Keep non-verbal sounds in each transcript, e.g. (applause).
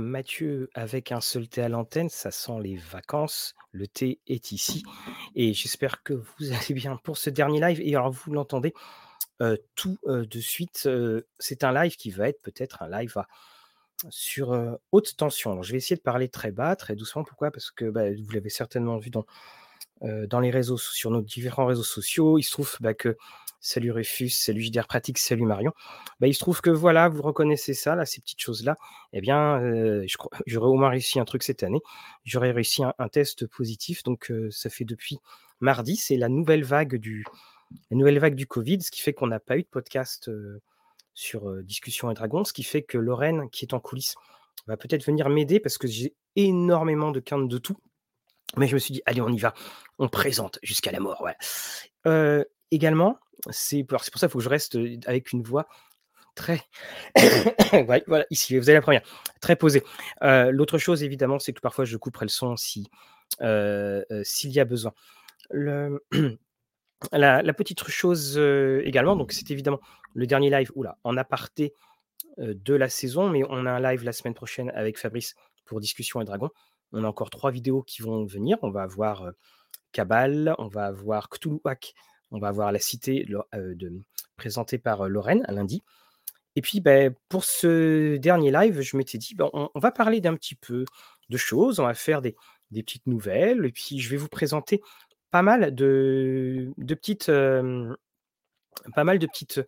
Mathieu, avec un seul thé à l'antenne, ça sent les vacances, le thé est ici et j'espère que vous (laughs) allez bien pour ce dernier live et alors vous l'entendez euh, tout euh, de suite, euh, c'est un live qui va être peut-être un live sur haute tension. Alors, je vais essayer de parler très bas, très doucement, pourquoi? Parce que bah, vous l'avez certainement vu dans dans les réseaux, sur nos différents réseaux sociaux. Il se trouve bah, que salut Rufus, salut JDR Pratique, salut Marion. Bah, il se trouve que voilà, vous reconnaissez ça, là, ces petites choses-là. Eh bien, euh, (laughs) j'aurais au moins réussi un truc cette année. J'aurais réussi un, test positif. Donc, euh, ça fait depuis mardi. C'est la nouvelle vague du, la nouvelle vague du Covid, ce qui fait qu'on n'a pas eu de podcast euh, sur Discussion et Dragons, ce qui fait que Lorraine, qui est en coulisses, va peut-être venir m'aider parce que j'ai énormément de quintes de tout. Mais je me suis dit, allez, on y va. On présente jusqu'à la mort. Euh, également, c'est pour ça qu'il faut que je reste avec une voix très. (coughs) Voilà, ici, vous avez la première. Très posée. L'autre chose, évidemment, c'est que parfois je couperai le son si, euh, s'il y a besoin. (clears throat) La, petite chose également, donc c'est évidemment le dernier live oula, en aparté de la saison, mais on a un live la semaine prochaine avec Fabrice pour Discussion et Dragon. On a encore trois vidéos qui vont venir. On va avoir Cabal, on va avoir Cthulhuac, on va avoir La Cité euh, présentée par euh, Lorraine lundi. Et puis ben, pour ce dernier live, je m'étais dit, ben, on, va parler d'un petit peu de choses, on va faire des, petites nouvelles, et puis je vais vous présenter pas mal de, petites, euh, pas mal de petites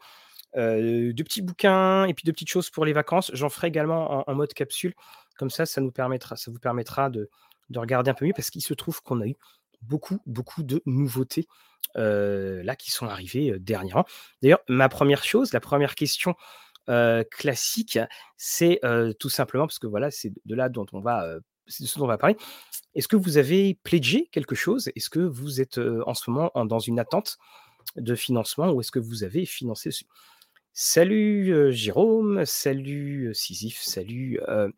petits bouquins et puis de petites choses pour les vacances. J'en ferai également en, mode capsule. Comme ça, ça nous permettra, ça vous permettra de, de regarder un peu mieux parce qu'il se trouve qu'on a eu beaucoup, beaucoup de nouveautés là qui sont arrivées euh, dernièrement. D'ailleurs, ma première chose, la première question euh, classique, c'est euh, tout simplement parce que voilà, c'est de là dont on va, euh, de ce dont on va parler. Est-ce que vous avez pledgé quelque chose? Est-ce que vous êtes euh, en ce moment en- dans une attente de financement ou est-ce que vous avez financé Salut euh, Jérôme, salut euh, Sisyphe, salut euh,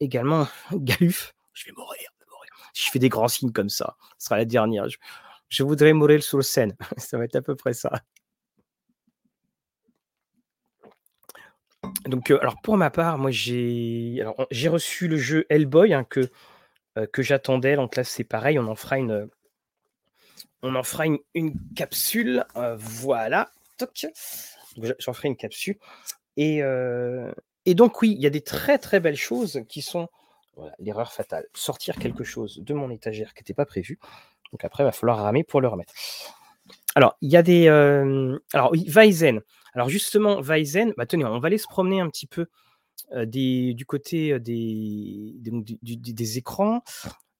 également (laughs) Galuf. Je vais mourir, mourir. Si je fais des grands signes comme ça, ce sera la dernière. Je, je voudrais mourir sur scène. (laughs) ça va être à peu près ça. Donc, euh, alors pour ma part, moi j'ai reçu le jeu Hellboy hein, que, euh, que j'attendais. Donc là, c'est pareil, on en fera une, on en fera une, capsule. euh, voilà. J'en ferai une capsule. Et, euh, donc, oui, il y a des très très belles choses qui sont l'erreur fatale. Sortir quelque chose de mon étagère qui n'était pas prévu. Donc après, il va falloir ramer pour le remettre. Alors, il y a des. euh, alors, oui, Weizen. Alors, justement, Weizen, bah, tenez, on va aller se promener un petit peu euh, du côté euh, des, des, écrans.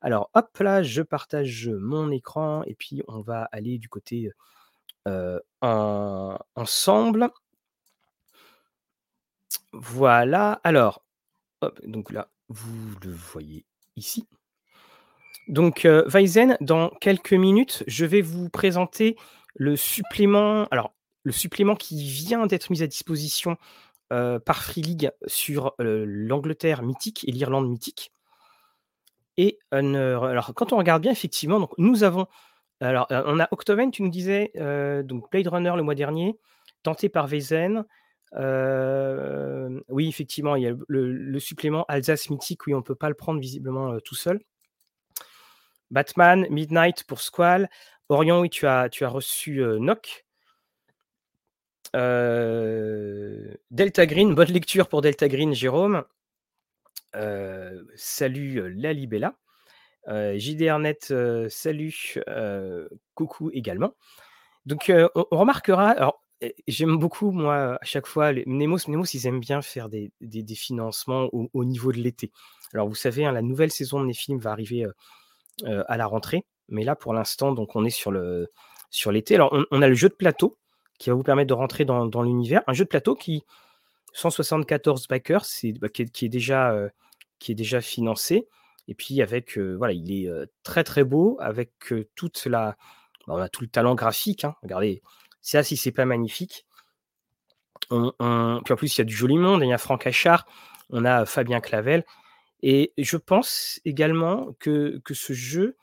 Alors, hop là, je partage mon écran et puis on va aller du côté en- ensemble. Voilà. Alors, hop, donc là, vous le voyez ici. Donc, euh, Weizen, dans quelques minutes, je vais vous présenter le supplément. Qui vient d'être mis à disposition euh, par Free League sur euh, l'Angleterre mythique et l'Irlande mythique. Et alors, quand on regarde bien, effectivement, nous avons. Alors, on a Octoven, tu nous disais, donc Blade Runner le mois dernier, tenté par Weizen. Oui, effectivement, il y a le, le- supplément Alsace mythique, oui, on ne peut pas le prendre visiblement tout seul. Batman, Midnight pour Squall. Orion, oui, tu as, tu as reçu euh, Nock. Euh, Delta Green, bonne lecture pour Delta Green, Jérôme. Euh, salut la Libella. JDRnet, salut, coucou également. Donc, on, remarquera, alors, j'aime beaucoup, moi, à chaque fois, les Nemos, Nemos, ils aiment bien faire des, des- des financements au, au niveau de l'été. Alors, vous savez, hein, la nouvelle saison de Nefilm va arriver à la rentrée, mais là, pour l'instant, donc, on est sur le sur l'été. Alors, on, a le jeu de plateau qui va vous permettre de rentrer dans, dans l'univers. Un jeu de plateau qui, 174 backers, c'est, bah, qui, est, déjà, euh, qui est déjà financé. Et puis, avec, euh, voilà, il est euh, très, très beau, avec euh, toute la, bah, on a tout le talent graphique. hein. Regardez, ça, si c'est pas magnifique. Puis en plus, il y a du joli monde. Il y a Franck Achard, on a Fabien Clavel. Et je pense également que, que ce jeu,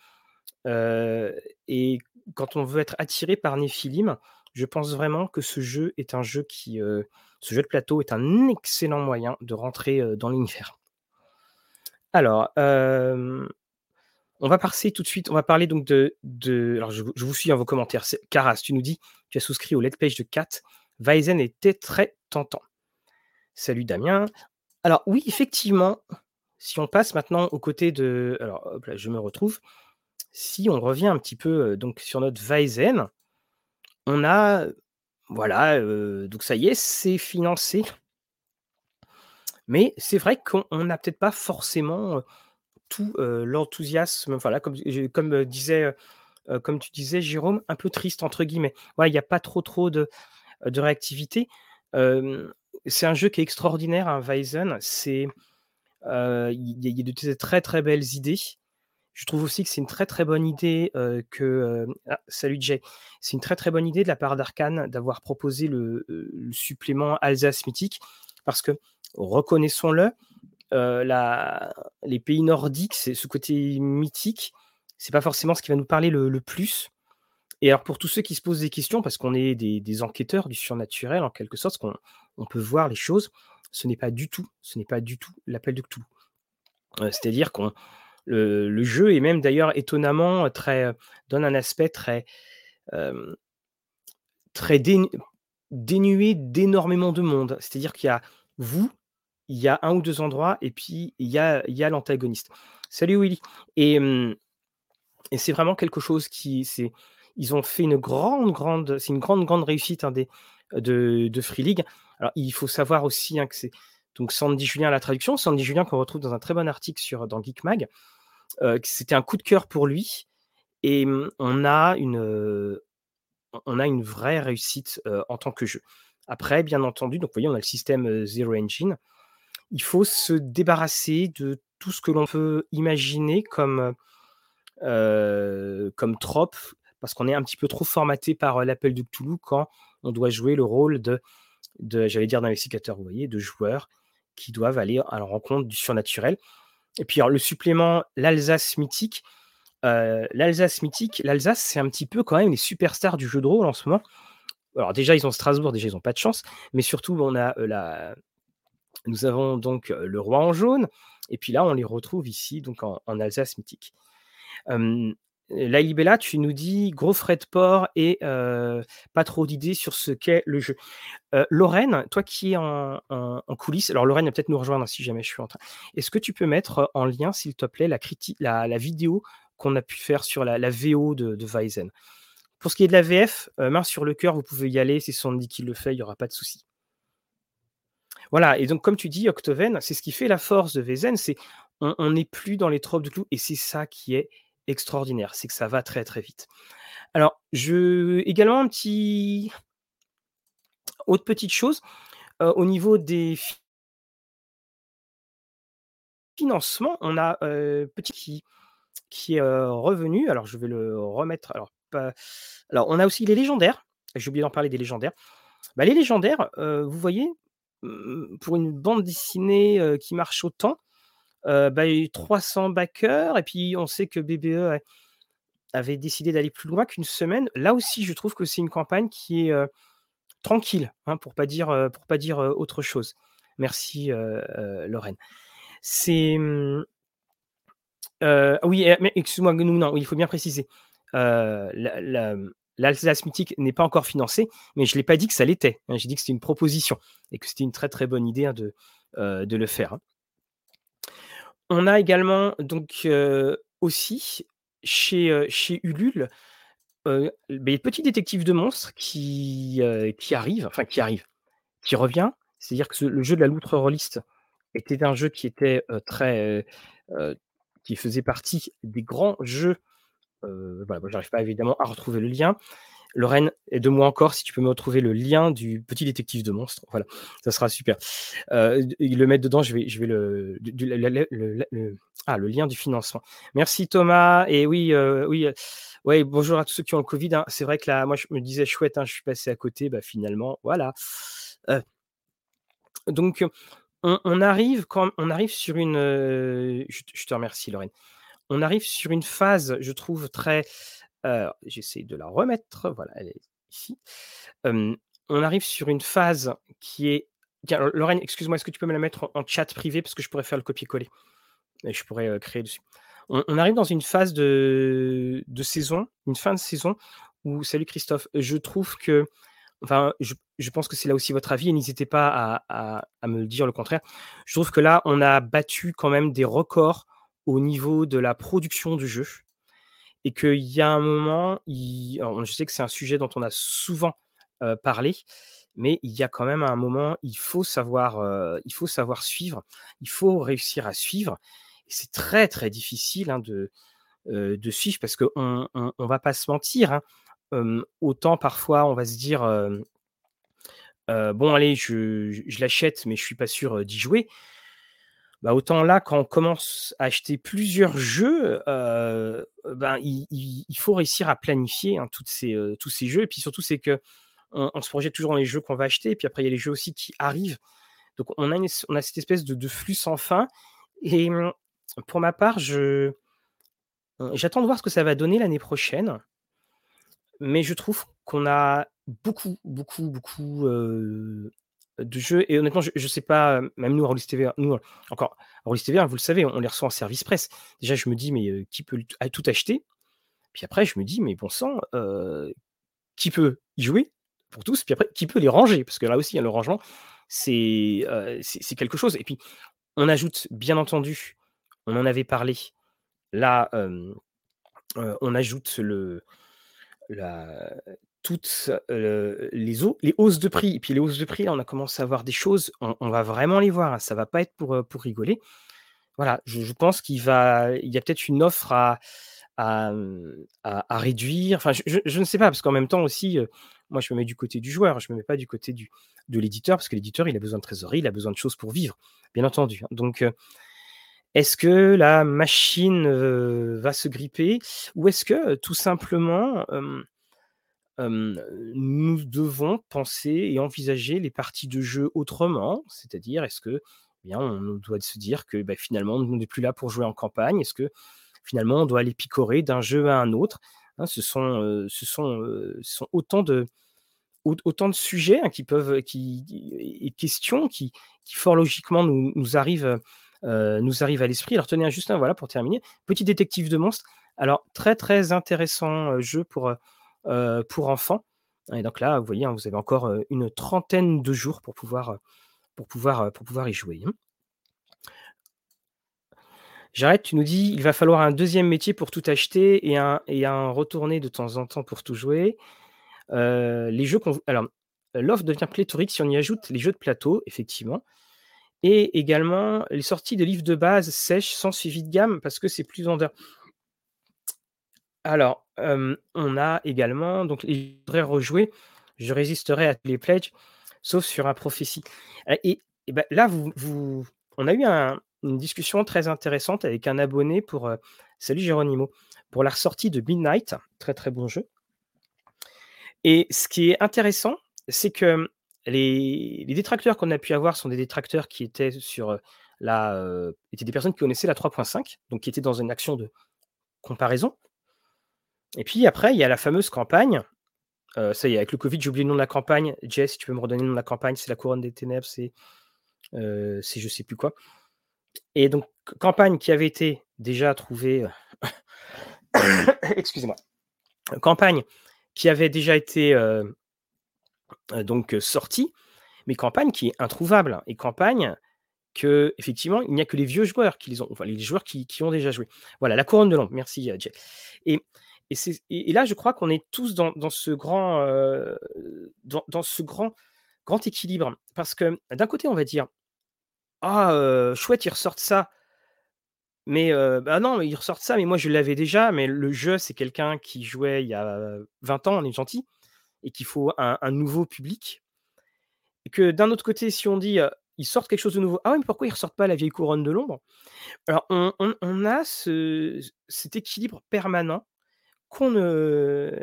euh, et quand on veut être attiré par Néphilim, Je pense vraiment que ce jeu est un jeu qui, heu, ce jeu de plateau est un excellent moyen de rentrer, heu, dans l'univers. Alors, on va passer tout de suite on va parler donc de de alors je vous suis dans vos commentaires. Caras, tu nous dis: «Tu as souscrit au let's page de Cat. Weizen était très tentant». Salut Damien. Alors oui, effectivement, si on passe maintenant aux côtés de alors hop là, je me retrouve. Si on revient un petit peu, donc sur notre Weizen, on a, voilà, donc ça y est, c'est financé. Mais c'est vrai qu'on on n'a peut-être pas forcément, tout, l'enthousiasme, enfin là, comme comme, disait, comme tu disais Jérôme, un peu «triste» entre guillemets. Il y a pas trop, trop de, de réactivité. C'est un jeu qui est extraordinaire, hein, Weizen. C'est, il y a il y a de très, très belles idées. Je trouve aussi que c'est une très, très bonne idée, heu, que, heu ah, salut Jay. C'est une très, très bonne idée de la part d'Arcane d'avoir proposé le, supplément Alsace Mythique parce que, reconnaissons-le, les pays nordiques, ce côté mythique, c'est pas forcément ce qui va nous parler le le plus et alors pour tous ceux qui se posent des questions, parce qu'on est des enquêteurs du surnaturel en quelque sorte, qu'on on peut voir les choses, ce n'est pas du tout ce n'est pas du tout l'appel de Cthulhu. Heu, c'est-à-dire qu'on le jeu est même d'ailleurs étonnamment très, heu, donne un aspect très, très dénu dénué d'énormément de monde. C'est-à-dire qu'il y a vous, il y a 1 ou 2 endroits et puis il y a il y a l'antagoniste. Salut Willy et hem et c'est vraiment quelque chose qui c'est ils ont fait une grande, grande c'est une grande, grande réussite, hein, des de de Free League. Alors il faut savoir aussi, hein, que c'est donc Sandy Julien à la traduction, Sandy Julien qu'on retrouve dans un très bon article sur dans Geek Mag, que c'était un coup de cœur pour lui et mmh, on a une, on a une vraie réussite, heu, en tant que jeu. Après, bien entendu, donc vous voyez, on a le système, heu, Zero Engine. Il faut se débarrasser de tout ce que l'on peut imaginer comme, comme trope, parce qu'on est un petit peu trop formaté par, heu, l'appel de Cthulhu quand on doit jouer le rôle de j'allais dire d'investigateur, vous voyez, de joueurs qui doivent aller à la rencontre du surnaturel et puis le supplément, l'Alsace mythique, heu, l'Alsace mythique, l'Alsace, c'est un petit peu quand même les superstars du jeu de rôle en ce moment. Alors déjà, ils ont Strasbourg, déjà ils ont pas de chance, mais surtout on a, heu, la nous avons donc, le roi en jaune et puis là, on les retrouve ici donc en en Alsace mythique. Hem, Lailibella, tu nous dis: «Gros frais de port et heu, pas trop d'idées sur ce qu'est le jeu». Heu, Lorraine, toi qui es en en coulisses, alors Lorraine va peut-être nous rejoindre si jamais je suis en train est-ce que tu peux mettre en lien, s'il te plaît, la la la vidéo qu'on a pu faire sur la la VO de Weizen? Pour ce qui est de la VF, main sur le cœur, vous pouvez y aller, c'est Sandy qui le fait, il y aura pas de souci. Voilà et donc comme tu dis, Octoven, c'est ce qui fait la force de Weizen, c'est on n'est plus dans les tropes de Cthulhu et c'est ça qui est extraordinaire, c'est que ça va très, très vite. Alors je également un petit autre petite chose, heu, au niveau des fi financements, on a, heu, petit qui est, heu, revenu. Alors je vais le remettre, alors on a aussi les légendaires, j'ai oublié d'en parler des légendaires. Bah, les légendaires, vous voyez, mmh, pour une bande dessinée, qui marche autant, heu, bah, 300 backers et puis on sait que BBE avait décidé d'aller plus loin qu'une semaine. Là aussi, je trouve que c'est une campagne qui est, tranquille, hein, pour pas dire, pour pas dire, autre chose. Merci, Lorraine. C'est, mmh oui, excuse-moi, il faut bien préciser, mmh, l'Alsace mythique n'est pas encore financée, mais je l'ai pas dit que ça l'était, hein. J'ai dit que c'était une proposition et que c'était une très, très bonne idée, hein, de, de le faire. On a également donc, aussi chez, chez Ulule, heu, beh, Petit Détective de monstres qui, heu, qui arrive, enfin qui arrive, qui revient. C'est-à-dire que le jeu de la loutre rôliste était un jeu qui était, très, qui faisait partie des grands jeux, voilà, moi j'arrive pas évidemment à retrouver le lien. Lorraine, aide-moi encore si tu peux me retrouver le lien du Petit Détective de monstres, voilà, ça sera super. Ils le mettent dedans, je vais je vais le le le ah, le lien du financement. Merci Thomas et oui, heu, oui, heu, ouais, bonjour à tous ceux qui ont le covid, hein. C'est vrai que là, moi je me disais: «Chouette, hein, je suis passé à côté», bah, finalement, voilà. Heu donc, on arrive quand on arrive sur une, je te remercie Lorraine. On arrive sur une phase, je trouve très, j'essaie de la remettre, voilà, elle est ici. on arrive sur une phase qui est Tiens, Lorraine, excuse-moi, est-ce que tu peux me la mettre en, chat privé parce que je pourrais faire le copier-coller et je pourrais créer dessus. On, arrive dans une phase de, de, saison, une fin de saison où, salut Christophe, je trouve que, enfin, je, pense que c'est là aussi votre avis et n'hésitez pas à, à, me dire le contraire. Je trouve que là, on a battu quand même des records au niveau de la production du jeu et qu'il y a un moment, je sais que c'est un sujet dont on a souvent parlé, mais il y a quand même un moment, il faut savoir, il faut savoir suivre, il faut réussir à suivre. Et c'est très très difficile hein, de, suivre parce qu'on on, on, va pas se mentir. Hein, autant parfois on va se dire bon allez, je, je, l'achète, mais je suis pas sûr d'y jouer. Bah, autant là, quand on commence à acheter plusieurs jeux, ben, il, faut réussir à planifier hein, toutes ces, tous ces jeux. Et puis surtout, c'est que on, se projette toujours dans les jeux qu'on va acheter, et puis après, il y a les jeux aussi qui arrivent. Donc, on a, on a cette espèce de, flux sans fin. Et pour ma part, je, j'attends de voir ce que ça va donner l'année prochaine. Mais je trouve qu'on a beaucoup, beaucoup, beaucoup de jeux. Et honnêtement, je ne sais pas, même nous, à Rollis TV, nous, encore, à Rollis TV, hein, vous le savez, on les reçoit en service presse. Déjà, je me dis, mais qui peut tout acheter? Puis après, je me dis, mais bon sang, qui peut y jouer pour tous, puis après, qui peut les ranger? Parce que là aussi, hein, le rangement, c'est c'est quelque chose. Et puis, on ajoute, bien entendu, on en avait parlé, là, on ajoute le, la, toutes les, hausses de prix. Et puis les hausses de prix, là, on a commencé à voir des choses, on, va vraiment les voir, hein, ça va pas être pour, pour rigoler. Voilà, je, pense qu'il il y a peut-être une offre à, à, à, réduire. Enfin, je, je, ne sais pas, parce qu'en même temps aussi, moi, je me mets du côté du joueur, je ne me mets pas du côté du, de l'éditeur, parce que l'éditeur, il a besoin de trésorerie, il a besoin de choses pour vivre, bien entendu. Hein. Donc, est-ce que la machine va se gripper? Ou est-ce que tout simplement nous devons penser et envisager les parties de jeu autrement C'est-à-dire, est-ce que eh bien, on doit se dire que bah, finalement, on n'est plus là pour jouer en campagne Est-ce que finalement, on doit aller picorer d'un jeu à un autre Hein, ce, sont, ce, sont, sont autant de, autant de sujets hein, qui peuvent, qui, et questions qui, qui fort logiquement nous, arrivent, nous arrivent à l'esprit. Alors tenez juste un voilà pour terminer. Petit détective de monstres. Alors très très intéressant jeu pour, pour enfants. Et donc là, vous voyez, hein, vous avez encore une trentaine de jours pour pouvoir, pour pouvoir, pour pouvoir y jouer. J'arrête, tu nous dis, il va falloir un deuxième métier pour tout acheter et un, et un retourner de temps en temps pour tout jouer. Euh, les jeux qu'on. Alors, l'offre devient pléthorique si on y ajoute les jeux de plateau, effectivement. Et également les sorties de livres de base sèches sans suivi de gamme parce que c'est plus vendeur. Alors, on a également, donc, je voudrais rejouer, je résisterai à tous les pledges, sauf sur un prophétie. Et, ben, là, vous, vous, on a eu un, une discussion très intéressante avec un abonné pour Salut Géronimo pour la ressortie de Midnight, très très bon jeu. Et ce qui est intéressant, c'est que les, détracteurs qu'on a pu avoir sont des détracteurs qui étaient sur la étaient des personnes qui connaissaient la 3.5, donc qui étaient dans une action de comparaison. Et puis après, il y a la fameuse campagne. ça y est, avec le Covid, j'ai oublié le nom de la campagne. Jess, tu peux me redonner le nom de la campagne, c'est la couronne des ténèbres, c'est c'est je sais plus quoi. Et donc, campagne qui avait été déjà trouvée. Euh, (coughs) excusez-moi. Campagne qui avait déjà été euh, euh, donc sortie, mais campagne qui est introuvable. Et campagne que, effectivement, il n'y a que les vieux joueurs qui les ont, enfin, les joueurs qui, ont déjà joué. Voilà, la couronne de l'ombre. Merci, Jay. Et, et, là, je crois qu'on est tous dans, ce grand, dans, ce grand, grand équilibre. Parce que d'un côté, on va dire, ah, chouette, ils ressortent ça. Mais bah non, ils ressortent ça, mais moi je l'avais déjà. Mais le jeu, c'est quelqu'un qui jouait il y a 20 ans, on est gentil, et qu'il faut un, nouveau public. Et que d'un autre côté, si on dit ils sortent quelque chose de nouveau, ah oui, mais pourquoi ils ressortent pas la vieille couronne de l'ombre? Alors on, a ce, cet équilibre permanent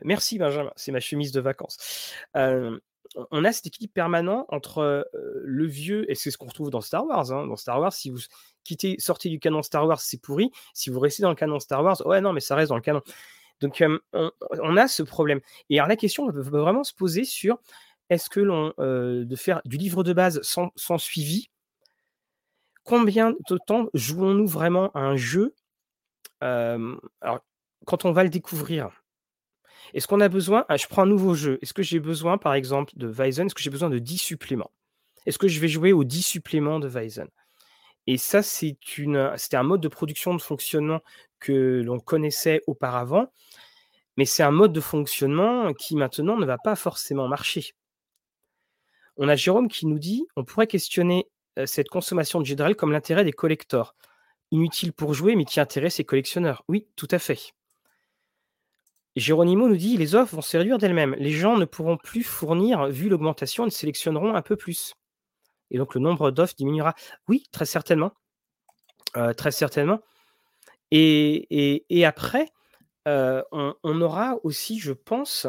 Merci Benjamin, c'est ma chemise de vacances on a cet équilibre permanent entre le vieux, et c'est ce qu'on retrouve dans Star Wars. Hein. Dans Star Wars, si vous quittez, sortez du canon Star Wars, c'est pourri. Si vous restez dans le canon Star Wars, ouais, non, mais ça reste dans le canon. Donc, on, a ce problème. Et alors, la question peut vraiment se poser sur est-ce que l'on de faire du livre de base sans, suivi, combien de temps jouons-nous vraiment à un jeu? Alors, quand on va le découvrir est-ce qu'on a besoin ah, je prends un nouveau jeu. Est-ce que j'ai besoin, par exemple, de Weizen Est-ce que j'ai besoin de 10 suppléments? Est-ce que je vais jouer aux 10 suppléments de Weizen Et ça, c'est un mode de production de fonctionnement que l'on connaissait auparavant, mais c'est un mode de fonctionnement qui maintenant ne va pas forcément marcher. On a Jérôme qui nous dit on pourrait questionner cette consommation de Général comme l'intérêt des collectors. Inutile pour jouer, mais qui intéresse les collectionneurs. Oui, tout à fait. Géronimo nous dit les offres vont se réduire d'elles-mêmes. Les gens ne pourront plus fournir, vu l'augmentation, ils sélectionneront un peu plus. Et donc le nombre d'offres diminuera. Oui, très certainement. Euh, très certainement. Et, après, euh, on, aura aussi, je pense,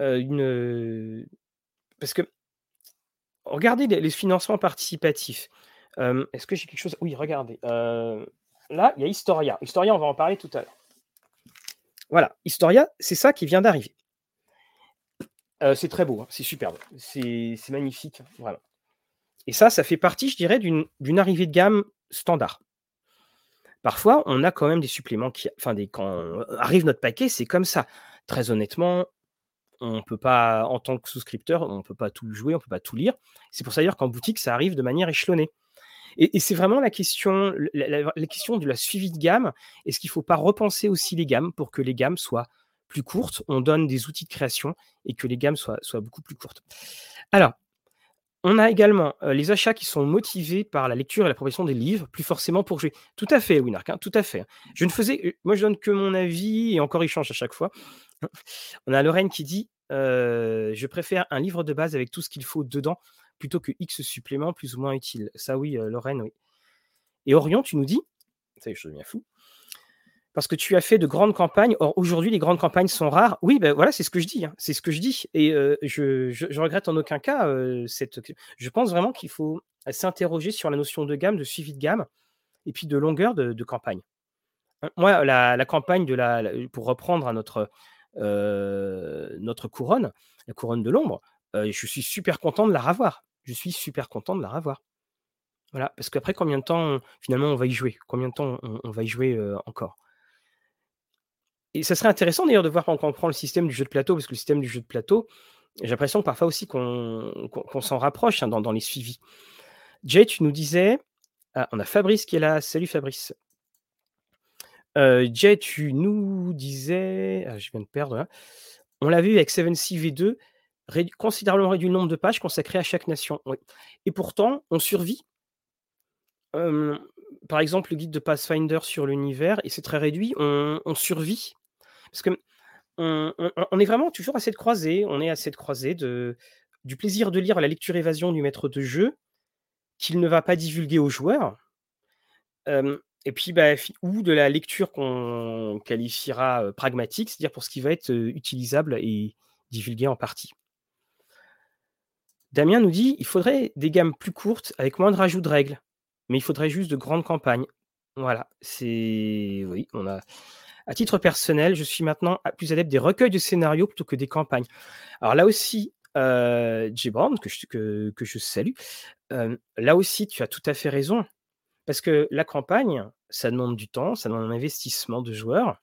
euh, une. Parce que, regardez les, financements participatifs. Est-ce que j'ai quelque chose? Oui, regardez. là, il y a Historia. Historia, on va en parler tout à l'heure. Voilà, Historia, c'est ça qui vient d'arriver. Euh, c'est très beau, hein, c'est superbe, c'est magnifique, vraiment. Et ça, ça fait partie, je dirais, d'une arrivée de gamme standard. Parfois, on a quand même des suppléments qui. Enfin, des, quand arrive notre paquet, c'est comme ça. Très honnêtement, on ne peut pas, en tant que souscripteur, on ne peut pas tout jouer, on ne peut pas tout lire. C'est pour ça d'ailleurs qu'en boutique, ça arrive de manière échelonnée. Et, c'est vraiment la question, la, question de la suivi de gamme. Est-ce qu'il ne faut pas repenser aussi les gammes pour que les gammes soient plus courtes? On donne des outils de création et que les gammes soient, beaucoup plus courtes. Alors, on a également euh, les achats qui sont motivés par la lecture et la progression des livres, plus forcément pour jouer. Tout à fait, Winark, hein, tout à fait. Je ne faisais, euh, moi, je donne que mon avis et encore il change à chaque fois. On a Lorraine qui dit euh, Je préfère un livre de base avec tout ce qu'il faut dedans plutôt que X suppléments plus ou moins utiles. Ça, oui, euh, Lorraine, oui. Et Orion, tu nous dis, ça je deviens fou, parce que tu as fait de grandes campagnes. Or, aujourd'hui, les grandes campagnes sont rares. Oui, ben voilà, c'est ce que je dis. Hein. C'est ce que je dis. Et euh, je, je, regrette en aucun cas euh, cette. Je pense vraiment qu'il faut s'interroger sur la notion de gamme, de suivi de gamme, et puis de longueur de, campagne. Hein, moi, la, campagne de la, pour reprendre à notre notre couronne, la couronne de l'ombre, je suis super content de la revoir je suis super content de la revoir. Voilà, parce qu'après, combien de temps, finalement, on va y jouer? Combien de temps on, va y jouer encore? Et ça serait intéressant d'ailleurs de voir quand on prend le système du jeu de plateau, parce que le système du jeu de plateau, j'ai l'impression parfois aussi qu'on s'en rapproche hein, dans, les suivis. Jay, tu nous disais, ah, on a Fabrice qui est là. Salut Fabrice. Jay, tu nous disais, ah, je viens de perdre, là. on l'a vu avec 7C V2, considérablement réduit le nombre de pages consacrées à chaque nation. Et pourtant, on survit. par exemple, le guide de Pathfinder sur l'univers, et c'est très réduit, on, survit. Parce que on, est vraiment toujours à cette croisée, on est à cette croisée du plaisir de lire la lecture évasion du maître de jeu, qu'il ne va pas divulguer aux joueurs, et puis, bah, ou de la lecture qu'on qualifiera pragmatique, c'est-à-dire pour ce qui va être utilisable et divulgué en partie. Damien nous dit il faudrait des gammes plus courtes avec moins de rajouts de règles, mais il faudrait juste de grandes campagnes. Voilà, c'est. Oui, on a. À titre personnel, je suis maintenant plus adepte des recueils de scénarios plutôt que des campagnes. Alors là aussi, euh. Brown, que je, que, salue, euh, là aussi, tu as tout à fait raison. Parce que la campagne, ça demande du temps, ça demande un investissement de joueurs.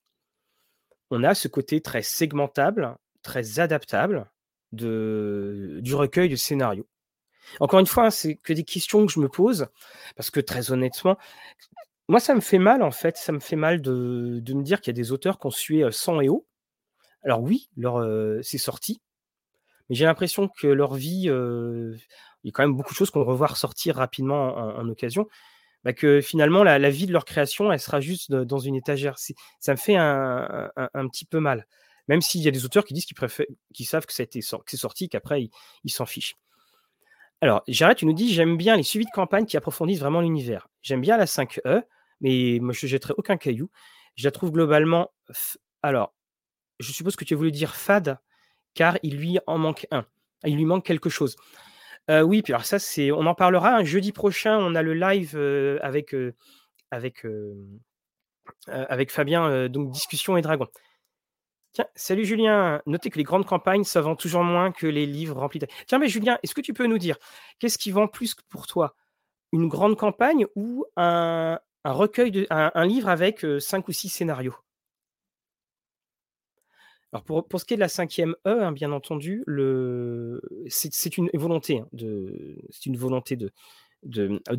On a ce côté très segmentable, très adaptable de, du recueil de scénarios. Encore une fois, hein, c'est que des questions que je me pose, parce que très honnêtement, moi, ça me fait mal, en fait, ça me fait mal de, de me dire qu'il y a des auteurs qui ont sué sang et eau. Alors oui, leur, c'est sorti, mais j'ai l'impression que leur vie, il y a quand même beaucoup de choses qu'on revoir sortir rapidement en, occasion, bah que finalement, la, la, vie de leur création, elle sera juste dans une étagère. Ça me fait un, un petit peu mal. Même s'il y a des auteurs qui disent qu'ils préfèrent, savent que, ça a été, c'est sorti, qu'après ils s'en fichent. Alors, Jared, tu nous dis j'aime bien les suivis de campagne qui approfondissent vraiment l'univers. J'aime bien la 5E, mais moi je ne jetterai aucun caillou. Je la trouve globalement. Alors, je suppose que tu voulu dire fade, car il lui en manque un. Il lui manque quelque chose. Euh, oui, puis alors ça, c'est, on en parlera. un jeudi prochain, on a le live euh, avec, euh, avec, avec Fabien, donc Discussion et Dragon. Tiens, salut Julien. Notez que les grandes campagnes, ça vend toujours moins que les livres remplis de tiens, mais Julien, est-ce que tu peux nous dire, qu'est-ce qui vend plus pour toi? Une grande campagne ou un recueil de un livre avec, heu, 5 ou 6 scénarios? Alors pour ce qui est de la 5e E, hein, bien entendu, le c'est c'est une volonté, hein, de c'est une volonté de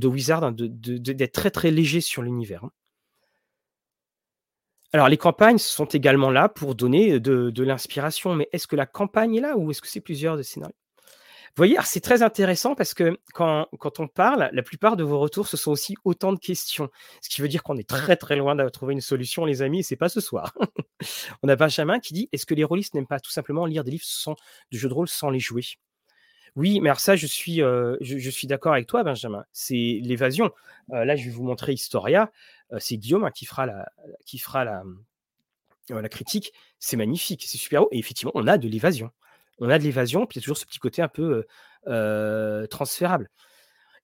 Wizard, hein, d'être très, très léger sur l'univers. Alors les campagnes sont également là pour donner, de de l'inspiration, mais est-ce que la campagne est là ou est-ce que c'est plusieurs de scénarios? Vous voyez, c'est très intéressant parce que quand quand on parle, la plupart de vos retours, ce sont aussi autant de questions. Ce qui veut dire qu'on est très, très loin de trouver une solution les amis et c'est pas ce soir. (laughs) On a Benjamin qui dit: «Est-ce que les rôlistes n'aiment pas tout simplement lire des livres sans de jeux de rôle sans les jouer?» oui, mais alors ça je suis, heu, je je suis d'accord avec toi Benjamin, c'est l'évasion. Heu, là je vais vous montrer Historia, c'est Guillaume, hein, qui fera la qui fera la, mmh, la critique. C'est magnifique, c'est super et effectivement on a de l'évasion on a de l'évasion, puis il y a toujours ce petit côté un peu euh, transférable.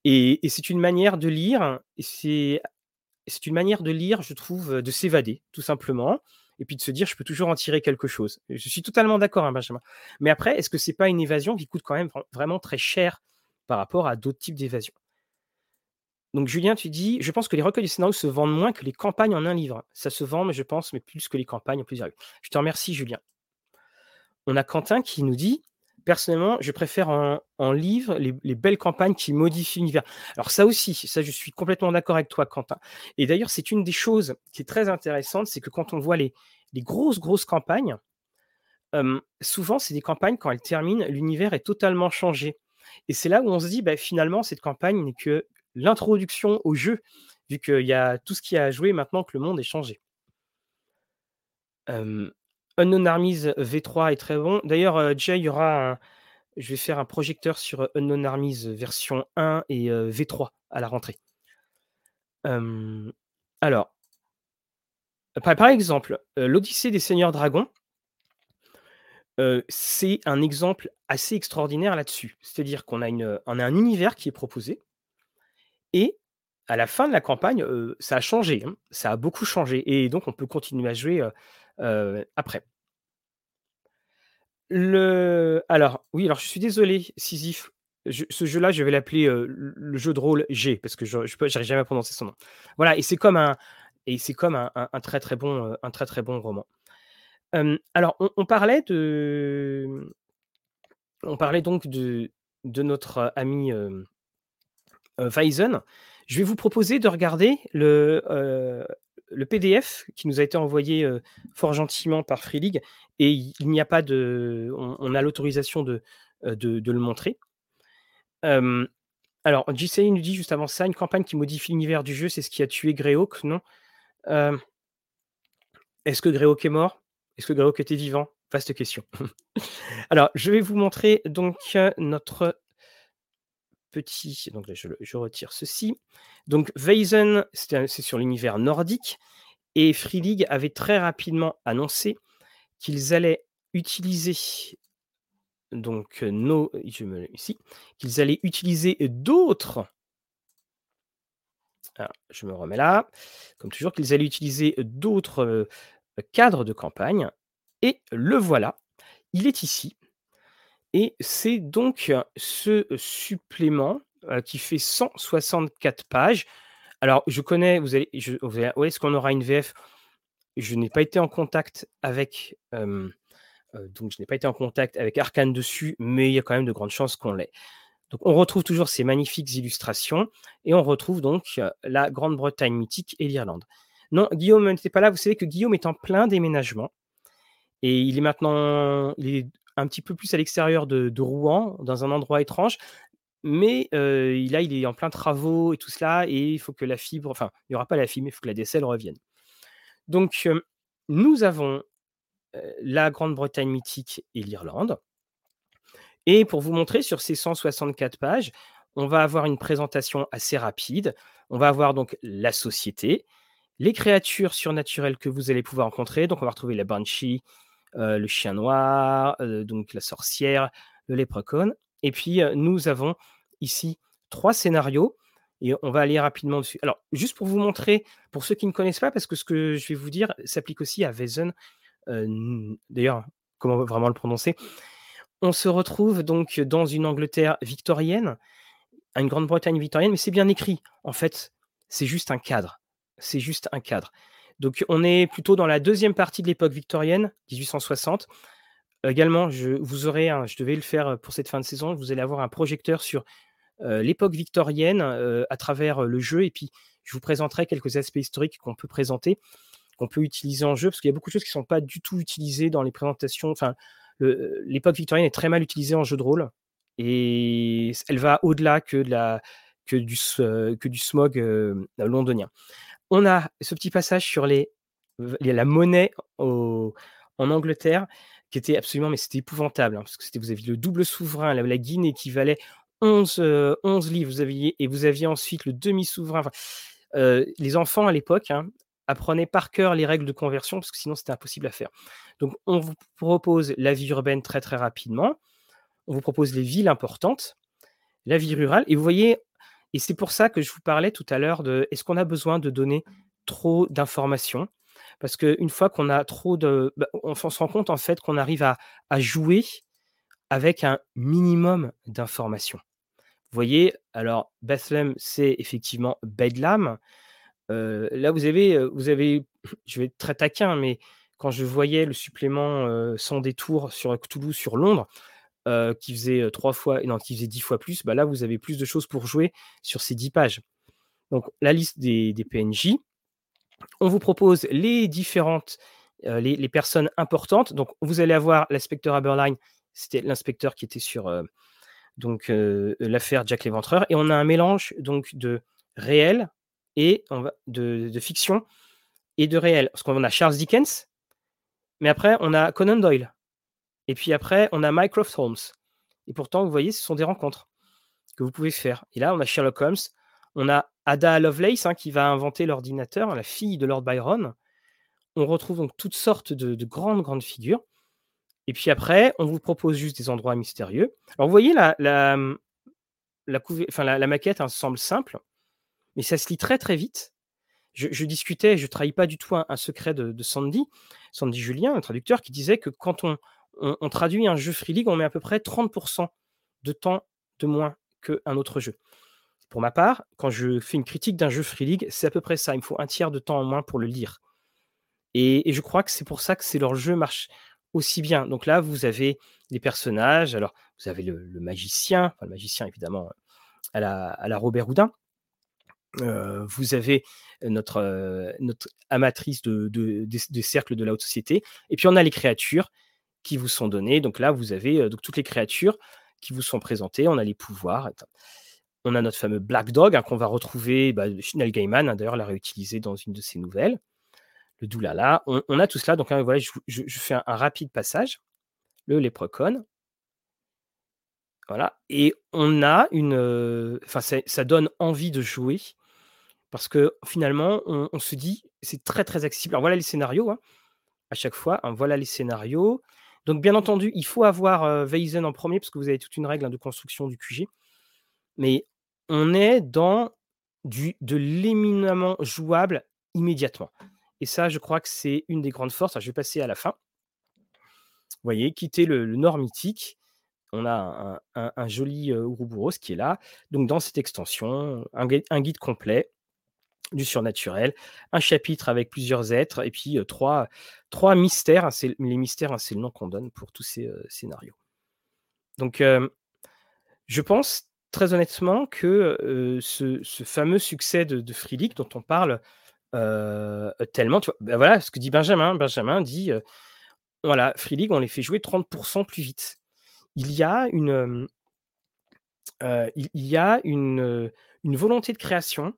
Et, c'est une manière de lire, c'est une manière de lire, je trouve, de s'évader, tout simplement, et puis de se dire, je peux toujours en tirer quelque chose. Je suis totalement d'accord, hein, Benjamin. Mais après, est-ce que c'est pas une évasion qui coûte quand même vraiment très cher par rapport à d'autres types d'évasion? Donc Julien, tu dis, je pense que les recueils de scénarios se vendent moins que les campagnes en un livre. Ça se vend, mais je pense, mais plus que les campagnes en plusieurs livres. Je te remercie, Julien on a Quentin qui nous dit personnellement, je préfère en, livre les, belles campagnes qui modifient l'univers. Alors ça aussi, ça je suis complètement d'accord avec toi, Quentin. Et d'ailleurs, c'est une des choses qui est très intéressante, c'est que quand on voit les, grosses, grosses campagnes, souvent c'est des campagnes, quand elles terminent, l'univers est totalement changé. Et c'est là où on se dit, bah, finalement, cette campagne n'est que l'introduction au jeu, vu qu'il y a tout ce qui a à jouer maintenant que le monde est changé. Unknown Armies V3 est très bon. D'ailleurs, euh, Jay, il y aura un je vais faire un projecteur sur, euh, Unknown Armies version 1 et euh, V3 à la rentrée. alors par exemple, l'Odyssée des Seigneurs Dragons c'est un exemple assez extraordinaire là-dessus. C'est-à-dire qu'on a une, a un univers qui est proposé et à la fin de la campagne, ça a changé, hein. Ça a beaucoup changé et donc on peut continuer à jouer, après. Le alors, oui, alors je suis désolé, Sisyphe, ce jeu-là, je vais l'appeler, le jeu de rôle G parce que je j'arrive jamais à prononcer son nom. Voilà et c'est comme un et c'est comme un très, très bon, un très, bon roman. alors on parlait de on parlait donc de notre ami, Weizen. Je vais vous proposer de regarder le, le PDF qui nous a été envoyé fort gentiment par Free League et il n'y a pas de. On, a l'autorisation de, de, le montrer. alors, JCI nous dit juste avant ça une campagne qui modifie l'univers du jeu, c'est ce qui a tué Greyhawk, non? Est-ce que Greyhawk est mort? Est-ce que Greyhawk était vivant? Vaste question. (laughs) alors, je vais vous montrer donc notre petit. Donc là, je, retire ceci. Donc, Weizen, c'est sur l'univers nordique. Et Free League avait très rapidement annoncé qu'ils allaient utiliser donc nos, je me ici, qu'ils allaient utiliser d'autres. Ah, je me remets là. Comme toujours, qu'ils allaient utiliser d'autres cadres de campagne. Et le voilà. Il est ici. Et c'est donc ce supplément qui fait 164 pages. Alors, je connais, vous allez, je, où est-ce qu'on aura une VF Je n'ai pas été en contact avec, donc je n'ai pas été en contact avec Arkane dessus, mais il y a quand même de grandes chances qu'on l'ait. Donc, on retrouve toujours ces magnifiques illustrations et on retrouve donc la Grande-Bretagne mythique et l'Irlande. Non, Guillaume n'était pas là. Vous savez que Guillaume est en plein déménagement et il est maintenant, un petit peu plus à l'extérieur de, Rouen, dans un endroit étrange. Mais là, il est en plein travaux et tout cela, et il faut que la fibre, enfin, il n'y aura pas la fibre, mais il faut que la DSL revienne. Donc, nous avons la Grande-Bretagne mythique et l'Irlande. Et pour vous montrer sur ces 164 pages, on va avoir une présentation assez rapide. On va avoir donc la société, les créatures surnaturelles que vous allez pouvoir rencontrer. Donc, on va retrouver la Banshee, euh, le chien noir, euh, donc la sorcière, le léprechaun. Et puis, euh, nous avons ici trois scénarios et on va aller rapidement dessus. Alors, juste pour vous montrer, pour ceux qui ne connaissent pas, parce que ce que je vais vous dire s'applique aussi à Weizen, heu, n d'ailleurs, comment vraiment le prononcer? On se retrouve donc dans une Angleterre victorienne, une Grande-Bretagne victorienne, mais c'est bien écrit. En fait, c'est juste un cadre. C'est juste un cadre. Donc on est plutôt dans la deuxième partie de l'époque victorienne, 1860. Également, je vous devais le faire, pour cette fin de saison, vous allez avoir un projecteur sur, heu, l'époque victorienne, heu, à travers, le jeu et puis je vous présenterai quelques aspects historiques qu'on peut présenter, qu'on peut utiliser en jeu, parce qu'il y a beaucoup de choses qui ne sont pas du tout utilisées dans les présentations. Enfin, l'époque victorienne est très mal utilisée en jeu de rôle et elle va au-delà que du que du smog, londonien. On a ce petit passage sur les la monnaie en Angleterre qui était absolument mais c'était épouvantable, hein, parce que c'était vous aviez le double souverain, la guinée qui valait 11, heu, 11 livres, vous aviez et vous aviez ensuite le demi-souverain, heu, les enfants à l'époque, hein, apprenaient par cœur les règles de conversion parce que sinon c'était impossible à faire. Donc on vous propose la vie urbaine très, très rapidement. On vous propose les villes importantes, la vie rurale et vous voyez et c'est pour ça que je vous parlais tout à l'heure de est-ce qu'on a besoin de donner trop d'informations? Parce qu'une fois qu'on a trop de bah, on se rend compte en fait qu'on arrive à à jouer avec un minimum d'informations. Vous voyez? Alors Bethlehem, c'est effectivement Bedlam. Heu, là vous avez, heu, vous avez (clears throat) je vais être très taquin, mais quand je voyais le supplément, heu, sans détour sur Cthulhu sur Londres, heu, qui faisait, heu, 3 fois non, qui faisait 10 fois plus, bah, là vous avez plus de choses pour jouer sur ces 10 pages. Donc la liste des PNJ. On vous propose les différentes, heu, les personnes importantes. Donc vous allez avoir l'inspecteur Aberline, c'était l'inspecteur qui était sur, donc l'affaire Jack l'Éventreur et on a un mélange donc de réel et de fiction et de réel. Parce qu'on a Charles Dickens, mais après on a Conan Doyle et puis après on a Mycroft Holmes et pourtant vous voyez ce sont des rencontres que vous pouvez faire et là on a Sherlock Holmes, on a Ada Lovelace, hein, qui va inventer l'ordinateur, la fille de Lord Byron. On retrouve donc toutes sortes de de grandes, grandes figures et puis après, on vous propose juste des endroits mystérieux. Alors vous voyez la la, la enfin maquette, hein, semble simple, mais ça se lit très, très vite. Je discutais, je trahis pas du tout un un secret de de Sandy, Sandy Julien, un traducteur, qui disait que quand on on on traduit un jeu Free League, on met à peu près 30% de temps de moins qu'un autre jeu. Pour ma part, quand je fais une critique d'un jeu Free League, c'est à peu près ça. Il me faut un tiers de temps en moins pour le lire. Et, je crois que c'est pour ça que c'est leur jeu marche aussi bien. Donc là, vous avez les personnages. Alors, vous avez le, magicien, le magicien évidemment à la, à la Robert Houdin. Euh, vous avez notre, euh, notre amatrice de, de, des cercles de la haute société. Et puis, on a les créatures qui vous sont données. Donc là, vous avez euh, donc, toutes les créatures qui vous sont présentées. On a les pouvoirs. On a notre fameux Black Dog hein, qu'on va retrouver, bah, Neil Gaiman, hein, d'ailleurs, l'a réutilisé dans une de ses nouvelles. Le Doulala. On, a tout cela. Donc hein, voilà, je, fais un, rapide passage. Le Leprechaun. Voilà. Et on a une. Enfin, euh, ça donne envie de jouer parce que finalement, on, se dit, c'est très très accessible. Alors voilà les scénarios, hein, à chaque fois. Voilà les scénarios. Donc bien entendu, il faut avoir euh, Weizen en premier parce que vous avez toute une règle hein, de construction du QG. Mais on est dans de l'éminemment jouable immédiatement. Et ça, je crois que c'est une des grandes forces. Je vais passer à la fin. Vous voyez, quitter le, Nord mythique. On a un, joli euh, qui est là. Donc, dans cette extension, un, guide complet du surnaturel, un chapitre avec plusieurs êtres, et puis trois, trois mystères. Hein, les mystères, hein, c'est le nom qu'on donne pour tous ces scénarios. Donc, je pense très honnêtement que ce, fameux succès de, de Free League dont on parle tellement, ben voilà ce que dit Benjamin. Benjamin dit, voilà, Free League, on les fait jouer 30% plus vite. Il y a une, il, y a une volonté de création,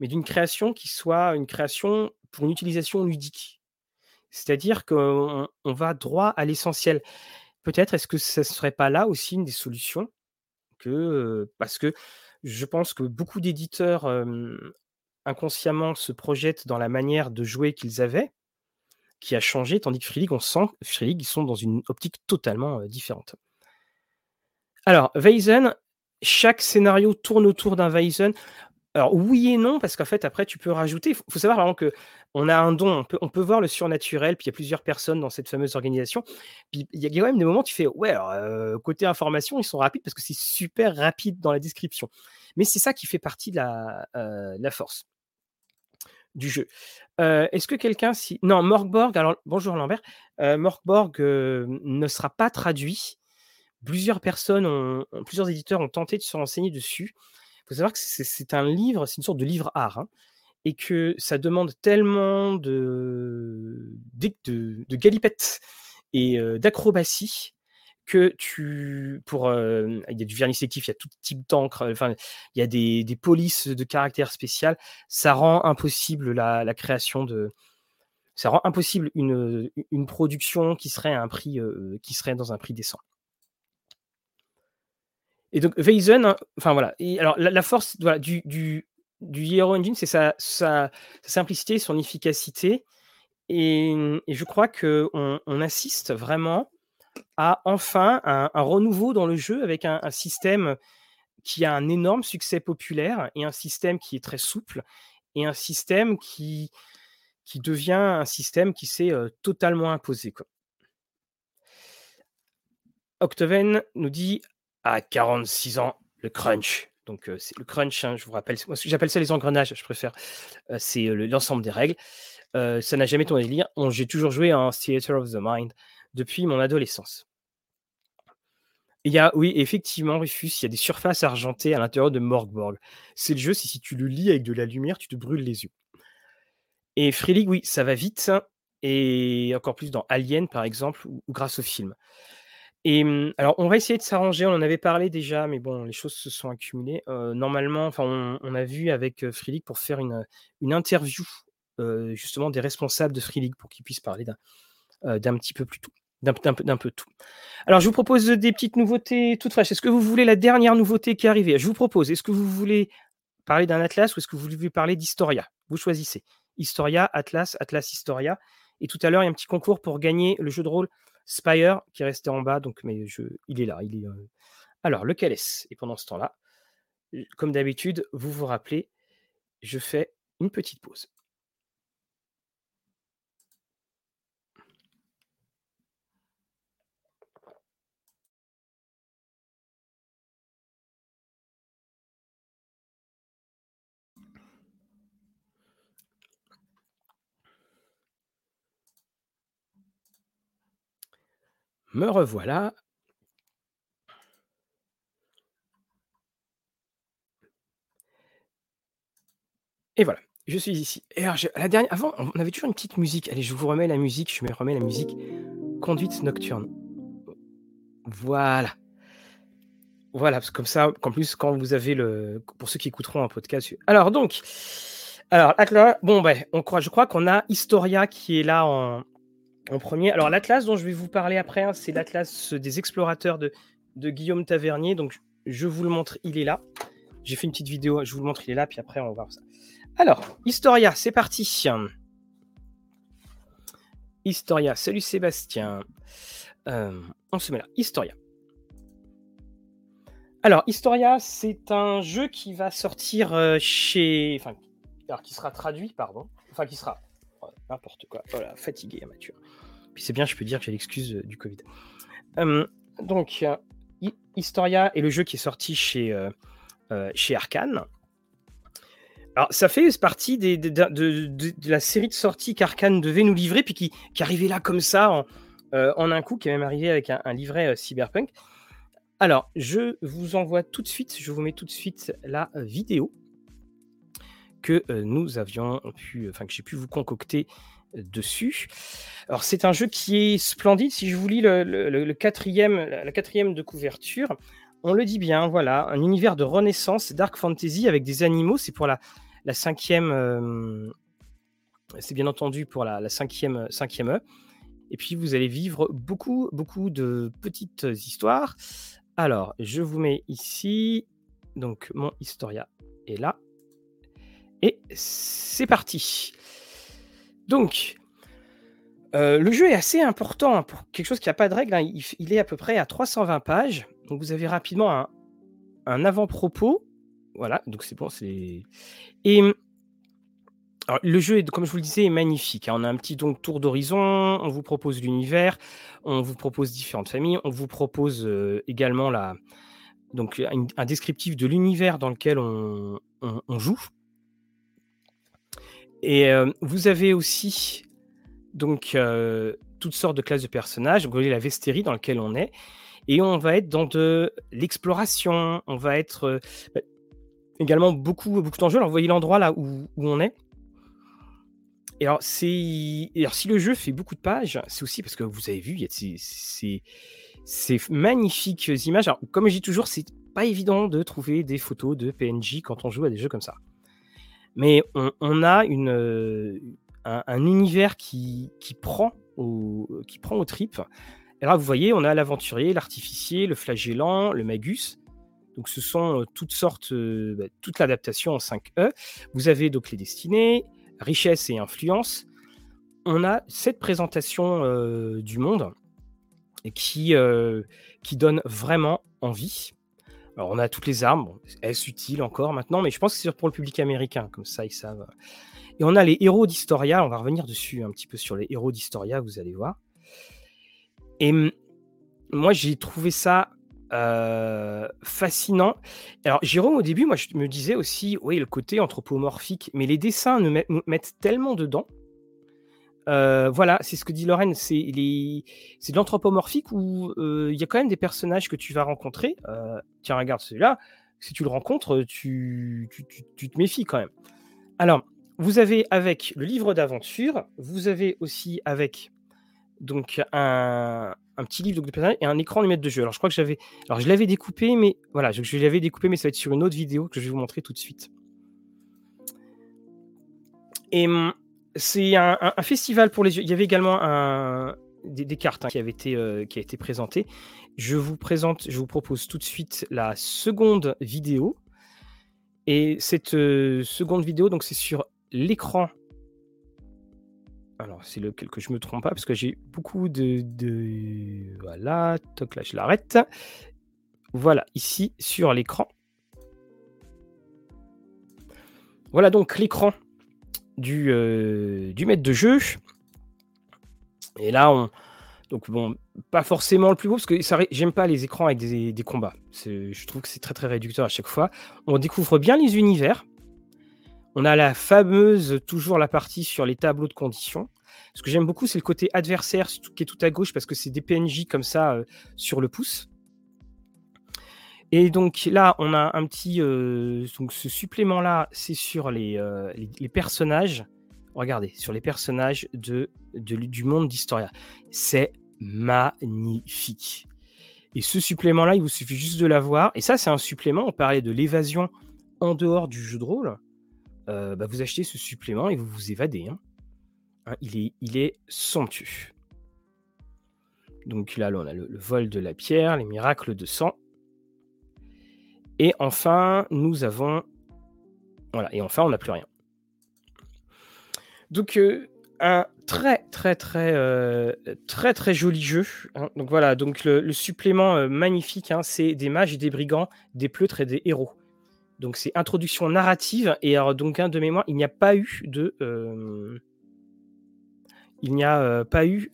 mais d'une création qui soit une création pour une utilisation ludique. C'est-à-dire qu'on on va droit à l'essentiel. Peut-être est-ce que ce ne serait pas là aussi une des solutions que, parce que je pense que beaucoup d'éditeurs inconsciemment se projettent dans la manière de jouer qu'ils avaient, qui a changé, tandis que Free League, on sent Free League, ils sont dans une optique totalement euh, différente. Alors, Weizen, chaque scénario tourne autour d'un Weizen. Alors oui et non, parce qu'en fait après tu peux rajouter il faut savoir vraiment qu'on a un don, on peut on voir le surnaturel, puis il y a plusieurs personnes dans cette fameuse organisation. Puis il y a quand même des moments où tu fais: «Ouais alors, heu, côté information, ils sont rapides parce que c'est super rapide dans la description». Mais c'est ça qui fait partie de la, la force du jeu. Heu, est-ce que quelqu'un si non, Morkborg alors bonjour Lambert, heu, ne sera pas traduit. Plusieurs personnes ont plusieurs éditeurs ont tenté de se renseigner dessus. Il faut savoir que c'est un livre, c'est une sorte de livre art, hein, et que ça demande tellement de galipettes et heu, d'acrobatie que tu pour, il y a du vernis sélectif, il y a tout type d'encre, enfin, il y a des polices de caractère spécial. Ça rend impossible la création de ça rend impossible une, une production qui serait un prix, qui serait dans un prix décent. Et donc Weizen, enfin voilà alors la force du du du Hero Engine, c'est sa sa sa simplicité, son efficacité et je crois qu'on on assiste vraiment à enfin un renouveau dans le jeu avec un système qui a un énorme succès populaire et un système qui est très souple et un système qui qui devient un système qui s'est, heu, totalement imposé, quoi. Octoven nous dit: «À 46 ans, le crunch». Donc heu, c'est le crunch, hein, je vous rappelle, moi j'appelle ça les engrenages, je préfère. Heu, c'est, le l'ensemble des règles. Ça n'a jamais mon délire. On j'ai toujours joué en Theater of the Mind depuis mon adolescence. Il y a oui, effectivement, Rufus, il y a des surfaces argentées à l'intérieur de Morkborg. C'est le jeu, si tu le lis avec de la lumière, tu te brûles les yeux. Et Free oui, ça va vite et encore plus dans Alien, par exemple, ou grâce au film. Et mmh, alors on va essayer de s'arranger, on en avait parlé déjà, mais bon, les choses se sont accumulées. Normalement, enfin, on a vu avec, Free League pour faire une, une interview, justement des responsables de Free League pour qu'ils puissent parler d'un, petit peu plus peu d'un peu tout. Alors je vous propose, des petites nouveautés toutes fraîches. Est-ce que vous voulez la dernière nouveauté qui est arrivée? Je vous propose, est-ce que vous voulez parler d'un atlas ou est-ce que vous voulez parler d'Historia? Vous choisissez. Historia, Atlas, Atlas, Historia et tout à l'heure, il y a un petit concours pour gagner le jeu de rôle Spire qui est resté en bas donc mais je il est là, il est, heu alors lequel est-ce? Et pendant ce temps-là, comme d'habitude, vous vous rappelez, je fais une petite pause. Me revoilà. Et voilà, je suis ici. Et la dernière avant, on avait toujours une petite musique. Allez, je vous remets la musique, je me remets la musique. Conduite nocturne. Voilà. Voilà, parce que comme ça, qu'en plus, quand vous avez le pour ceux qui écouteront un podcast alors donc, alors Atla bon, beh, on croit je crois qu'on a Historia qui est là en en 1er. Alors l'atlas dont je vais vous parler après, hein, c'est l'atlas des explorateurs de Guillaume Tavernier. Donc je vous le montre, il est là. J'ai fait une petite vidéo, je vous le montre, il est là, puis après on va voir ça. Alors, Historia, c'est parti. Historia, salut Sébastien. Hem, on se met là, Historia. Alors Historia, c'est un jeu qui va sortir, heu, chez enfin, qui sera traduit, pardon, enfin qui sera oh n'importe quoi, voilà, fatigué, Mathieu. Puis c'est bien, je peux dire que j'ai l'excuse, heu, du covid. Donc Hi Historia est le jeu qui est sorti chez, heu heu, chez Arcane. Alors ça fait partie de de la série de sorties qu'Arcane devait nous livrer, puis qui qui arrivait là comme ça en, un coup, qui est même arrivé avec un livret, Cyberpunk. Alors, je vous envoie tout de suite, je vous mets tout de suite la vidéo que, nous avions pu enfin que j'ai pu vous concocter dessus. Alors c'est un jeu qui est splendide, si je vous lis le 4e la 4e de couverture, on le dit bien, voilà, un univers de renaissance dark fantasy avec des animaux, c'est pour la la 5e, hem, c'est bien entendu pour la la 5e 5e E et puis vous allez vivre beaucoup, beaucoup de petites histoires. Alors, je vous mets ici, donc mon Historia est là et c'est parti. Donc, heu, le jeu est assez important, pour quelque chose qui a pas de règles, hein, il est à peu près à 320 pages, donc vous avez rapidement un avant-propos voilà, donc c'est bon, c'est et alors, le jeu est comme je vous le disais, est magnifique, hein. On a un petit donc tour d'horizon, on vous propose l'univers, on vous propose différentes familles, on vous propose, heu, également la donc un descriptif de l'univers dans lequel on joue. Et heu, vous avez aussi donc heu, toutes sortes de classes de personnages. Vous voyez la Vestérie dans lequel on est et on va être dans de l'exploration, on va être, heu, bah, également beaucoup beaucoup d'enjeux. Alors vous voyez l'endroit là où où on est? Et alors alors si le jeu fait beaucoup de pages, c'est aussi parce que vous avez vu, il y a ces ces magnifiques images. Alors comme je dis toujours, c'est pas évident de trouver des photos de PNJ quand on joue à des jeux comme ça. Mais on a une, heu, un un univers qui qui prend au qui prend aux tripes. Et là, vous voyez, on a l'aventurier, l'artificier, le flagellant, le magus. Donc ce sont, heu, toutes sortes, heu, bah, toute l'adaptation en 5E. Vous avez donc les destinées, richesse et influence. On a cette présentation, du monde qui, qui donne vraiment envie. Alors on a toutes les armes, bon, est-ce utile encore maintenant? Mais je pense que c'est pour le public américain, comme ça ils savent, et on a les héros d'Historia, on va revenir dessus un petit peu sur les héros d'Historia, vous allez voir. Et mmh, moi j'ai trouvé ça, heu, fascinant. Alors Jérôme au début, moi je me disais aussi: «Oui, le côté anthropomorphique», mais les dessins nous mettent tellement dedans. Heu, voilà, c'est ce que dit Lorraine, c'est de l'anthropomorphique où, heu, il y a quand même des personnages que tu vas rencontrer, heu, tiens regarde celui-là, si tu le rencontres, tu te méfies quand même. Alors, vous avez avec le livre d'aventure, vous avez aussi avec donc un un petit livre de personnages et un écran de maître de jeu. Alors je crois que j'avais alors je l'avais découpé, mais voilà, je je l'avais découpé, mais ça va être sur une autre vidéo que je vais vous montrer tout de suite. Et mmh, c'est un festival pour les yeux. Il y avait également des cartes, hein, qui avaient été, présentées. Je vous propose tout de suite la seconde vidéo et cette, heu, seconde vidéo, donc c'est sur l'écran alors c'est lequel que je me trompe pas parce que j'ai beaucoup de de voilà, toc là je l'arrête. Voilà, ici sur l'écran. Voilà donc l'écran du, heu, du maître de jeu. Et là on donc bon, pas forcément le plus beau parce que j'aime pas les écrans avec des combats. Je trouve que c'est très, très réducteur à chaque fois. On découvre bien les univers. On a la fameuse toujours la partie sur les tableaux de conditions. Ce que j'aime beaucoup, c'est le côté adversaire qui est tout à gauche parce que c'est des PNJ comme ça, heu, sur le pouce. Et donc là, on a un petit, heu, donc ce supplément-là, c'est sur les, heu, les les personnages. Regardez, sur les personnages de du monde d'Historia. C'est magnifique. Et ce supplément-là, il vous suffit juste de l'avoir et ça, c'est un supplément. On parlait de l'évasion en dehors du jeu de rôle. Heu, bah, vous achetez ce supplément et vous vous évadez, hein. Hein, il est il est somptueux. Donc là, on a le vol de la pierre, les miracles de sang. Et enfin, nous avons voilà et enfin, on n'a plus rien. Donc, heu, un très, très, très, heu, très, très joli jeu, hein. Donc voilà, donc le supplément, heu, magnifique, hein, c'est des mages des brigands, des pleutres et des héros. Donc c'est introduction narrative et alors donc hein, de mémoire, il n'y a pas eu de, il n'y a, pas eu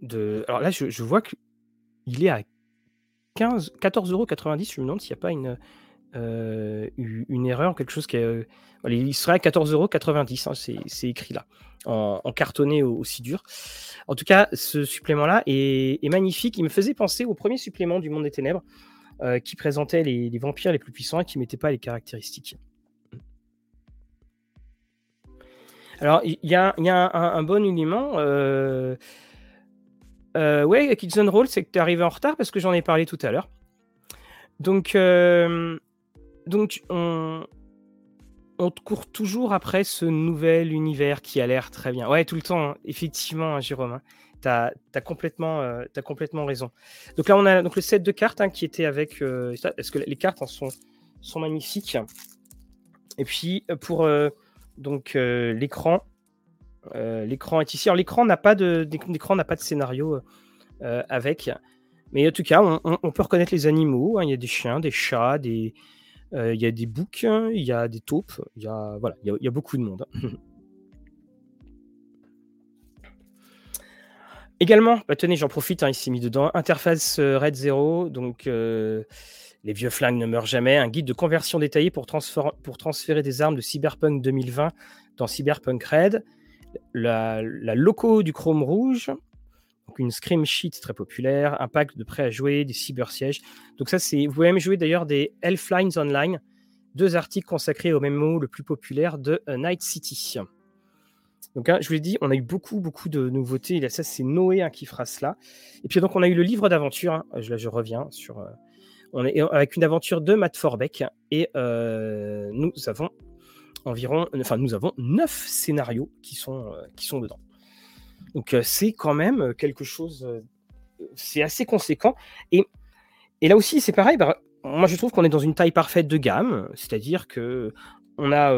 de alors là, je je vois qu'il est à 15 14,90 €. Je me demande s'il y a pas une, heu, u une erreur, quelque chose qui est, allez, il serait à 14,90 €, hein, c'est écrit là, en en cartonné au aussi dur. En tout cas, ce supplément-là est magnifique. Il me faisait penser au 1er supplément du Monde des Ténèbres, heu, qui présentait les vampires les plus puissants et qui mettait pas les caractéristiques. Alors il y a un bon élément, heu, ouais, Kids on Roll, c'est que tu es arrivé en retard parce que j'en ai parlé tout à l'heure. Donc hem, donc on on te court toujours après ce nouvel univers qui a l'air très bien. Ouais, tout le temps, hein, effectivement, hein, Jérôme, hein. Tu as complètement, as complètement raison. Donc là, on a donc le set de cartes, hein, qui était avec, ça parce que les cartes, sont sont magnifiques. Et puis, heu, pour, donc l'écran, l'écran est ici. Alors l'écran n'a pas de d'éc l'écran n'a pas de scénario, heu, avec. Mais en tout cas, on peut reconnaître les animaux, hein. Il y a des chiens, des chats, des il y a des boucs, il y a des taupes, il y a, voilà, il y a, beaucoup de monde. (laughs) Également, bah, tenez, j'en profite, hein, il s'est mis dedans. Interface Red Zero, donc les vieux flingues ne meurent jamais. Un guide de conversion détaillé pour, pour transférer des armes de Cyberpunk 2020 dans Cyberpunk Red. La, loco du Chrome Rouge, donc une scream sheet très populaire, un pack de prêts à jouer, des cybersièges. Donc ça, c'est. Vous pouvez même jouer d'ailleurs des Elflines Online, deux articles consacrés au même mot le plus populaire de euh, Night City. Donc, hein, je vous l'ai dit, on a eu beaucoup, beaucoup de nouveautés. ça, c'est Noé hein, qui fera cela. Et puis, donc, on a eu le livre d'aventure. Hein. Là, je reviens sur. Euh, avec une aventure de Matt Forbeck. Et euh, nous avons environ. Enfin, nous avons neuf scénarios qui sont, qui sont dedans. Donc c'est quand même quelque chose, c'est assez conséquent. Et, et là aussi, c'est pareil. Bah, moi, je trouve qu'on est dans une taille parfaite de gamme, c'est-à-dire que on a,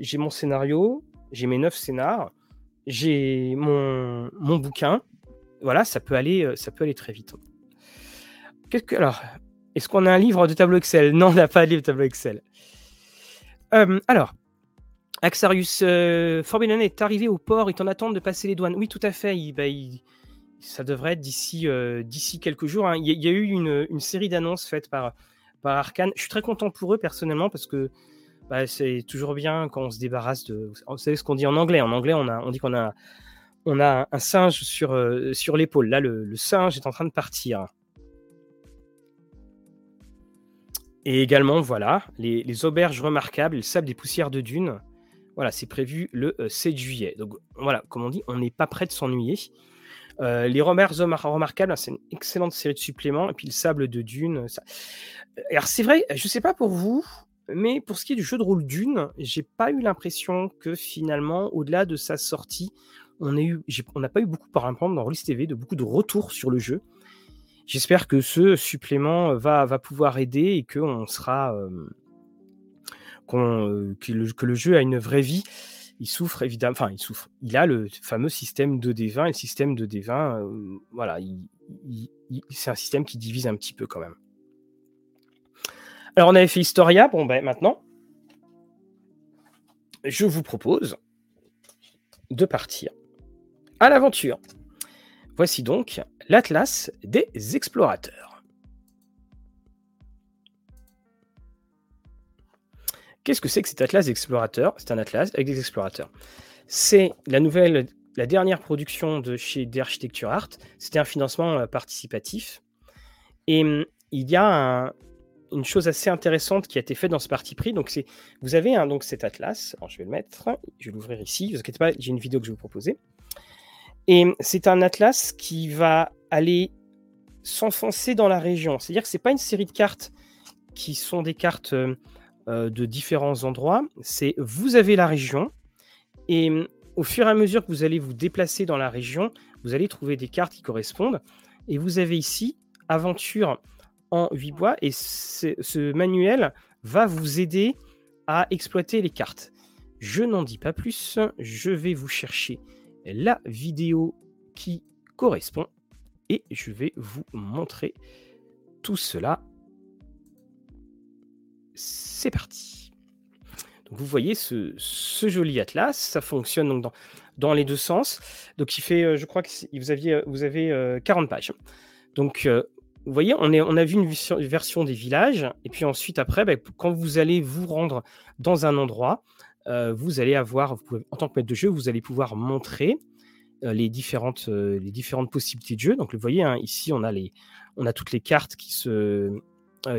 j'ai mon scénario, j'ai mes neuf scénars, j'ai mon, mon bouquin. Voilà, ça peut aller, ça peut aller très vite. Que alors Est-ce qu'on a un livre de tableau Excel? Non, on n'a pas de livre de tableau Excel. alors, Axarius euh, est arrivé au port, il en attend de passer les douanes. Oui, tout à fait. Il, bah, ça devrait être d'ici euh, quelques jours. Hein. Il, y a, eu une, série d'annonces faites par, par Arkane. Je suis très content pour eux personnellement parce que bah, c'est toujours bien quand on se débarrasse de. Vous savez ce qu'on dit en anglais En anglais, on, a, on dit qu'on a, on a un singe sur, euh, sur l'épaule. Là, le, singe est en train de partir. Et également, voilà, les, les auberges remarquables, le sable des poussières de dunes. Voilà, c'est prévu le 7 euh, juillet. Donc voilà, comme on dit, on n'est pas prêt de s'ennuyer. Euh, les Romers remarquables, hein, c'est une excellente série de suppléments. Et puis le sable de Dune. Euh, alors c'est vrai, je ne sais pas pour vous, mais pour ce qui est du jeu de rôle Dune, j'ai pas eu l'impression que finalement, au-delà de sa sortie, on n'a pas eu beaucoup, par exemple, dans Rollis TV, de beaucoup de retours sur le jeu. J'espère que ce supplément va, pouvoir aider et qu'on sera, que, le, jeu a une vraie vie. Il souffre évidemment, enfin il souffre. Il a le fameux système 2D20 et le système 2D20, euh, voilà, c'est un système qui divise un petit peu quand même. Alors on avait fait Historia, bon ben maintenant, je vous propose de partir à l'aventure. Voici donc l'Atlas des explorateurs. Qu'est-ce que c'est que cet atlas d'explorateurs? C'est un atlas avec des explorateurs. C'est la nouvelle, la dernière production de chez d'Architecture Art. C'était un financement euh, participatif. Et hum, il y a une chose assez intéressante qui a été faite dans ce parti pris. Donc, c'est, vous avez donc cet atlas. Je vais le mettre. Je vais l'ouvrir ici. Ne vous inquiétez pas, j'ai une vidéo que je vais vous proposer. Et hum, c'est un atlas qui va aller s'enfoncer dans la région. C'est-à-dire que ce n'est pas une série de cartes qui sont des cartes euh, de différents endroits. C'est vous avez la région et mm, au fur et à mesure que vous allez vous déplacer dans la région, vous allez trouver des cartes qui correspondent. Et vous avez ici aventure en 8 bois et ce manuel va vous aider à exploiter les cartes. Je n'en dis pas plus, je vais vous chercher la vidéo qui correspond et je vais vous montrer tout cela c'est parti. Donc vous voyez ce, joli atlas, ça fonctionne donc dans, dans, les deux sens. Donc il fait, euh, je crois que vous aviez, euh, vous avez 40 euh, pages. Donc vous voyez, on, est, on a vu une version des villages, et puis ensuite après, bah, quand vous allez vous rendre dans un endroit, vous allez avoir, en tant que maître de jeu, vous allez pouvoir montrer les différentes, les différentes possibilités de jeu. Donc vous voyez, hein, ici on a les, on a toutes les cartes qui se,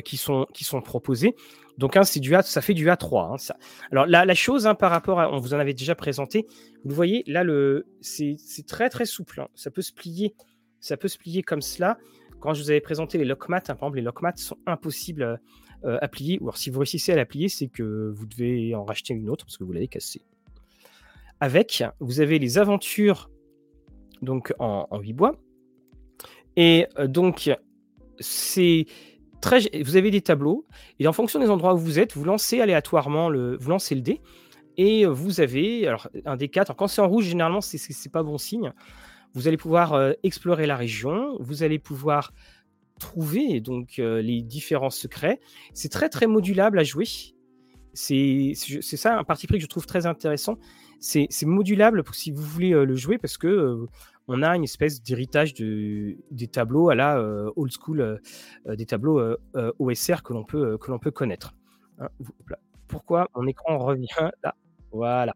qui sont, qui sont proposées. Donc, hein, c'est du A, ça fait du A3. Hein. Alors, la, la chose hein, par rapport à. On vous en avait déjà présenté. Vous voyez, là, le, c'est, très, très souple. Ça peut se plier. Ça peut se plier comme cela. Quand je vous avais présenté les lockmats, par exemple, les lockmats sont impossibles euh, à plier. Ou alors, si vous réussissez à la plier, c'est que vous devez en racheter une autre parce que vous l'avez cassée. Avec, vous avez les aventures donc en, en 8 bois. Et euh, donc, c'est vous avez des tableaux et en fonction des endroits où vous êtes, vous lancez aléatoirement le, vous lancez le dé et vous avez alors un des quatre. quand c'est en rouge, généralement c'est pas bon signe. Vous allez pouvoir euh, explorer la région, vous allez pouvoir trouver donc les différents secrets. C'est très très modulable à jouer. C'est ça un parti pris que je trouve très intéressant. C'est modulable pour, si vous voulez le jouer parce que on a une espèce d'héritage de, des tableaux à la old school, des tableaux OSR que l'on peut, peut connaître. Hein, Pourquoi mon écran revient (laughs) là? Voilà.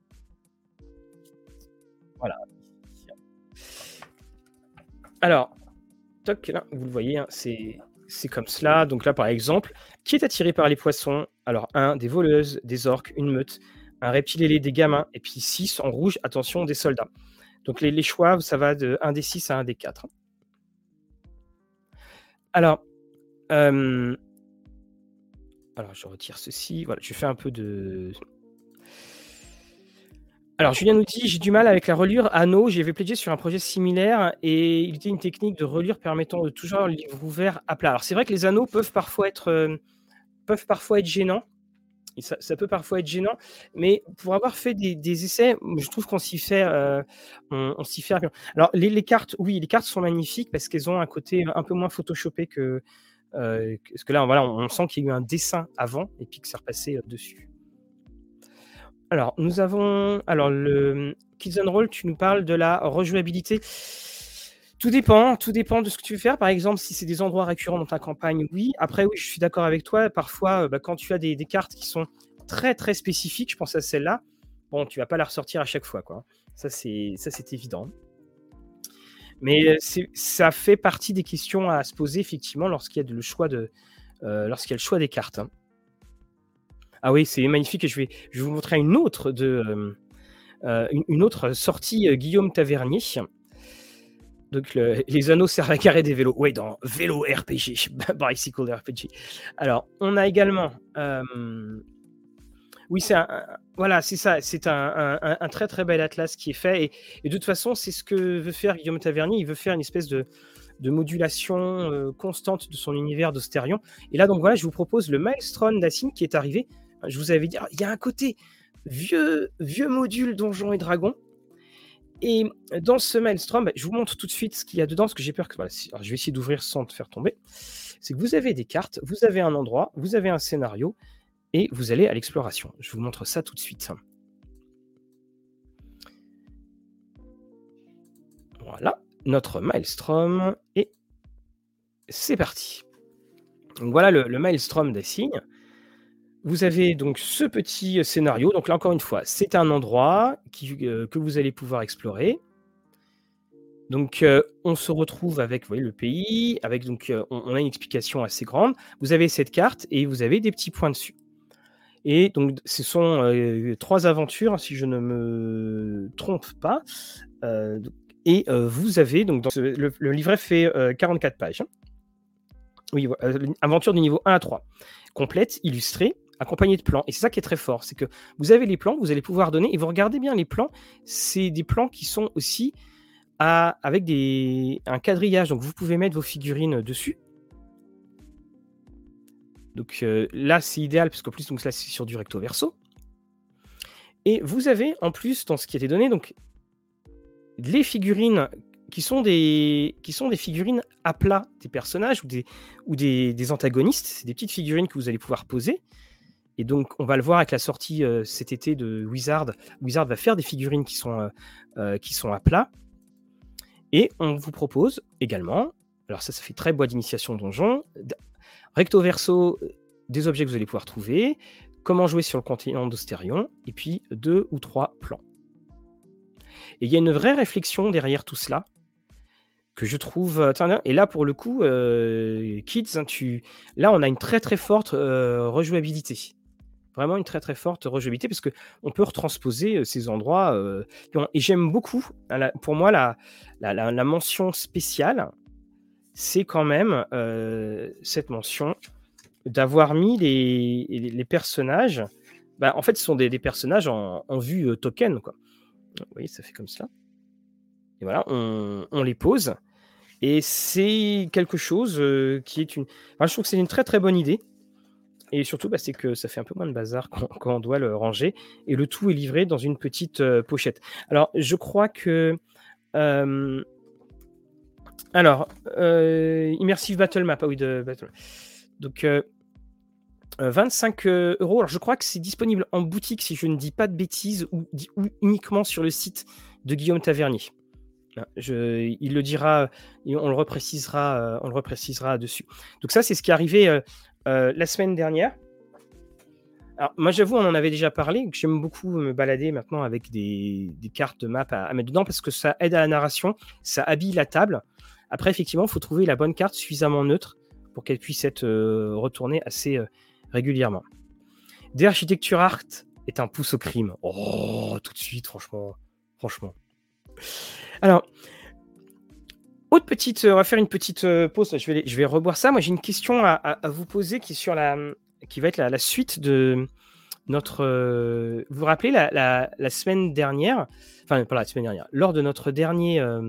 Voilà. Alors, toc, là, vous le voyez, hein, c'est comme cela. Donc là, par exemple, qui est attiré par les poissons? Alors, un, des voleuses, des orques, une meute, un reptile ailé, des gamins, et puis 6 en rouge, attention, des soldats. Donc les, choix, ça va de 1 des 6 à 1 des 4. Alors, euh, alors, je retire ceci. Voilà, je fais un peu de. Alors, Julien nous dit J'ai du mal avec la relure anneau. J'avais plaidé sur un projet similaire et il était une technique de relure permettant de toujours livre ouvert à plat. Alors, c'est vrai que les anneaux peuvent parfois être, euh, peuvent parfois être gênants. Ça, peut parfois être gênant, mais pour avoir fait des, essais, je trouve qu'on s'y fait, euh, on, s'y fait. Alors les, cartes, oui, les cartes sont magnifiques parce qu'elles ont un côté un peu moins photoshopé que, euh, parce que là, voilà, on, sent qu'il y a eu un dessin avant et puis que c'est repassé euh, dessus. Alors nous avons, alors le Kids on Roll, tu nous parles de la rejouabilité. Tout dépend, tout dépend de ce que tu veux faire. Par exemple, si c'est des endroits récurrents dans ta campagne, oui. Après, oui, je suis d'accord avec toi. Parfois, euh, bah, quand tu as des, cartes qui sont très très spécifiques, je pense à celle-là, bon, tu vas pas la ressortir à chaque fois, quoi. Ça, c'est ça, c'est évident. Mais euh, ça fait partie des questions à se poser effectivement lorsqu'il y a le choix de, euh, lorsqu'il y a le choix des cartes. Hein. Ah oui, c'est magnifique. je vais, je vais vous montrer une autre de, une, autre sortie Guillaume Tavernier. Donc les anneaux servent à carrer des vélos. Oui, dans vélo RPG, (laughs) bicycle RPG. Alors, on a également. Euh, oui, c'est un, voilà, c'est ça. C'est un, très très bel atlas qui est fait. Et, de toute façon, c'est ce que veut faire Guillaume Tavernier. Il veut faire une espèce de, modulation euh, constante de son univers d'Ostérion. Et là, donc voilà, je vous propose le Maelstrom d'Assine qui est arrivé. Je vous avais dit, il y a un côté vieux, vieux module Donjons et Dragons et dans ce maelstrom, bah, je vous montre tout de suite ce qu'il y a dedans, parce que j'ai peur que. je vais essayer d'ouvrir sans te faire tomber. C'est que vous avez des cartes, vous avez un endroit, vous avez un scénario, et vous allez à l'exploration. Je vous montre ça tout de suite. Voilà, notre maelstrom, et c'est parti. Voilà le, le maelstrom des signes. Vous avez donc ce petit scénario. Donc là, encore une fois, c'est un endroit euh, que vous allez pouvoir explorer. Donc, euh, on se retrouve avec le pays, avec donc euh, on, a une explication assez grande. Vous avez cette carte et vous avez des petits points dessus. Et donc, ce sont trois aventures, si je ne me trompe pas. et vous avez donc dans le, le, livret fait 44 pages. Oui, aventure du niveau 1 à 3, complète, illustrée accompagné de plans. Et c'est ça qui est très fort, c'est que vous avez les plans, vous allez pouvoir donner, et vous regardez bien les plans, c'est des plans qui sont aussi avec des, un quadrillage, donc vous pouvez mettre vos figurines dessus. Donc euh, là, c'est idéal, parce qu'en plus, donc là, c'est sur du recto verso. Et vous avez, en plus, dans ce qui été donné, donc les figurines qui sont des, qui sont des figurines à plat des personnages ou des, ou des, des antagonistes. C'est des petites figurines que vous allez pouvoir poser. Et donc, on va le voir avec la sortie euh, cet été de Wizard. Wizard va faire des figurines qui sont, euh, euh, qui sont à plat. Et on vous propose également, alors ça, ça fait très bois d'initiation donjon, recto verso, des objets que vous allez pouvoir trouver, comment jouer sur le continent d'Ostérion, et puis deux ou trois plans. Et il y a une vraie réflexion derrière tout cela, que je trouve. Et là, pour le coup, Kids, hein, là, on a une très très forte rejouabilité vraiment une très très forte rejouabilité parce que on peut retransposer euh, ces endroits. Euh, et j'aime beaucoup, hein, pour moi, la, la, mention spéciale, c'est quand même euh, cette mention d'avoir mis les, les, personnages. Bah, en fait, ce sont des, personnages en, vue token. Quoi. Vous voyez, ça fait comme ça. Et voilà, on, on les pose. Et c'est quelque chose qui est une. je trouve que c'est une très très bonne idée. Et surtout, bah, c'est que ça fait un peu moins de bazar (laughs) quand, on doit le ranger. Et le tout est livré dans une petite euh, pochette. Alors, je crois que. Euh, Alors, euh, Immersive Battle Map, ah oui, de Battle. Donc, 25 euros. Alors, je crois que c'est disponible en boutique, si je ne dis pas de bêtises, ou, uniquement sur le site de Guillaume Tavernier. Ah, il le dira, on le reprécisera, on le reprécisera dessus. Donc ça, c'est ce qui est arrivé la semaine dernière. Alors, moi, j'avoue, on en avait déjà parlé, j'aime beaucoup me balader maintenant avec des, cartes de map à, mettre dedans parce que ça aide à la narration, ça habille la table. Après, effectivement, il faut trouver la bonne carte suffisamment neutre pour qu'elle puisse être retournée assez régulièrement. Des Architecture Art est un pouce au crime. Oh, tout de suite, franchement. Franchement. Alors, autre petite, on va faire une petite pause. Je vais, je vais reboire ça. Moi, j'ai une question à, vous poser qui sur la, qui va être la, suite de notre. vous vous rappelez la, semaine dernière, enfin pas la semaine dernière, lors de notre dernier, euh,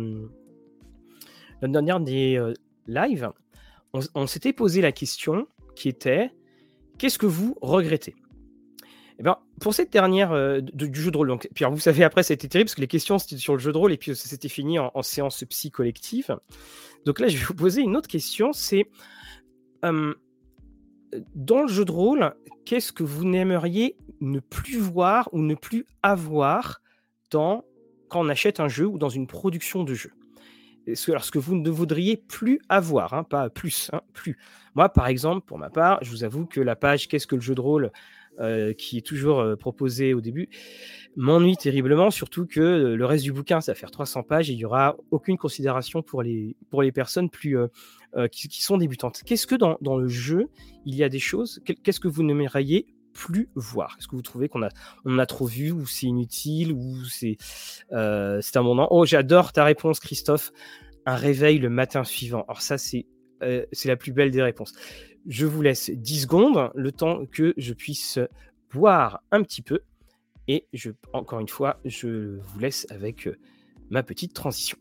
notre dernier euh, live, on, s'était posé la question qui était qu'est-ce que vous regrettez? Eh bien, pour cette dernière euh, du jeu de rôle, puis vous savez, après, c'était terrible parce que les questions c'était sur le jeu de rôle et puis ça s'était fini en, séance psy collective. Donc là, je vais vous poser une autre question c'est dans le jeu de rôle, qu'est-ce que vous n'aimeriez ne plus voir ou ne plus avoir dans, quand on achète un jeu ou dans une production de jeu? Alors, ce que vous ne voudriez plus avoir, hein, pas plus, hein, plus. Moi, par exemple, pour ma part, je vous avoue que la page Qu'est-ce que le jeu de rôle euh, qui est toujours euh, proposé au début m'ennuie terriblement, surtout que euh, le reste du bouquin, ça va faire 300 pages et il n'y aura aucune considération pour les, pour les personnes plus, qui, sont débutantes. Qu'est-ce que dans, dans, le jeu, il y a des choses, qu'est-ce que vous n'aimeriez plus voir? Est-ce que vous trouvez qu'on a, on a trop vu ou c'est inutile ou c'est c'est un moment Oh, j'adore ta réponse, Christophe. Un réveil le matin suivant. Alors ça, c'est c'est la plus belle des réponses. Je vous laisse 10 secondes, le temps que je puisse boire un petit peu. Et je, encore une fois, je vous laisse avec ma petite transition.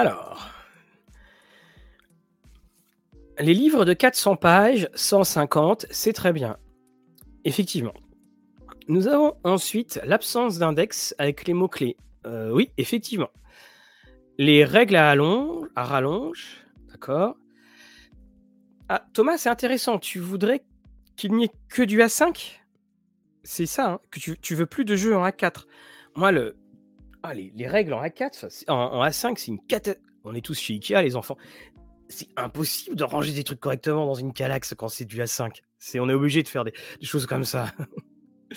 Alors, les livres de 400 pages, 150, c'est très bien. Effectivement. Nous avons ensuite l'absence d'index avec les mots-clés. Euh, oui, effectivement. Les règles à, allonge, à rallonge. D'accord. Ah, Thomas, c'est intéressant. Tu voudrais qu'il n'y ait que du A5 C'est ça, hein, que tu, veux plus de jeux en A4. Moi, le, ah, les, règles en A4, en, A5, c'est une catastrophe. On est tous chez Ikea, les enfants. C'est impossible de ranger des trucs correctement dans une calaxe quand c'est du A5. C'est, on est obligé de faire des, choses comme ça. (laughs)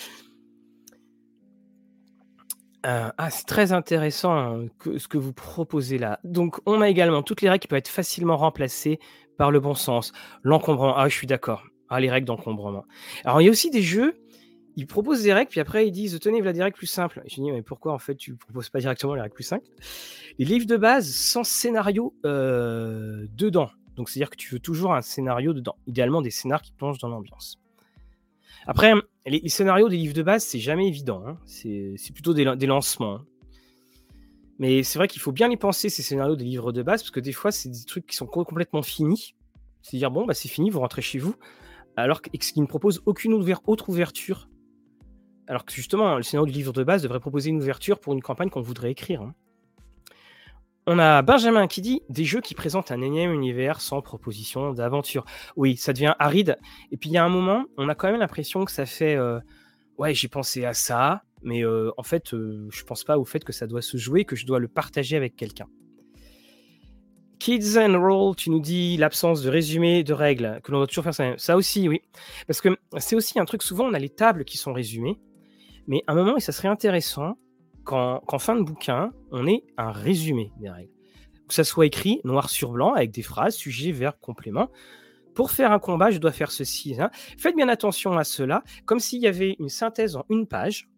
Euh, ah, c'est très intéressant hein, ce que vous proposez là. Donc, on a également toutes les règles qui peuvent être facilement remplacées par le bon sens. L'encombrement. Ah, je suis d'accord. Ah, les règles d'encombrement. Alors, il y a aussi des jeux ils proposent des règles, puis après ils disent tenez, voilà des règles plus simples. Je dis mais pourquoi en fait tu proposes pas directement les règles plus simples? Les livres de base sans scénario euh, dedans. Donc c'est-à-dire que tu veux toujours un scénario dedans. Idéalement des scénarios qui plongent dans l'ambiance. Après, les, scénarios des livres de base, c'est jamais évident. Hein. C'est plutôt des, lancements. Hein. Mais c'est vrai qu'il faut bien les penser, ces scénarios des livres de base, parce que des fois, c'est des trucs qui sont complètement finis. C'est-à-dire, bon, bah, c'est fini, vous rentrez chez vous. Alors qu'ils ne proposent aucune autre ouverture alors que justement, le scénario du livre de base devrait proposer une ouverture pour une campagne qu'on voudrait écrire. Hein. On a Benjamin qui dit des jeux qui présentent un énième univers sans proposition d'aventure. Oui, ça devient aride. Et puis il y a un moment, on a quand même l'impression que ça fait euh, ouais, j'ai pensé à ça, mais euh, en fait, euh, je pense pas au fait que ça doit se jouer, que je dois le partager avec quelqu'un. Kids and Roll, tu nous dis l'absence de résumé de règles, que l'on doit toujours faire ça. Ça aussi, oui. Parce que c'est aussi un truc, souvent on a les tables qui sont résumées, mais à un moment, ça serait intéressant qu'en fin de bouquin, on ait un résumé des règles. Que ça soit écrit noir sur blanc avec des phrases, sujet, verbe, complément. Pour faire un combat, je dois faire ceci. Hein. Faites bien attention à cela, comme s'il y avait une synthèse en une page,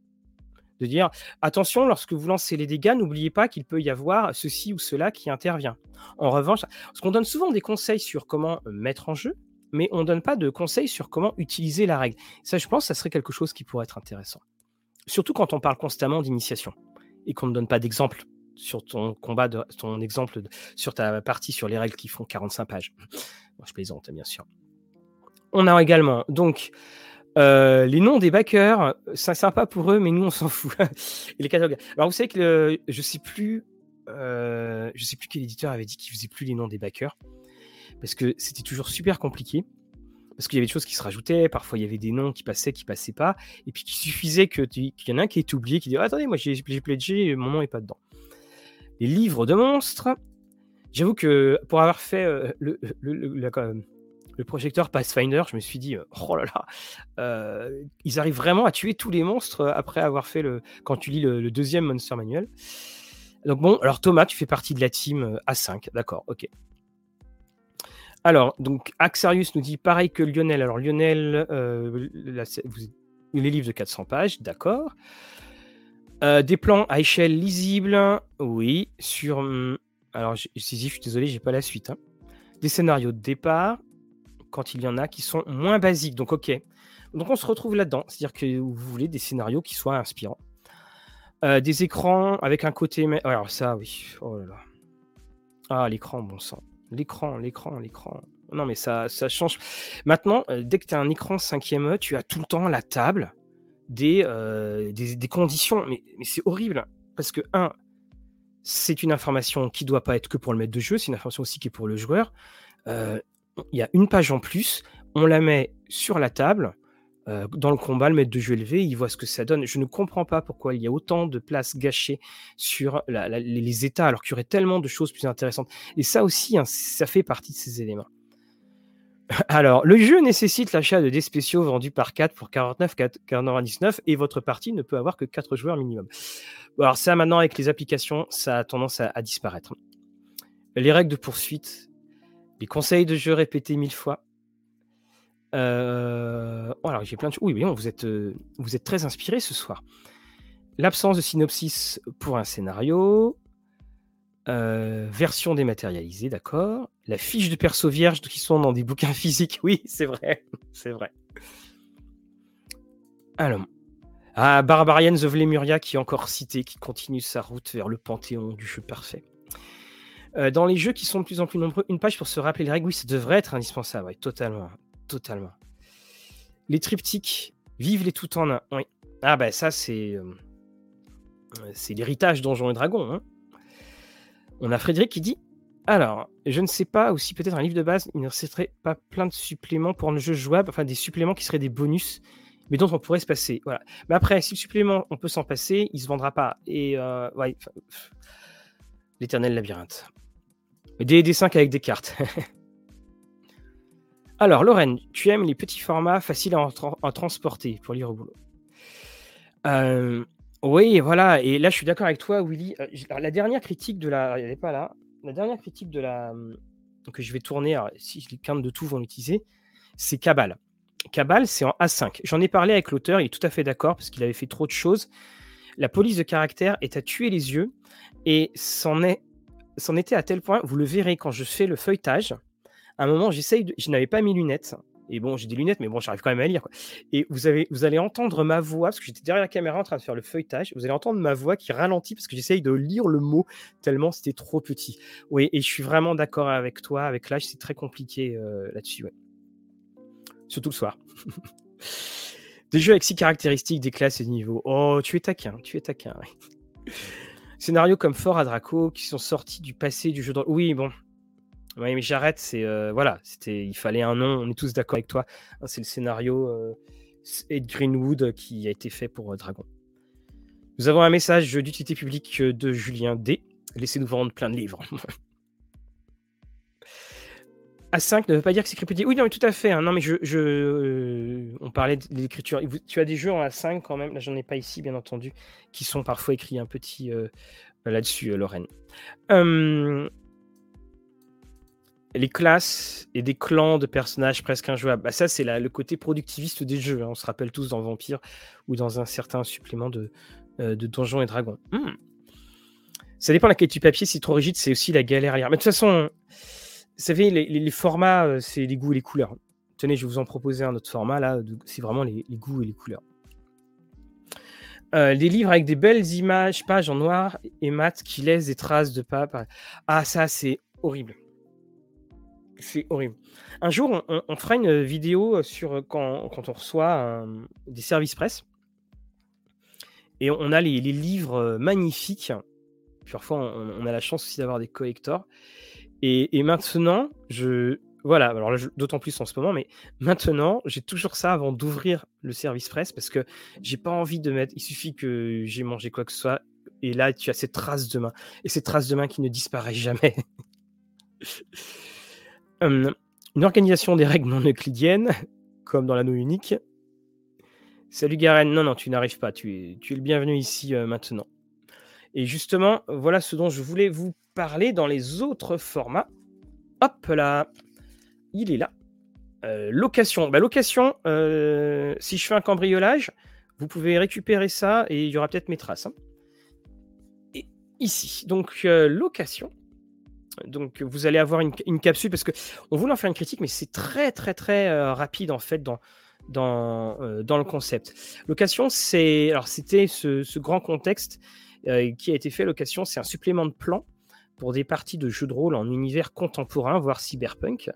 de dire attention, lorsque vous lancez les dégâts, n'oubliez pas qu'il peut y avoir ceci ou cela qui intervient. En revanche, parce qu'on donne souvent des conseils sur comment mettre en jeu, mais on ne donne pas de conseils sur comment utiliser la règle. Ça, je pense, ça serait quelque chose qui pourrait être intéressant. Surtout quand on parle constamment d'initiation et qu'on ne donne pas d'exemple sur ton combat, de, ton exemple sur ta partie sur les règles qui font 45 pages. je plaisante, bien sûr. On a également donc euh, les noms des backers, c'est sympa pour eux, mais nous on s'en fout. (laughs) les catalogues. Alors vous savez que je sais plus, euh, je sais plus quel éditeur avait dit qu'il faisait plus les noms des backers parce que c'était toujours super compliqué. Parce qu'il y avait des choses qui se rajoutaient, parfois il y avait des noms qui passaient, qui passaient pas, et puis qu'il suffisait qu'il y en ait un qui ait oublié, qui dit Attendez, moi j'ai pledgé, mon nom est pas dedans. Les livres de monstres, j'avoue que pour avoir fait euh, le, projecteur Pathfinder, je me suis dit, oh là là, euh, ils arrivent vraiment à tuer tous les monstres après avoir fait le. quand tu lis le, deuxième Monster Manuel. Donc bon, alors Thomas, tu fais partie de la team euh, A5, d'accord, ok. Alors, donc Axarius nous dit pareil que Lionel. Alors Lionel, euh, les livres de 400 pages, d'accord. des plans à échelle lisible, oui. Sur. Hmm, alors, si, je suis désolé, j'ai pas la suite. Hein. Des scénarios de départ, quand il y en a qui sont moins basiques. Donc, ok. Donc, on se retrouve là-dedans. C'est-à-dire que vous voulez des scénarios qui soient inspirants. Euh, des écrans avec un côté. Alors, ça, oui. Oh là là. Ah, l'écran, bon sang. L'écran, l'écran, l'écran. Non, mais ça, ça change. Maintenant, euh, dès que tu as un écran 5e, tu as tout le temps la table des, euh, conditions. Mais, c'est horrible. Parce que, un, c'est une information qui doit pas être que pour le maître de jeu, c'est une information aussi qui est pour le joueur il y a une page en plus, on la met sur la table. Euh, dans le combat, le maître de jeu élevé, il voit ce que ça donne. Je ne comprends pas pourquoi il y a autant de place gâchée sur les états, alors qu'il y aurait tellement de choses plus intéressantes. Et ça aussi, hein, ça fait partie de ces éléments. (laughs) Alors, le jeu nécessite l'achat de dés spéciaux vendus par 4 pour 49,99 et votre partie ne peut avoir que 4 joueurs minimum. alors ça, maintenant, avec les applications, ça a tendance à disparaître. Les règles de poursuite, les conseils de jeu répétés mille fois. Euh... Oh, alors j'ai plein de Oui, oui, vous êtes, euh, vous êtes très inspiré ce soir. L'absence de synopsis pour un scénario. Euh, version dématérialisée, d'accord. La fiche de perso vierge qui sont dans des bouquins (laughs) physiques. Oui, c'est vrai. (laughs) c'est vrai. Alors. Ah, Barbarian of Lemuria qui est encore cité, qui continue sa route vers le panthéon du jeu parfait. Euh, dans les jeux qui sont de plus en plus nombreux, une page pour se rappeler les règles, oui, ça devrait être indispensable. Oui, totalement. Totalement. Les triptyques, vive les tout en un. Ah, ben ça, c'est. Euh, c'est l'héritage Donjons et Dragons. Hein. On a Frédéric qui dit Alors, je ne sais pas, ou si peut-être un livre de base, il ne serait pas plein de suppléments pour le jeu jouable, enfin des suppléments qui seraient des bonus, mais dont on pourrait se passer. Voilà. Mais après, si le supplément, on peut s'en passer, il ne se vendra pas. Et. Euh, ouais, L'éternel labyrinthe. Des, des 5 avec des cartes. (laughs) Alors, Lorraine, tu aimes les petits formats faciles à transporter pour lire au boulot. Euh, oui, voilà. Et là, je suis d'accord avec toi, Willy. Euh, la dernière critique de la. Elle n'est pas là. La dernière critique de la. Que je vais tourner, si les quintes de tout vont l'utiliser, c'est Cabal. Cabal, c'est en A5. J'en ai parlé avec l'auteur, il est tout à fait d'accord parce qu'il avait fait trop de choses. La police de caractère est à tuer les yeux et c'en est c'en était à tel point, vous le verrez quand je fais le feuilletage. Un moment, j'essaye, de... je n'avais pas mes lunettes. Et bon, j'ai des lunettes, mais bon, j'arrive quand même à lire. Et vous, avez, vous allez entendre ma voix, parce que j'étais derrière la caméra en train de faire le feuilletage. Vous allez entendre ma voix qui ralentit parce que j'essaye de lire le mot tellement c'était trop petit. Oui, et je suis vraiment d'accord avec toi. Avec l'âge, c'est très compliqué euh, là-dessus. Ouais. Surtout le soir. (laughs) des jeux avec six caractéristiques, des classes et des niveaux. Oh, tu es taquin, tu es taquin. (laughs) Scénarios comme Fort à Draco qui sont sortis du passé du jeu de... Oui, bon. Oui, mais j'arrête. C'est euh, voilà, c'était, il fallait un nom. On est tous d'accord avec toi. Hein, c'est le scénario euh, Ed Greenwood qui a été fait pour euh, Dragon. Nous avons un message d'utilité publique de Julien D. Laissez-nous vendre plein de livres. (laughs) A5 ne veut pas dire que c'est crippédique. Oui, non, mais tout à fait. Hein. Non, mais je, euh, on parlait de l'écriture. Tu as des jeux en A5 quand même? Là, j'en ai pas ici, bien entendu, qui sont parfois écrits un petit euh, là-dessus, euh, Lorraine. Hum, les classes et des clans de personnages presque injouables. Bah, ça, c'est le côté productiviste des jeux. Hein. On se rappelle tous dans Vampire ou dans un certain supplément de, de Donjons et Dragons. Hum. Ça dépend de la qualité du papier. Si trop rigide, c'est aussi la galère lire. Mais de toute façon vous savez, les, formats, euh, c'est les goûts et les couleurs. tenez, je vais vous en proposer un autre format là. C'est vraiment les, goûts et les couleurs. Euh, des livres avec des belles images, pages en noir et mat qui laissent des traces de pas. Ah, ça, c'est horrible. C'est horrible. Un jour, on, fera une vidéo sur quand, quand on reçoit des services presse. Et on a les, livres magnifiques. Parfois, on, a la chance aussi d'avoir des collectors. Et, maintenant, je. Voilà, alors d'autant plus en ce moment, mais maintenant, j'ai toujours ça avant d'ouvrir le service presse parce que j'ai pas envie de mettre. Il suffit que j'ai mangé quoi que ce soit. Et là, tu as ces traces de main. Et ces traces de main qui ne disparaissent jamais. (laughs) Hum, une organisation des règles non euclidiennes, (laughs) comme dans l'anneau unique. Salut Garen, non, non, tu n'arrives pas, tu es, le bienvenu ici euh, maintenant. Et justement, voilà ce dont je voulais vous parler dans les autres formats. Hop là, il est là. Euh, location. Bah, location, euh, si je fais un cambriolage, vous pouvez récupérer ça et il y aura peut-être mes traces. Hein. Ici, donc location. Donc vous allez avoir une, capsule parce que on voulait en faire une critique, mais c'est très très très euh, rapide en fait dans dans, euh, dans le concept. Location, c'est alors c'était ce, grand contexte euh, qui a été fait. Location, c'est un supplément de plan pour des parties de jeux de rôle en univers contemporain, voire cyberpunk.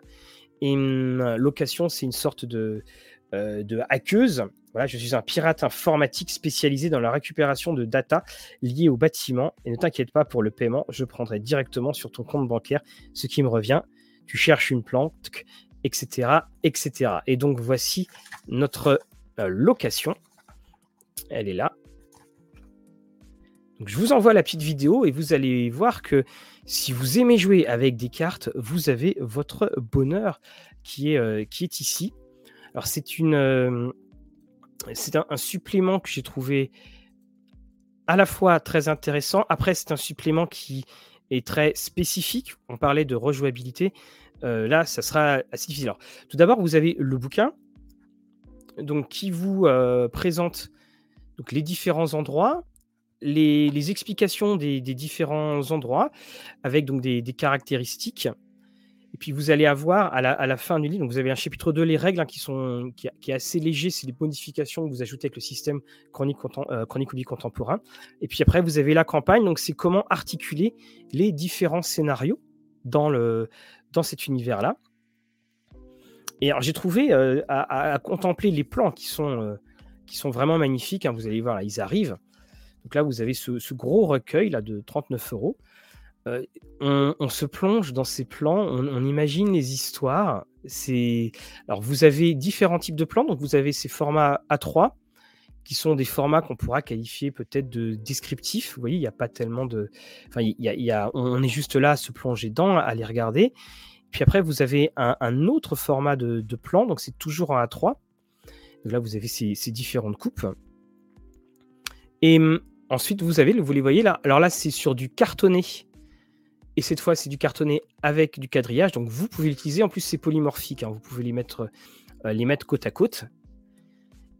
Et hum, location, c'est une sorte de de hackeuse je suis un pirate informatique spécialisé dans la récupération de data liées au bâtiment. Et ne t'inquiète pas pour le paiement, je prendrai directement sur ton compte bancaire ce qui me revient. Tu cherches une plante, etc., etc. Et donc voici notre euh, location. Elle est là. Je vous envoie la petite vidéo et vous allez voir que si vous aimez jouer avec des cartes, vous avez votre bonheur qui est, euh, qui est ici. Alors c'est une, euh, c'est un, supplément que j'ai trouvé à la fois très intéressant. Après, c'est un supplément qui est très spécifique. On parlait de rejouabilité. Euh, là, ça sera assez difficile. tout d'abord, vous avez le bouquin donc, qui vous euh, présente les différents endroits, les, explications des, différents endroits, avec donc des caractéristiques et puis vous allez avoir à la, fin du livre, donc vous avez un chapitre 2, les règles, hein, qui, sont, qui, est assez léger, c'est les modifications que vous ajoutez avec le système chronique, euh, chronique contemporain. Et puis après, vous avez la campagne, donc c'est comment articuler les différents scénarios dans, le, dans cet univers-là. Et alors j'ai trouvé euh, à, contempler les plans qui sont, euh, qui sont vraiment magnifiques. Hein, vous allez voir, là, ils arrivent. Donc là, vous avez ce, ce gros recueil là, de 39 euros. Euh, on, se plonge dans ces plans, on, imagine les histoires. C'est alors vous avez différents types de plans. Donc vous avez ces formats A3 qui sont des formats qu'on pourra qualifier peut-être de descriptifs. Vous voyez, il n'y a pas tellement de, enfin, il y a, on est juste là à se plonger dans, à les regarder. Puis après, vous avez un, autre format de, plan. Donc c'est toujours en A3. Donc là, vous avez ces, ces différentes coupes. Et hum, ensuite, vous avez, vous les voyez là. Alors là, c'est sur du cartonné. Et cette fois, c'est du cartonné avec du quadrillage. Donc, vous pouvez l'utiliser. En plus, c'est polymorphique. Hein. Vous pouvez les mettre, euh, les mettre côte à côte.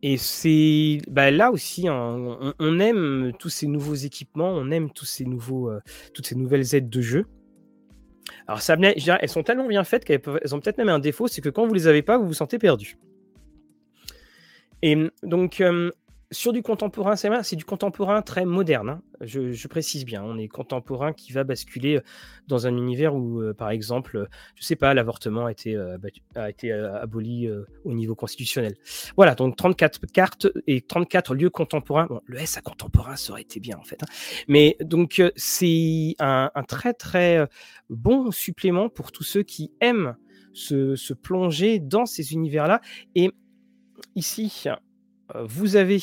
Et c'est bah, là aussi, hein, on, aime tous ces nouveaux équipements, on aime tous ces nouveaux, euh, toutes ces nouvelles aides de jeu. Alors, ça, elles sont tellement bien faites qu'elles ont peut-être même un défaut, c'est que quand vous les avez pas, vous vous sentez perdu. Et donc, euh, sur du contemporain, c'est du contemporain très moderne. Hein. Je, précise bien, on est contemporain qui va basculer euh, dans un univers où, euh, par exemple, euh, je sais pas, l'avortement a été, a été aboli au niveau constitutionnel. Voilà, donc 34 cartes et 34 lieux contemporains. Bon, le S à contemporain, ça aurait été bien en fait. Hein. Mais donc, c'est un, très très bon supplément pour tous ceux qui aiment se plonger dans ces univers-là. Et ici, vous avez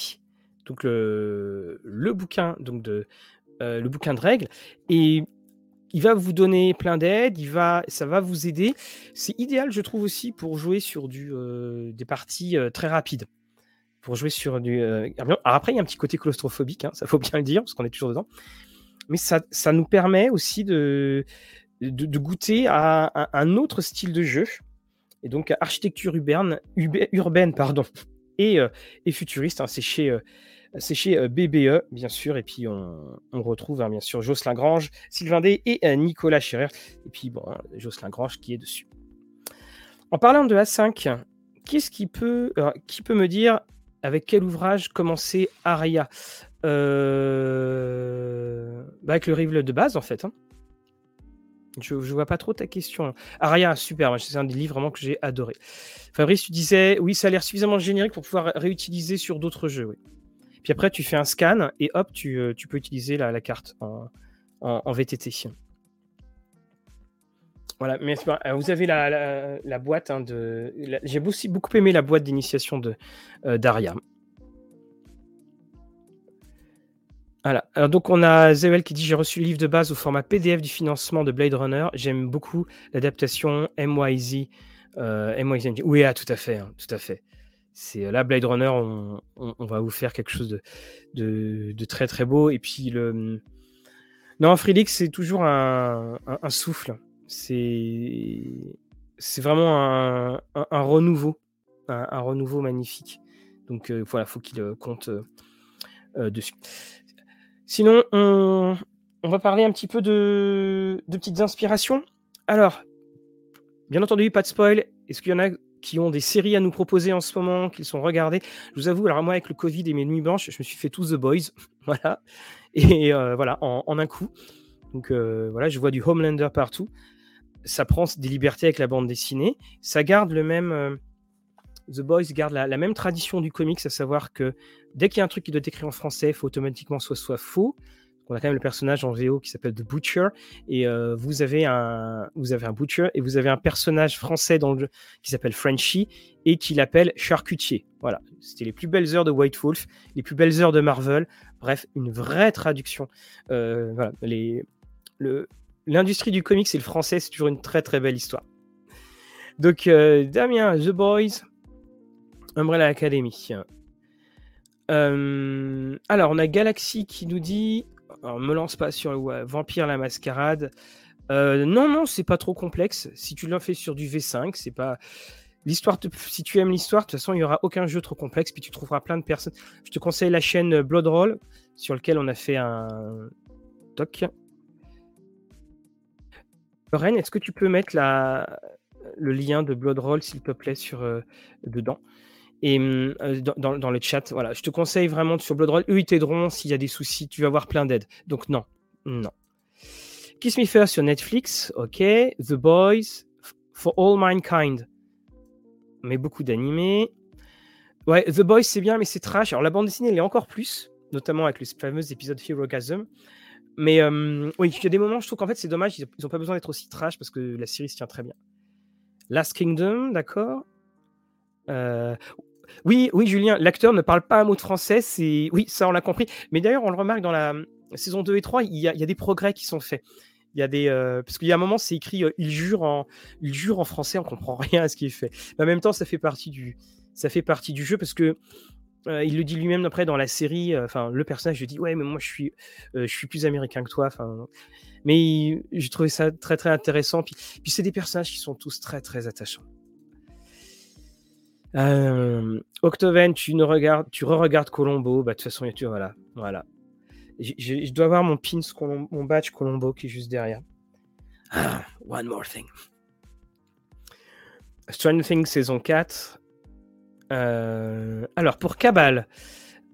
donc le, bouquin donc de le bouquin de règles et il va vous donner plein d'aides, il va, ça va vous aider. C'est idéal, je trouve aussi, pour jouer sur du, des parties très rapides. Pour jouer sur du. Après, il y a un petit côté claustrophobique, hein, ça faut bien le dire, parce qu'on est toujours dedans. Mais ça, ça nous permet aussi de, goûter à, un autre style de jeu. Et donc, architecture urbaine, urbaine pardon, et, futuriste. Hein. c'est chez, BBE, bien sûr. Et puis, on, retrouve hein, bien sûr Jocelyn Grange, Sylvain Day et Nicolas Scherer. Et puis, bon, hein, Jocelyn Grange qui est dessus. En parlant de A5, qu'est-ce qui peut, me dire avec quel ouvrage commencer Aria? Euh, bah, Avec le rival de base, en fait. Je, je vois pas trop ta question. Aria, super, c'est un des livres vraiment que j'ai adoré. Fabrice, tu disais, oui, ça a l'air suffisamment générique pour pouvoir réutiliser sur d'autres jeux. Puis après, tu fais un scan et hop, tu, euh, peux utiliser la, carte en, VTT. Voilà, mais euh, vous avez la, boîte hein, de. J'ai aussi beaucoup aimé la boîte d'initiation euh, d'Aria. Voilà. Alors donc on a Zewel qui dit j'ai reçu le livre de base au format PDF du financement de Blade Runner. J'aime beaucoup l'adaptation MYZ. Euh. Oui, ah, tout à fait, hein, tout à fait. C'est là Blade Runner, on, on, va vous faire quelque chose de, de, très très beau. Et puis le non, Freelix c'est toujours un, souffle c'est c'est vraiment un, renouveau, un, renouveau magnifique. Donc euh, voilà, faut qu'il euh, compte euh, dessus. Sinon, on, va parler un petit peu de, petites inspirations. Alors, bien entendu, pas de spoil. Est-ce qu'il y en a qui ont des séries à nous proposer en ce moment, qu'ils sont regardées Je vous avoue, alors moi, avec le Covid et mes nuits blanches, je me suis fait tous The Boys, (laughs) voilà, et voilà, en, un coup. Donc voilà, je vois du Homelander partout ça prend des libertés avec la bande dessinée. Ça garde le même. Euh, The Boys garde la, même tradition du comics, à savoir que dès qu'il y a un truc qui doit être écrit en français, il faut automatiquement soit soit faux. On a quand même le personnage en VO qui s'appelle The Butcher et euh, vous avez un vous avez un Butcher et vous avez un personnage français dans le jeu qui s'appelle Frenchy et qui l'appelle Charcutier. Voilà, c'était les plus belles heures de White Wolf, les plus belles heures de Marvel. Bref, une vraie traduction. Euh, voilà, l'industrie du comics et le français, c'est toujours une très très belle histoire. Donc, euh, Damien, The Boys, Umbrella Academy. Euh, alors, on a Galaxy qui nous dit. Alors, me lance pas sur Vampire la Mascarade. Euh, non, non, c'est pas trop complexe. Si tu l'as fait sur du V5, c'est pas. L'histoire, si tu aimes l'histoire, de toute façon, il n'y aura aucun jeu trop complexe, puis tu trouveras plein de personnes. Je te conseille la chaîne Bloodroll, sur lequel on a fait un. Toc. Ren, est-ce que tu peux mettre le lien de Bloodroll, s'il te plaît, sur, euh, dedans? Et hum, euh, dans, dans, le chat, voilà, je te conseille vraiment sur Bloodroll. Eux, ils t'aideront s'il y a des soucis. Tu vas avoir plein d'aides. Donc, non, non. Kiss Me First sur Netflix, ok. The Boys, For All Mankind. Mais beaucoup d'animés. Ouais, The Boys, c'est bien, mais c'est trash. Alors, la bande dessinée, elle est encore plus, notamment avec le fameux épisode Herogasm. Mais euh, oui, il y a des moments, je trouve qu'en fait, c'est dommage, ils n'ont pas besoin d'être aussi trash parce que la série se tient très bien. Last Kingdom, d'accord. Euh, oui, oui, Julien, l'acteur ne parle pas un mot de français, c'est oui, ça on l'a compris. Mais d'ailleurs, on le remarque dans la saison 2 et 3, il y a, des progrès qui sont faits. Il y a des euh, parce qu'il y a un moment, c'est écrit, il jure en, il jure en français, on comprend (laughs) rien à ce qu'il fait. Mais en même temps, ça fait partie du, ça fait partie du jeu parce que euh, il le dit lui-même après dans la série. Euh, enfin, le personnage lui dit ouais, mais moi je suis, euh, je suis plus américain que toi. Mais j'ai trouvé ça très très intéressant. Puis, puis c'est des personnages qui sont tous très très attachants. Octoven, tu ne regardes, tu re-regardes Colombo. Bah de toute façon, tu voilà, voilà. Je dois avoir mon pins, mon badge Colombo qui est juste derrière. Ah, one more thing. Stranger Things saison 4. Euh, alors, pour Cabal.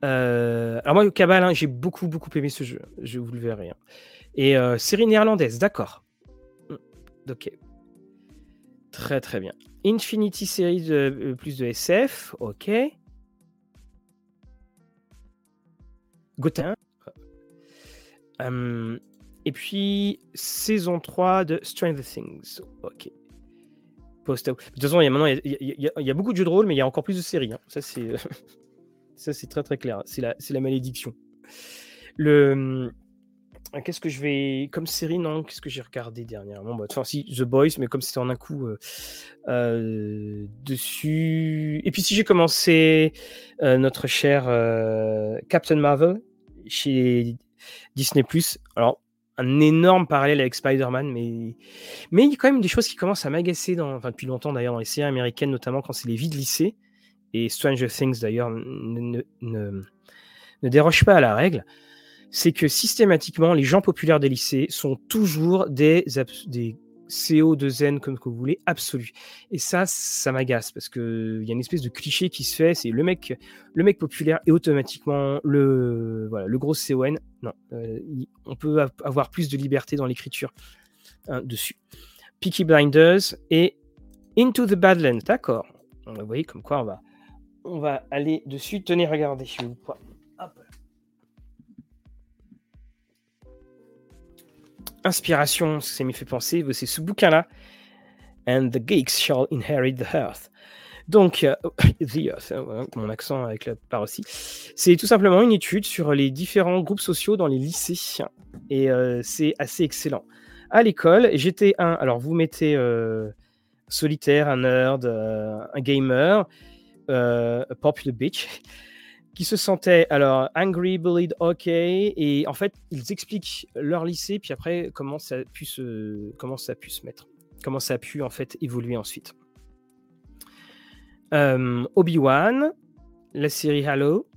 Euh, alors, moi, Cabal, hein, j'ai beaucoup, beaucoup aimé ce jeu. Je vous le verrai. Hein. Et euh, série néerlandaise, d'accord. Hmm, ok. Très, très bien. Infinity série de plus de SF, ok. Gotham. et puis, saison 3 de Stranger Things, ok. De toute façon, il y a maintenant il y a, beaucoup de jeux de rôle, mais il y a encore plus de séries. Hein. Ça, c'est (laughs) ça, c'est très très clair. C'est la, c'est la malédiction. Le qu'est-ce que je vais comme série non Qu'est-ce que j'ai regardé dernièrement? Enfin, si The Boys, mais comme c'était en un coup euh, euh, dessus. Et puis si j'ai commencé euh, notre cher Captain Marvel chez Disney Alors un énorme parallèle avec Spider-Man, mais... mais il y a quand même des choses qui commencent à m'agacer, depuis longtemps d'ailleurs, dans les séries américaines, notamment quand c'est les vies de lycée, et Stranger Things d'ailleurs ne, ne, ne, déroge pas à la règle, c'est que systématiquement, les gens populaires des lycées sont toujours des, des CO de Zen, comme que vous voulez, absolu. Et ça, ça m'agace parce qu'il y a une espèce de cliché qui se fait, c'est le mec, le mec populaire et automatiquement le, voilà, le gros CON. Non, euh, on peut avoir plus de liberté dans l'écriture hein, dessus. Peaky Blinders et Into the Badlands, d'accord. Vous voyez comme quoi on va, on va aller dessus. Tenez, regardez, je vous inspiration, ça m'y fait penser, c'est ce bouquin-là. And the geeks shall inherit the earth. Donc, euh, (laughs) the earth, hein, mon accent avec la part aussi. C'est tout simplement une étude sur les différents groupes sociaux dans les lycées. Et euh, c'est assez excellent. À l'école, j'étais un. Alors, vous mettez euh, solitaire, un nerd, un gamer, a popular bitch qui se sentaient alors angry, bullied, ok, et en fait ils expliquent leur lycée, puis après comment ça a pu se, comment ça a pu se mettre, comment ça a pu en fait évoluer ensuite. Euh, Obi-Wan, la série Halo,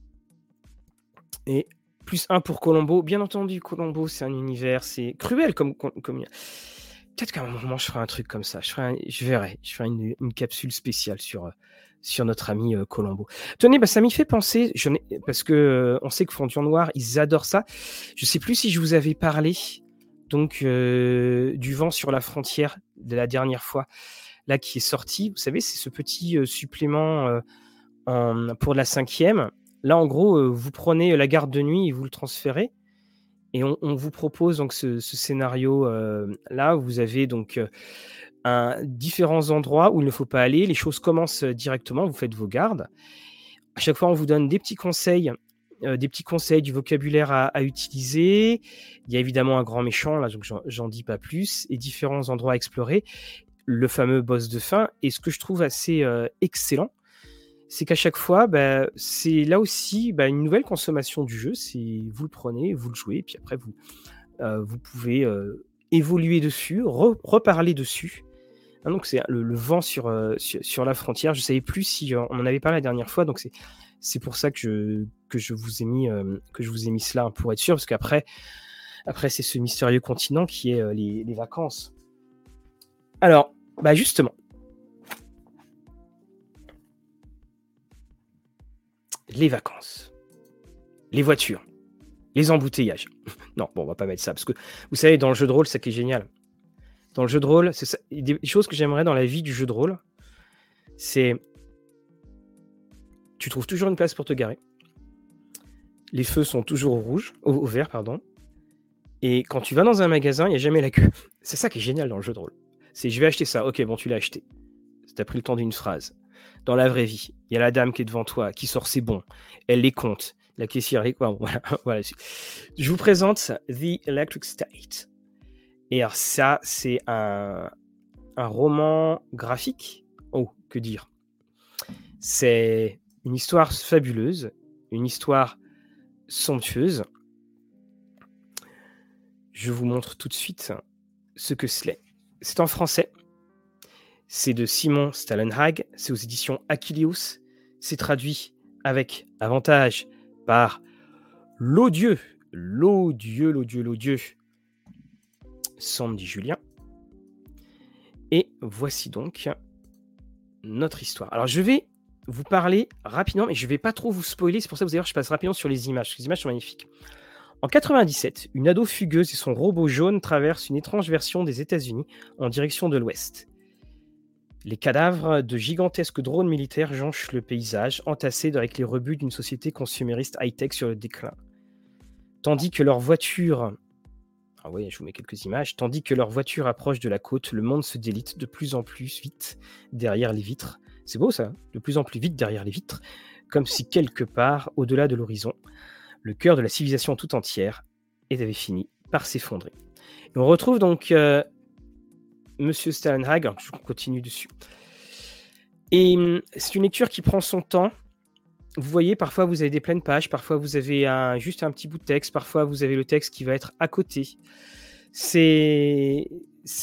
et plus un pour Colombo. Bien entendu, Colombo c'est un univers, c'est cruel comme, comme... Peut-être qu'à un moment je ferai un truc comme ça, je, ferai je verrai, je ferai une, une capsule spéciale sur sur notre ami euh, Colombo. Tenez, bah, ça m'y fait penser, parce que euh, on sait que Fondure Noir, ils adorent ça. Je sais plus si je vous avais parlé donc euh, du vent sur la frontière de la dernière fois, là qui est sorti. Vous savez, c'est ce petit supplément pour la cinquième. Là, en gros, vous prenez la garde de nuit et vous le transférez. Et on, vous propose donc ce, ce scénario là. Vous avez donc différents endroits où il ne faut pas aller. Les choses commencent euh, directement, vous faites vos gardes. À chaque fois, on vous donne des petits conseils, euh, des petits conseils, du vocabulaire à, utiliser. Il y a évidemment un grand méchant, là, donc j'en dis pas plus, et différents endroits à explorer. Le fameux boss de fin. Et ce que je trouve assez euh, excellent, c'est qu'à chaque fois, bah, c'est là aussi bah, une nouvelle consommation du jeu. C'est vous le prenez, vous le jouez, puis après vous, vous pouvez évoluer dessus, reparler dessus ah, donc c'est le, vent euh, sur, sur, la frontière. Je ne savais plus si euh, on en avait parlé la dernière fois, donc c'est pour ça que je, que je vous ai mis euh, que je vous ai mis cela pour être sûr, parce qu'après après c'est ce mystérieux continent qui est les, les, vacances. Alors, bah justement, les vacances, les voitures, les embouteillages. (laughs) non, bon, on va pas mettre ça parce que vous savez dans le jeu de rôle, ça qui est génial, dans le jeu de rôle, c'est des choses que j'aimerais dans la vie du jeu de rôle, c'est tu trouves toujours une place pour te garer. Les feux sont toujours au rouge, au, vert, pardon. Et quand tu vas dans un magasin, il n'y a jamais la queue. (laughs) C'est ça qui est génial dans le jeu de rôle. C'est je vais acheter ça. Ok, bon, tu l'as acheté. as pris le temps d'une phrase. Dans la vraie vie, il y a la dame qui est devant toi, qui sort ses bons. Elle les compte. La caissière, (laughs) voilà, voilà. Je vous présente The Electric State. Et alors ça, c'est un, roman graphique. Oh, que dire? C'est une histoire fabuleuse, une histoire somptueuse. Je vous montre tout de suite ce que c'est. C'est en français. C'est de Simon Stallenhag. C'est aux éditions Achilleus. C'est traduit avec avantage par l'odieux, l'odieux, l'odieux, l'odieux Sandy Julien. Et voici donc notre histoire. Alors je vais vous parler rapidement, mais je ne vais pas trop vous spoiler, c'est pour ça que vous allez voir, je passe rapidement sur les images, les images sont magnifiques. En 97, une ado fugueuse et son robot jaune traversent une étrange version des États-Unis en direction de l'ouest. Les cadavres de gigantesques drones militaires jonchent le paysage, entassés avec les rebuts d'une société consumériste high-tech sur le déclin. Tandis que leurs voitures ah oui, je vous mets quelques images. Tandis que leur voiture approche de la côte, le monde se délite de plus en plus vite derrière les vitres. C'est beau ça, hein de plus en plus vite derrière les vitres, comme si quelque part, au-delà de l'horizon, le cœur de la civilisation tout entière avait fini par s'effondrer. on retrouve donc euh, Monsieur je continue dessus. Et hum, c'est une lecture qui prend son temps, vous voyez, parfois vous avez des pleines pages, parfois vous avez juste un petit bout de texte, parfois vous avez le texte qui va être à côté. C'est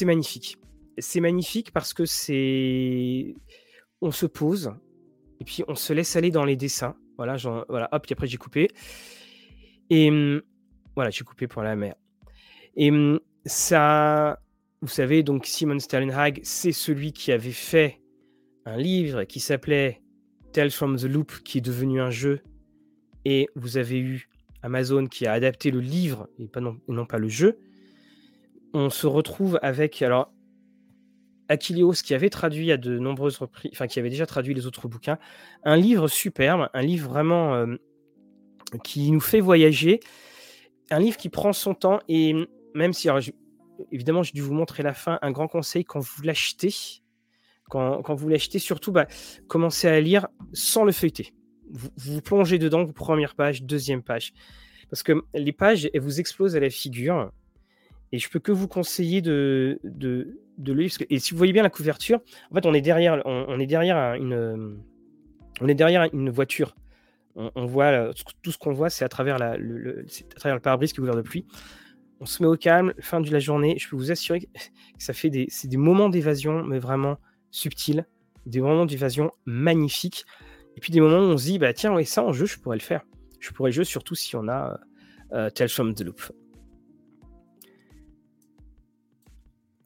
magnifique. C'est magnifique parce que c'est. On se pose et puis on se laisse aller dans les dessins. Voilà, voilà hop, puis après j'ai coupé. Et voilà, j'ai coupé pour la mer. Et ça. vous savez, donc Simon Sterling c'est celui qui avait fait un livre qui s'appelait Tales from the Loop, qui est devenu un jeu. Et vous avez eu Amazon qui a adapté le livre et, non, pas le jeu. On se retrouve avec alors Achilleos qui avait traduit à de nombreuses reprises, enfin qui avait déjà traduit les autres bouquins, un livre superbe, un livre vraiment euh, qui nous fait voyager, un livre qui prend son temps et même si évidemment j'ai dû vous montrer la fin, un grand conseil quand vous l'achetez, quand, vous l'achetez, surtout bah, commencez à lire sans le feuilleter. Vous, plongez dedans, première page, deuxième page, parce que les pages elles vous explosent à la figure et je peux que vous conseiller de, de, de le lire. Et si vous voyez bien la couverture, en fait, on est derrière, on, est derrière une, on est derrière une voiture. On, voit tout ce qu'on voit, c'est à travers la, le, à travers le pare-brise qui est ouvert de pluie. On se met au calme, fin de la journée. Je peux vous assurer que ça fait des, des moments d'évasion, mais vraiment subtils, des moments d'évasion magnifiques. Et puis des moments où on se dit, bah tiens, ouais, ça en jeu, je pourrais le faire. Je pourrais le jouer, surtout si on a euh, Tales from the Loop.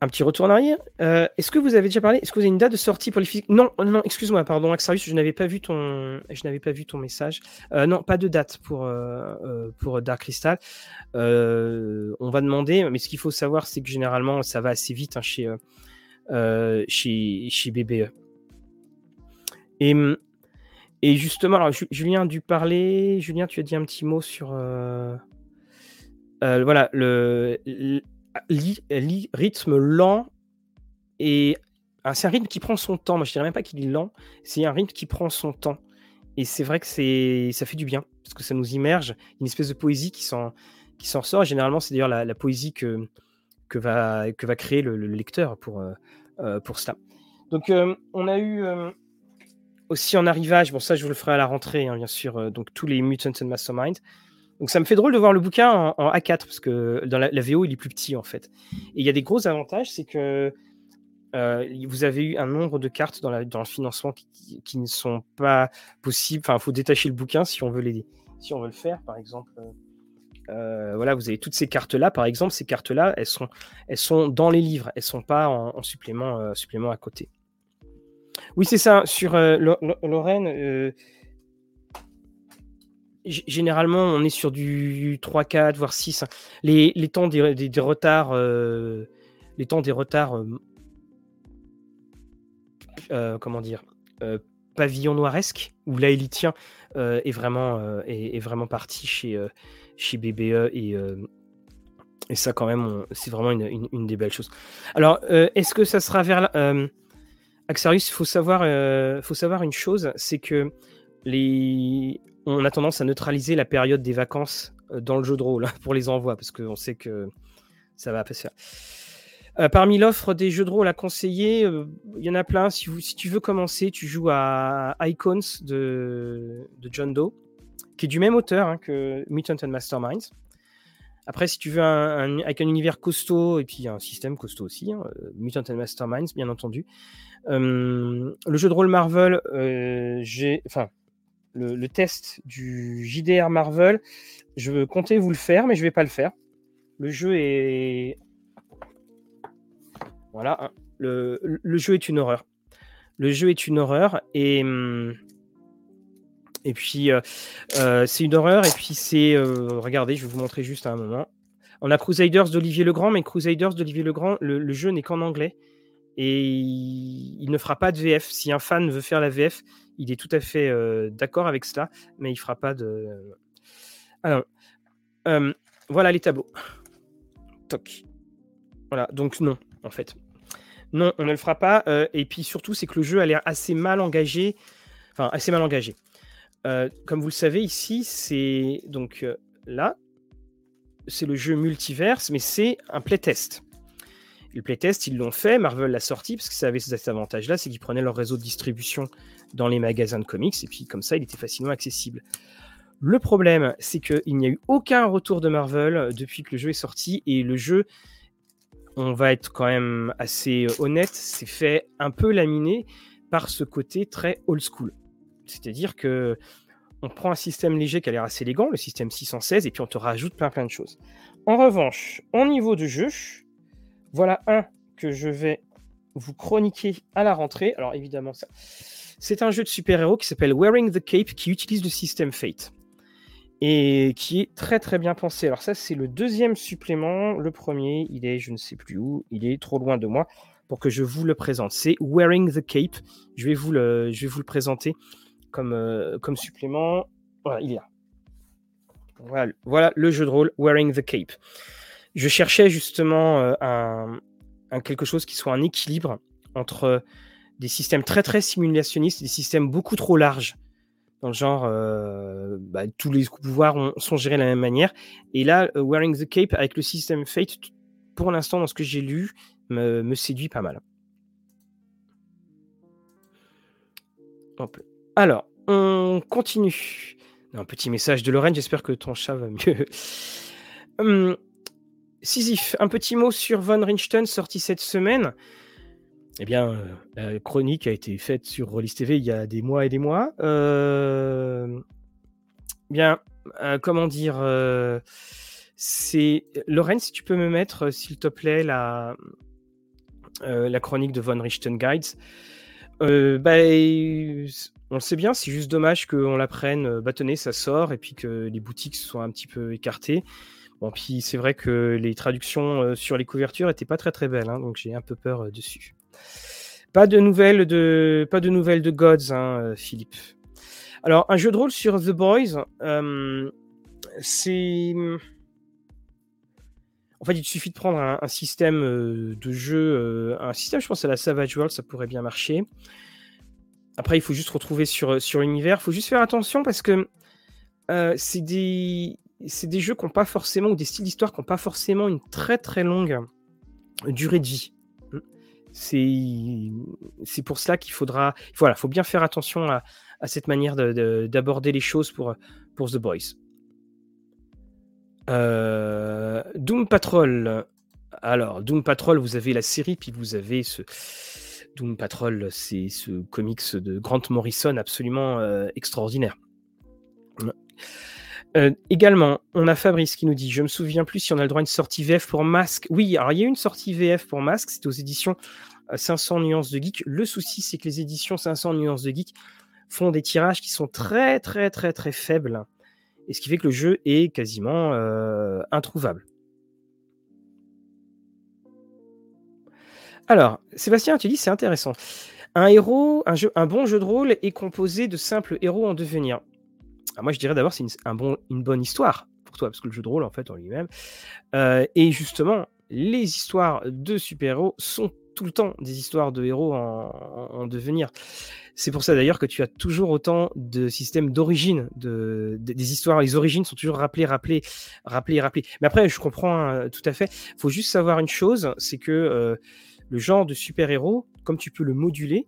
un petit retour en arrière. Euh, est-ce que vous avez déjà parlé Est-ce que vous avez une date de sortie pour les physiques? Non, non, excuse-moi, pardon, Axarius, je n'avais pas vu ton, je n'avais pas vu ton message. Euh, non, pas de date pour euh, pour Dark Crystal. on va demander, mais ce qu'il faut savoir, c'est que généralement, ça va assez vite hein, chez chez chez BBE. Et et justement, alors Julien a dû parler. Julien, tu as dit un petit mot sur voilà le rythme lent et c'est un rythme qui prend son temps. Moi, je dirais même pas qu'il est lent, c'est un rythme qui prend son temps. Et c'est vrai que c'est ça fait du bien parce que ça nous immerge, une espèce de poésie qui s'en qui s'en sort. généralement, c'est d'ailleurs la, poésie que que va que va créer le, lecteur pour euh, euh, pour cela. Donc, euh, on a eu aussi en arrivage. Bon, ça, je vous le ferai à la rentrée, hein, bien sûr. donc tous les Mutants and Mastermind. Donc ça me fait drôle de voir le bouquin en, A4 parce que dans la, VO il est plus petit en fait. Et il y a des gros avantages, c'est que vous avez eu un nombre de cartes dans, la, dans le financement qui, ne sont pas possibles. Enfin, il faut détacher le bouquin si on veut les, si on veut le faire, par exemple. Euh, voilà, vous avez toutes ces cartes-là, par exemple, ces cartes-là, elles sont, elles sont dans les livres, elles sont pas en, supplément, euh, supplément à côté. Oui, c'est ça. Sur Lorraine, généralement, on est sur du 3, 4, voire 6. Les, les temps des, retards, euh, les temps des retards, euh, euh, comment dire, pavillon noiresque, où là, tient est vraiment, parti chez BBE et, et ça, quand même, c'est vraiment une, une, des belles choses. Alors, est-ce que ça sera vers Axarius, il faut savoir, faut savoir une chose, c'est que les on a tendance à neutraliser la période des vacances euh, dans le jeu de rôle pour les envois, parce qu'on sait que ça va pas se faire. Euh, parmi l'offre des jeux de rôle à conseiller, euh, il y en a plein. Si, tu veux commencer, tu joues à Icons de, John Doe, qui est du même auteur hein, que Mutant and Masterminds. Après, si tu veux avec un univers costaud et puis un système costaud aussi, hein, Mutant and Masterminds, bien entendu. le jeu de rôle Marvel, j'ai, enfin, le, test du JDR Marvel. Je comptais vous le faire, mais je vais pas le faire. Le jeu est. Voilà. Hein. Le, jeu est une horreur. Le jeu est une horreur. Et. Hum, et puis, euh, euh, c'est une horreur. Et puis, c'est. Euh, regardez, je vais vous montrer juste un moment. On a Crusaders d'Olivier Legrand, mais Crusaders d'Olivier Legrand, le, jeu n'est qu'en anglais. Et il, ne fera pas de VF. Si un fan veut faire la VF, il est tout à fait d'accord avec cela, mais il fera pas de. Alors, voilà les tableaux. Toc. Voilà, donc non, en fait. Non, on ne le fera pas. Et puis surtout, c'est que le jeu a l'air assez mal engagé. Enfin, assez mal engagé. Comme vous le savez, ici, c'est donc là, c'est le jeu multiverse, mais c'est un playtest. Le playtest, ils l'ont fait, Marvel l'a sorti, parce que ça avait cet avantage-là, c'est qu'ils prenaient leur réseau de distribution dans les magasins de comics, et puis comme ça, il était facilement accessible. Le problème, c'est qu'il n'y a eu aucun retour de Marvel depuis que le jeu est sorti, et le jeu, on va être quand même assez honnête, c'est fait un peu laminer par ce côté très old school. C'est-à-dire que on prend un système léger qui a l'air assez élégant, le système 616, et puis on te rajoute plein plein de choses. En revanche, au niveau de jeu, voilà un que je vais vous chroniquer à la rentrée. Alors évidemment, ça, c'est un jeu de super-héros qui s'appelle Wearing the Cape, qui utilise le système Fate et qui est très très bien pensé. Alors ça, c'est le deuxième supplément. Le premier, il est, je ne sais plus où, il est trop loin de moi pour que je vous le présente. C'est Wearing the Cape. Je vais vous le, je vais vous le présenter comme, euh, comme supplément. Voilà, il est là. Voilà, voilà, le jeu de rôle Wearing the Cape. Je cherchais justement euh, un, quelque chose qui soit un équilibre entre des systèmes très très simulationnistes des systèmes beaucoup trop larges. Dans le genre, euh, bah, tous les pouvoirs sont gérés de la même manière. Et là, Wearing the Cape avec le système Fate, pour l'instant, dans ce que j'ai lu, me, séduit pas mal. Alors, on continue. Un petit message de Lorraine, j'espère que ton chat va mieux. hum, Sisyphe, un petit mot sur Von Richten sorti cette semaine. Eh bien, euh, la chronique a été faite sur Rollis TV il y a des mois et des mois. Euh, bien, euh, comment dire C'est Lorraine, si tu peux me mettre, s'il te plaît, la, chronique de Von Richten Guides. Bah, on le sait bien, c'est juste dommage qu'on la prenne bâtonnée, ça sort, et puis que les boutiques soient un petit peu écartées. Bon, puis c'est vrai que les traductions euh, sur les couvertures étaient pas très très belles, hein, donc j'ai un peu peur euh, dessus. Pas de nouvelles de, pas de nouvelles de Gods, hein, euh, Philippe. Alors, un jeu de rôle sur The Boys, c'est. En fait, il suffit de prendre un, système de jeu, un système, je pense, à la Savage World, ça pourrait bien marcher. Après, il faut juste retrouver sur, sur l'univers. Il faut juste faire attention parce que c'est des des jeux qui n'ont pas forcément, ou des styles d'histoire qui n'ont pas forcément une très très longue durée de vie. C'est pour cela qu'il faudra. Voilà, faut bien faire attention à, cette manière d'aborder les choses pour, pour The Boys. Euh, Doom Patrol. Alors, Doom Patrol, vous avez la série, puis vous avez ce. Doom Patrol, c'est ce comics de Grant Morrison absolument euh, extraordinaire. Euh, également, on a Fabrice qui nous dit Je me souviens plus si on a le droit à une sortie VF pour Masque. Oui, alors il y a une sortie VF pour Masque, c'était aux éditions 500 euh, nuances de geek. Le souci, c'est que les éditions 500 nuances de geek font des tirages qui sont très, très, très, très faibles. Et ce qui fait que le jeu est quasiment introuvable. Alors, Sébastien, tu dis c'est intéressant. Un héros, un, jeu, un bon jeu de rôle est composé de simples héros en devenir. Ah, moi, je dirais d'abord, c'est une, un bon, une bonne histoire pour toi, parce que le jeu de rôle, en fait, en lui-même. Euh, et justement, les histoires de super-héros sont tout le temps des histoires de héros en, devenir. C'est pour ça d'ailleurs que tu as toujours autant de systèmes d'origine, de, des histoires, les origines sont toujours rappelées, rappelées, rappelées, rappelées. Mais après, je comprends hein, tout à fait. Faut juste savoir une chose, c'est que euh, le genre de super-héros, comme tu peux le moduler,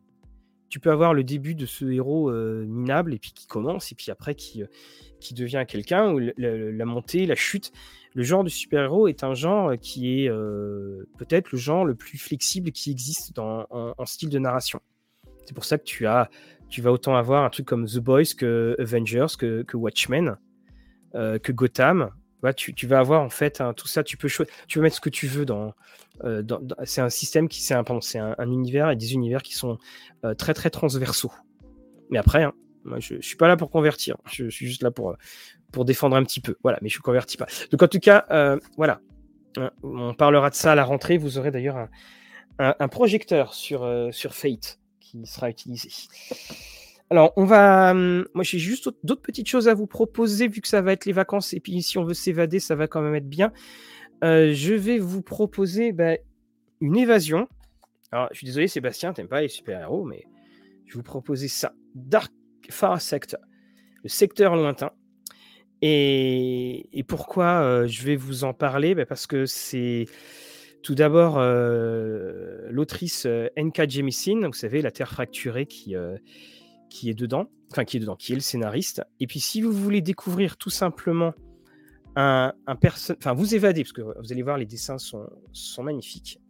tu peux avoir le début de ce héros euh, minable et puis qui commence et puis après qui, euh, qui devient quelqu'un ou la, montée, la chute. Le genre de super-héros est un genre qui est euh, peut-être le genre le plus flexible qui existe dans, en, style de narration. C'est pour ça que tu as, tu vas autant avoir un truc comme The Boys que Avengers, que, Watchmen, que Gotham, tu, tu, vas avoir en fait tout ça, tu peux, tu peux mettre ce que tu veux dans. Euh, c'est un système qui, c'est un, c'est un, univers et des univers qui sont euh, très très transversaux. Mais après, hein, je, je suis pas là pour convertir, je, suis juste là pour, pour défendre un petit peu. Voilà, mais je ne convertis pas. Donc en tout cas, euh, voilà, hein, on parlera de ça à la rentrée. Vous aurez d'ailleurs un, un, un, projecteur sur, sur Fate qui sera utilisé. Alors, on va. Hum, moi, j'ai juste d'autres petites choses à vous proposer, vu que ça va être les vacances. Et puis, si on veut s'évader, ça va quand même être bien. Euh, je vais vous proposer bah, une évasion. Alors, je suis désolé, Sébastien, t'aimes pas les super-héros, mais je vais vous proposer ça. Dark Far Sector, le secteur lointain. Et, pourquoi euh, je vais vous en parler? Bah, Parce que c'est tout d'abord euh, l'autrice N.K. Jemisin, vous savez, La Terre fracturée, qui qui est dedans, enfin qui est dedans, qui est le scénariste. Et puis si vous voulez découvrir tout simplement un, un personne, enfin vous évader, parce que vous allez voir les dessins sont, sont magnifiques.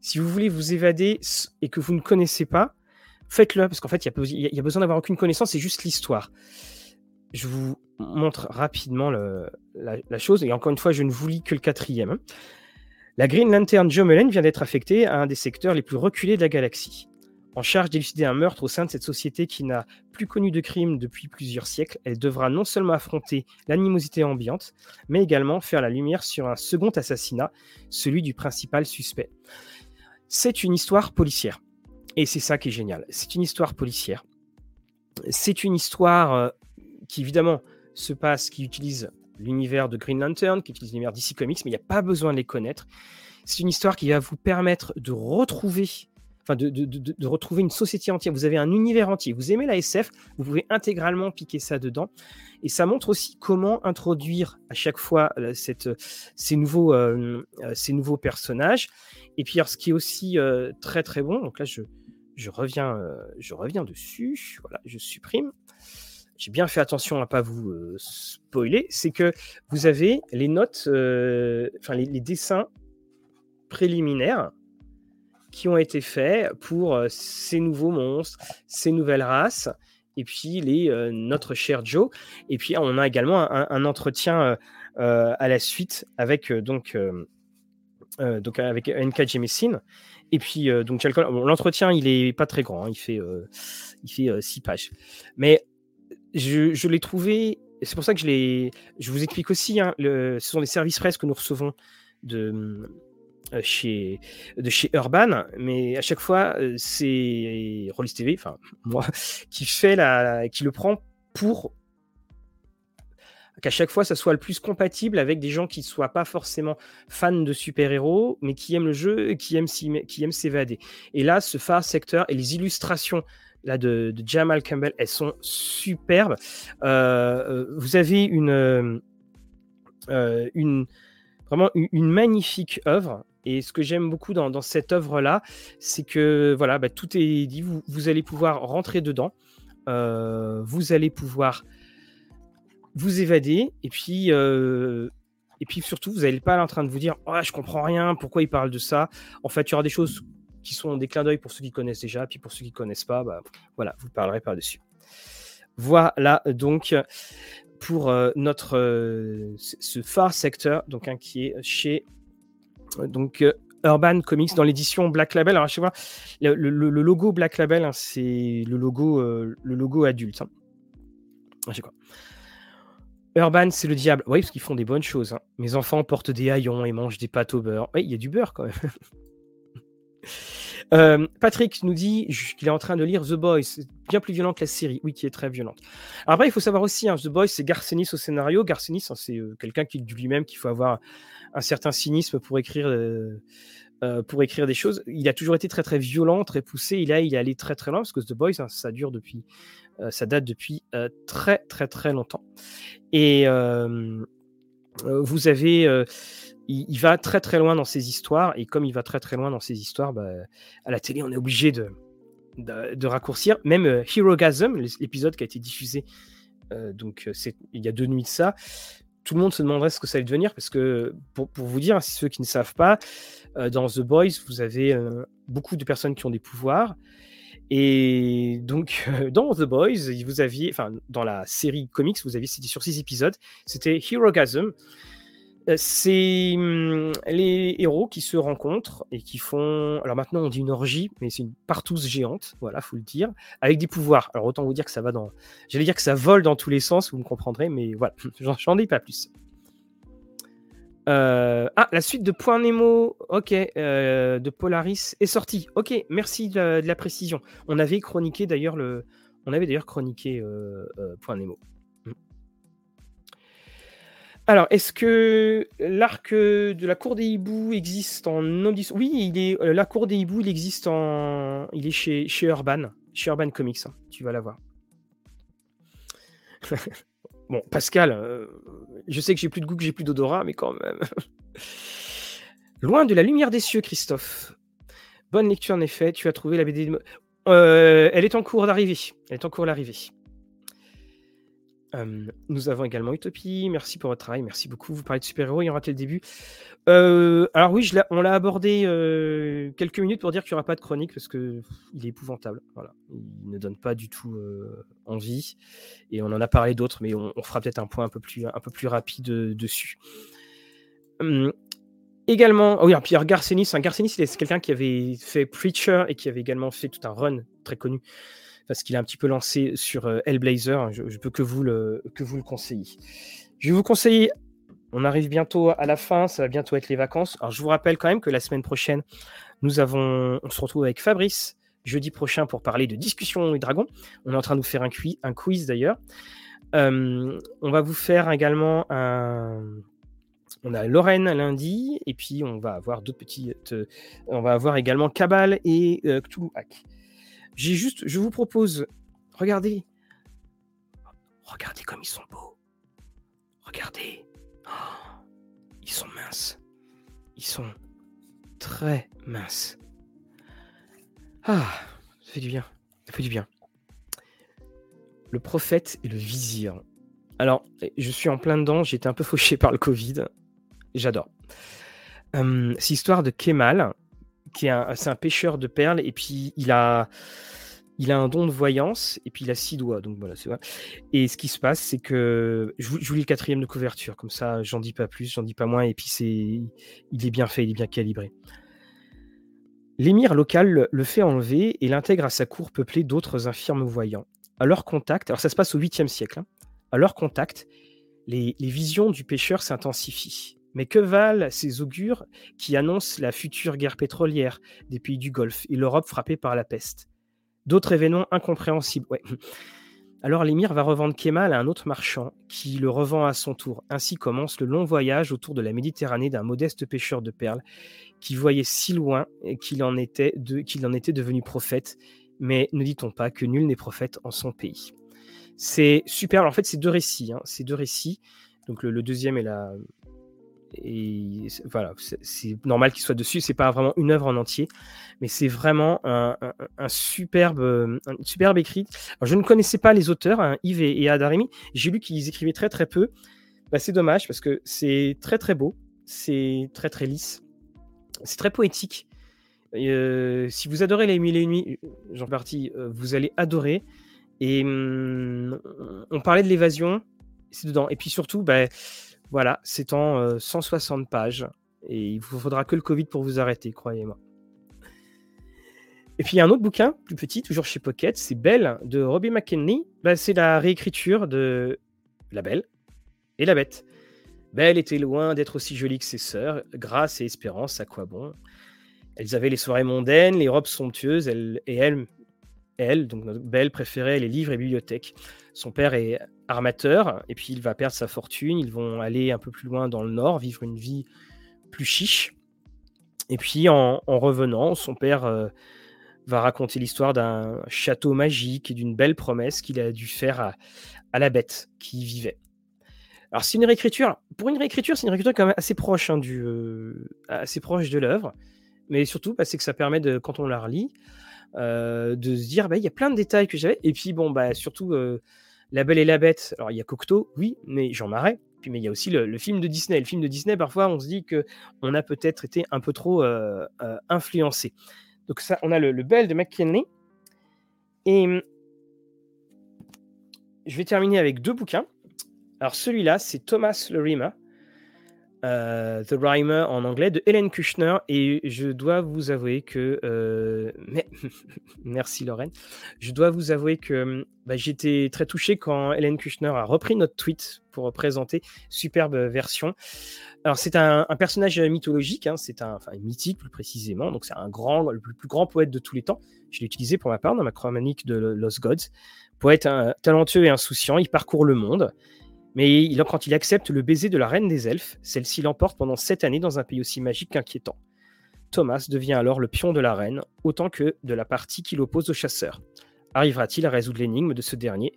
Si vous voulez vous évader et que vous ne connaissez pas, faites-le, parce qu'en fait, il y, a besoin d'avoir aucune connaissance, c'est juste l'histoire. Je vous montre rapidement le, la, chose, et encore une fois, je ne vous lis que le quatrième. La Green Lantern Joe Mullen vient d'être affectée à un des secteurs les plus reculés de la galaxie. En charge d'élucider un meurtre au sein de cette société qui n'a plus connu de crime depuis plusieurs siècles, elle devra non seulement affronter l'animosité ambiante, mais également faire la lumière sur un second assassinat, celui du principal suspect. C'est une histoire policière. Et c'est ça qui est génial. C'est une histoire policière. C'est une histoire euh, qui, évidemment, se passe, qui utilise l'univers de Green Lantern, qui utilise l'univers DC Comics, mais il n'y a pas besoin de les connaître. C'est une histoire qui va vous permettre de retrouver enfin de, retrouver une société entière. Vous avez un univers entier. Vous aimez la SF, vous pouvez intégralement piquer ça dedans. Et ça montre aussi comment introduire à chaque fois euh, cette, ces, nouveaux, euh, euh, ces nouveaux personnages. Et puis, ce qui est aussi très très bon, donc là, je, reviens, je reviens dessus. Voilà, je supprime. J'ai bien fait attention à ne pas vous spoiler. C'est que vous avez les notes, enfin les dessins préliminaires qui ont été faits pour euh, ces nouveaux monstres, ces nouvelles races, et puis les, euh, notre cher Joe. Et puis on a également un, entretien euh, à la suite avec donc donc avec N.K. Jemisin. Et puis donc l'entretien il est pas très grand, hein, il fait il fait six pages, mais je, je l'ai trouvé. C'est pour ça que je l'ai. Je vous explique aussi. Hein, le, ce sont des services presse que nous recevons de chez, de chez Urban, mais à chaque fois, euh, c'est Rollis TV, enfin (laughs) moi, qui fait la, qui le prend pour qu'à chaque fois, ça soit le plus compatible avec des gens qui ne soient pas forcément fans de super-héros, mais qui aiment le jeu et qui aiment, s'évader. Et là, ce phare secteur et les illustrations là, de, Jamal Campbell, elles sont superbes. Euh, vous avez une, une, vraiment une magnifique œuvre et ce que j'aime beaucoup dans, cette œuvre-là, c'est que voilà, bah, tout est dit. Vous, allez pouvoir rentrer dedans. Euh, vous allez pouvoir vous évader. Et puis, euh, et puis surtout, vous n'allez pas aller en train de vous dire oh, Je comprends rien, pourquoi il parle de ça? En fait, il y aura des choses qui sont des clins d'œil pour ceux qui connaissent déjà. Puis pour ceux qui ne connaissent pas, bah, voilà, vous parlerez par-dessus. Voilà donc pour euh, notre ce phare secteur donc hein, qui est chez donc euh, Urban Comics dans l'édition Black Label. Alors, je sais pas, le, logo Black Label, hein, c'est le logo, euh, le logo adulte. Hein. Je sais quoi. Urban, c'est le diable. Oui, parce qu'ils font des bonnes choses. Hein. Mes enfants portent des haillons et mangent des pâtes au beurre. Oui, il y a du beurre quand même. (laughs) Euh, Patrick nous dit qu'il est en train de lire The Boys, bien plus violente que la série, oui, qui est très violente. après, il faut savoir aussi, The Boys, c'est Garcenis au scénario. Garcenis, c'est quelqu'un qui dit lui-même qu'il faut avoir un certain cynisme pour écrire, euh, euh, pour écrire des choses. Il a toujours été très très violent, très poussé. Et là, il est allé très très loin parce que The Boys, hein, ça dure depuis, euh, ça date depuis très très très longtemps. Et vous avez, il, va très très loin dans ses histoires. Et comme il va très très loin dans ses histoires, bah, à la télé, on est obligé de, de, raccourcir. Même Hero Gasm, l'épisode qui a été diffusé donc c'est il y a deux nuits de ça, tout le monde se demanderait ce que ça allait devenir, parce que pour, vous dire, ceux qui ne savent pas, euh, dans The Boys, vous avez euh, beaucoup de personnes qui ont des pouvoirs. Et donc, dans The Boys, vous aviez, enfin, dans la série comics, vous aviez, c'était sur six épisodes, c'était Hero Gasm. Euh, c'est hum, les héros qui se rencontrent et qui font. Alors maintenant, on dit une orgie, mais c'est une partouze géante, voilà, faut le dire, avec des pouvoirs. Alors autant vous dire que ça va dans. J'allais dire que ça vole dans tous les sens, vous me comprendrez, mais voilà, (laughs) j'en dis pas plus. Euh, ah, la suite de Point Nemo, ok, euh, de Polaris est sortie. Ok, merci de, la précision. On avait chroniqué d'ailleurs le, on avait d'ailleurs chroniqué Point Nemo. Alors, est-ce que l'arc de la cour des hiboux existe en Oui, il est euh, la cour des hiboux, il existe en il est chez Urban, chez Urban Comics, hein. tu vas la voir. (laughs) bon, Pascal, euh, je sais que j'ai plus de goût, que j'ai plus d'odorat, mais quand même. (laughs) Loin de la lumière des cieux, Christophe. Bonne lecture en effet, tu as trouvé la BD. Euh, elle est en cours d'arrivée. Elle est en cours d'arrivée nous avons également Utopie. Merci pour votre travail. Merci beaucoup. Vous parlez de super-héros. Il y aura le début. alors oui, on l'a abordé quelques minutes pour dire qu'il n'y aura pas de chronique parce qu'il est épouvantable. Voilà. Il ne donne pas du tout envie. Et on en a parlé d'autres, mais on, fera peut-être un point un peu plus, rapide dessus. Également, oh oui, Pierre Garcenis. Garcenis, c'est quelqu'un qui avait fait Preacher et qui avait également fait tout un run très connu parce qu'il a un petit peu lancé sur euh, Hellblazer. Je, je peux que vous le que vous le conseiller. Je vais vous conseiller. On arrive bientôt à la fin, ça va bientôt être les vacances. Alors je vous rappelle quand même que la semaine prochaine, nous avons, on se retrouve avec Fabrice jeudi prochain pour parler de discussion et dragons. On est en train de vous faire un, quiz, un quiz d'ailleurs. Euh, on va vous faire également un, on a Lorraine lundi, et puis on va avoir d'autres petites. On va avoir également Cabal et euh, Cthulhu Hack. J'ai juste, je vous propose, regardez, regardez comme ils sont beaux. Regardez, oh, ils sont minces. Ils sont très minces. Ah, ça fait du bien. Ça fait du bien. Le prophète et le vizir. Alors, je suis en plein dedans, j'ai été un peu (laughs) fauché par le Covid. J'adore. Hum, c'est l'histoire de Kemal, qui est c'est un pêcheur de perles, et puis il a, il a un don de voyance, et puis il a six doigts. Donc voilà, c'est vrai. Et ce qui se passe, c'est que je vous, lis le quatrième de couverture, comme ça, j'en dis pas plus, j'en dis pas moins, et puis c'est, il est bien fait, il est bien calibré. L'émir local le fait enlever et l'intègre à sa cour peuplée d'autres infirmes voyants. À leur contact, alors ça se passe au 8e siècle, hein, à leur contact, les visions du pêcheur s'intensifient. Mais que valent ces augures qui annoncent la future guerre pétrolière des pays du Golfe et l'Europe frappée par la peste? D'autres événements incompréhensibles. (laughs) Alors l'émir va revendre Kemal à un autre marchand qui le revend à son tour. Ainsi commence le long voyage autour de la Méditerranée d'un modeste pêcheur de perles qui voyait si loin qu'il en, était devenu prophète. Mais ne dit-on pas que nul n'est prophète en son pays? C'est super. En fait, c'est deux récits. Hein. C'est deux récits. Donc le deuxième est la, et voilà, c'est normal qu'il soit dessus. C'est pas vraiment une œuvre en entier, mais c'est vraiment un, superbe, un superbe écrit. je ne connaissais pas les auteurs, hein, Yves et, Adarimi. J'ai lu qu'ils écrivaient très très peu. Bah, c'est dommage parce que c'est très très beau, c'est très très lisse, c'est très poétique. Euh, si vous adorez les mille et nuits, j'en partie, euh, vous allez adorer. Et hum, on parlait de l'évasion, c'est dedans. Et puis surtout, bah, voilà, c'est en 160 euh, pages. Et il vous faudra que le Covid pour vous arrêter, croyez-moi. Et puis il y a un autre bouquin, plus petit, toujours chez Pocket, c'est Belle de Robbie McKinley. Bah, c'est la réécriture de La Belle et la Bête. Belle était loin d'être aussi jolie que ses sœurs, grâce et espérance, à quoi bon? Elles avaient les soirées mondaines, les robes somptueuses, et elle, elle, donc notre Belle, préférait les livres et bibliothèques. Son père est armateur, et puis il va perdre sa fortune. Ils vont aller un peu plus loin dans le nord, vivre une vie plus chiche. Et puis en, revenant, son père euh, va raconter l'histoire d'un château magique et d'une belle promesse qu'il a dû faire à, la bête qui y vivait. Alors c'est une réécriture. Pour une réécriture, c'est une réécriture quand même assez proche hein, du, euh, assez proche de l'œuvre, mais surtout bah, c'est que ça permet de, quand on la relit, euh, de se dire bah, il y a plein de détails que j'avais. Et puis bon bah surtout la Belle et la Bête, alors il y a Cocteau, oui, mais Jean Marais. Puis, mais il y a aussi le, film de Disney. Le film de Disney, parfois, on se dit que on a peut-être été un peu trop euh, euh, influencé. Donc ça, on a le, le Belle de McKinley. Et hum, je vais terminer avec deux bouquins. Alors celui-là, c'est Thomas le Rima. Euh, The Rhymer en anglais de Helen Kushner. Et je dois vous avouer que euh, mais... (laughs) merci Lorraine. Je dois vous avouer que bah, j'étais très touché quand Helen Kushner a repris notre tweet pour présenter superbe version. Alors c'est un, personnage mythologique hein, c'est un enfin, mythique plus précisément. Donc c'est un grand le plus, grand poète de tous les temps. Je l'ai utilisé pour ma part dans ma chronique de Lost Gods. Poète hein, talentueux et insouciant. Il parcourt le monde mais il, quand il accepte le baiser de la reine des elfes, celle-ci l'emporte pendant sept années dans un pays aussi magique qu'inquiétant. Thomas devient alors le pion de la reine, autant que de la partie qui l'oppose au chasseur. Arrivera-t-il à résoudre l'énigme de ce dernier?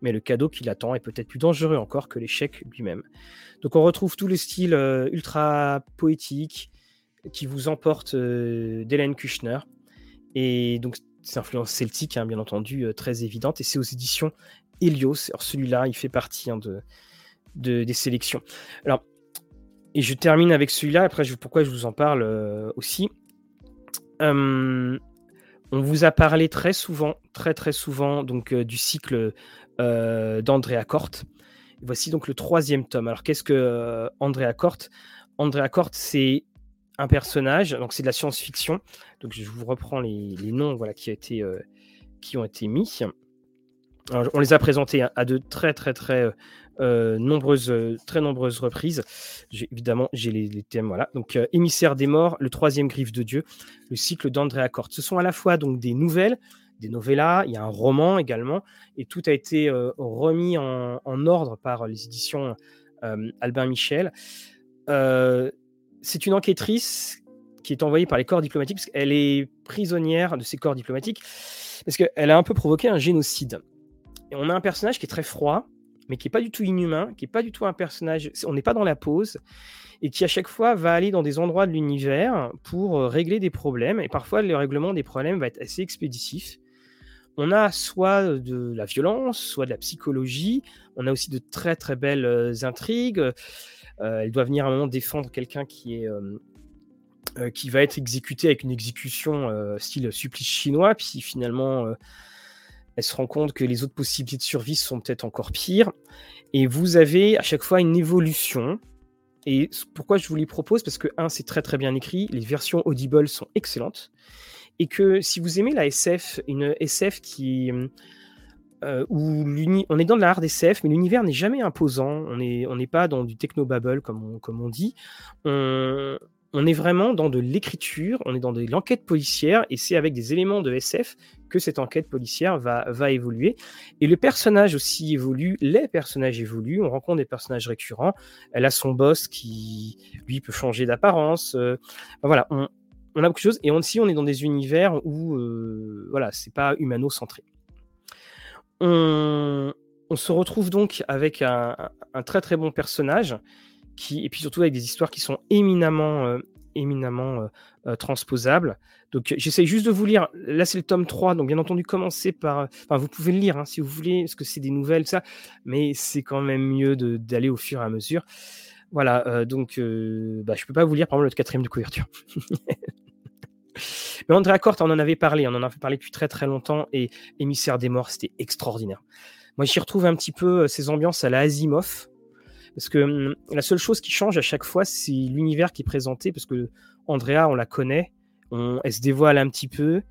Mais le cadeau qui l'attend est peut-être plus dangereux encore que l'échec lui-même. Donc on retrouve tout le style euh, ultra poétique qui vous emporte euh, d'Hélène Kushner. Et donc, c'est influence celtique, hein, bien entendu, euh, très évidente. Et c'est aux éditions Helios. Alors celui-là, il fait partie hein, de, des sélections. Alors, et je termine avec celui-là. Après, je, pourquoi je vous en parle euh, aussi? Hum, on vous a parlé très souvent, très très souvent, donc euh, du cycle euh, d'Andrea Corte. Voici donc le troisième tome. Alors, qu'est-ce que Andrea Corte Andrea Corte, c'est un personnage, donc c'est de la science-fiction. Donc je vous reprends les, noms voilà, qui, a été, qui ont été mis. On les a présentés à, de très très très nombreuses, très nombreuses reprises. Évidemment, j'ai les, thèmes. Voilà. Donc, Émissaire des morts, le troisième griffe de Dieu, le cycle d'André Accord. Ce sont à la fois donc des nouvelles, des novellas, il y a un roman également, et tout a été remis en, ordre par les éditions Albin Michel. c'est une enquêtrice qui est envoyée par les corps diplomatiques, parce qu'elle est prisonnière de ces corps diplomatiques, parce qu'elle a un peu provoqué un génocide. On a un personnage qui est très froid, mais qui n'est pas du tout inhumain, qui n'est pas du tout un personnage, on n'est pas dans la pause, et qui à chaque fois va aller dans des endroits de l'univers pour régler des problèmes, et parfois le règlement des problèmes va être assez expéditif on a soit de la violence, soit de la psychologie. On a aussi de très très belles euh, intrigues. Euh, elle doit venir à un moment défendre quelqu'un qui est euh, qui va être exécuté avec une exécution style supplice chinois. Puis finalement, elle se rend compte que les autres possibilités de survie sont peut-être encore pires. Et vous avez à chaque fois une évolution. Et pourquoi je vous les propose? Parce que, un, c'est très très bien écrit. Les versions Audible sont excellentes et que si vous aimez la SF, une SF qui euh, où on est dans de la hard SF, mais l'univers n'est jamais imposant. On n'est on pas dans du technobabble comme on, comme on dit. On, on est vraiment dans de l'écriture, on est dans de l'enquête policière, et c'est avec des éléments de SF que cette enquête policière va, évoluer. Et le personnage aussi évolue, les personnages évoluent, on rencontre des personnages récurrents. Elle a son boss qui, lui, peut changer d'apparence. Euh, voilà, on, on a beaucoup de choses. Et aussi, on est dans des univers où, euh, voilà, c'est pas humano-centré. On, se retrouve donc avec un, très très bon personnage, et puis surtout avec des histoires qui sont éminemment, euh, éminemment euh, transposables. Donc j'essaye juste de vous lire. Là, c'est le tome 3, donc bien entendu, commencez par. Enfin, vous pouvez le lire hein, si vous voulez, parce que c'est des nouvelles, ça, mais c'est quand même mieux d'aller au fur et à mesure. Voilà, donc bah, je peux pas vous lire par exemple le quatrième de couverture. (laughs) Mais André Accord, on en avait parlé, on en avait parlé depuis très très longtemps, et Émissaire des morts, c'était extraordinaire. Moi, j'y retrouve un petit peu ces ambiances à la Asimov, parce que hum, la seule chose qui change à chaque fois, c'est l'univers qui est présenté, parce que Andrea, on la connaît, on, elle se dévoile un petit peu,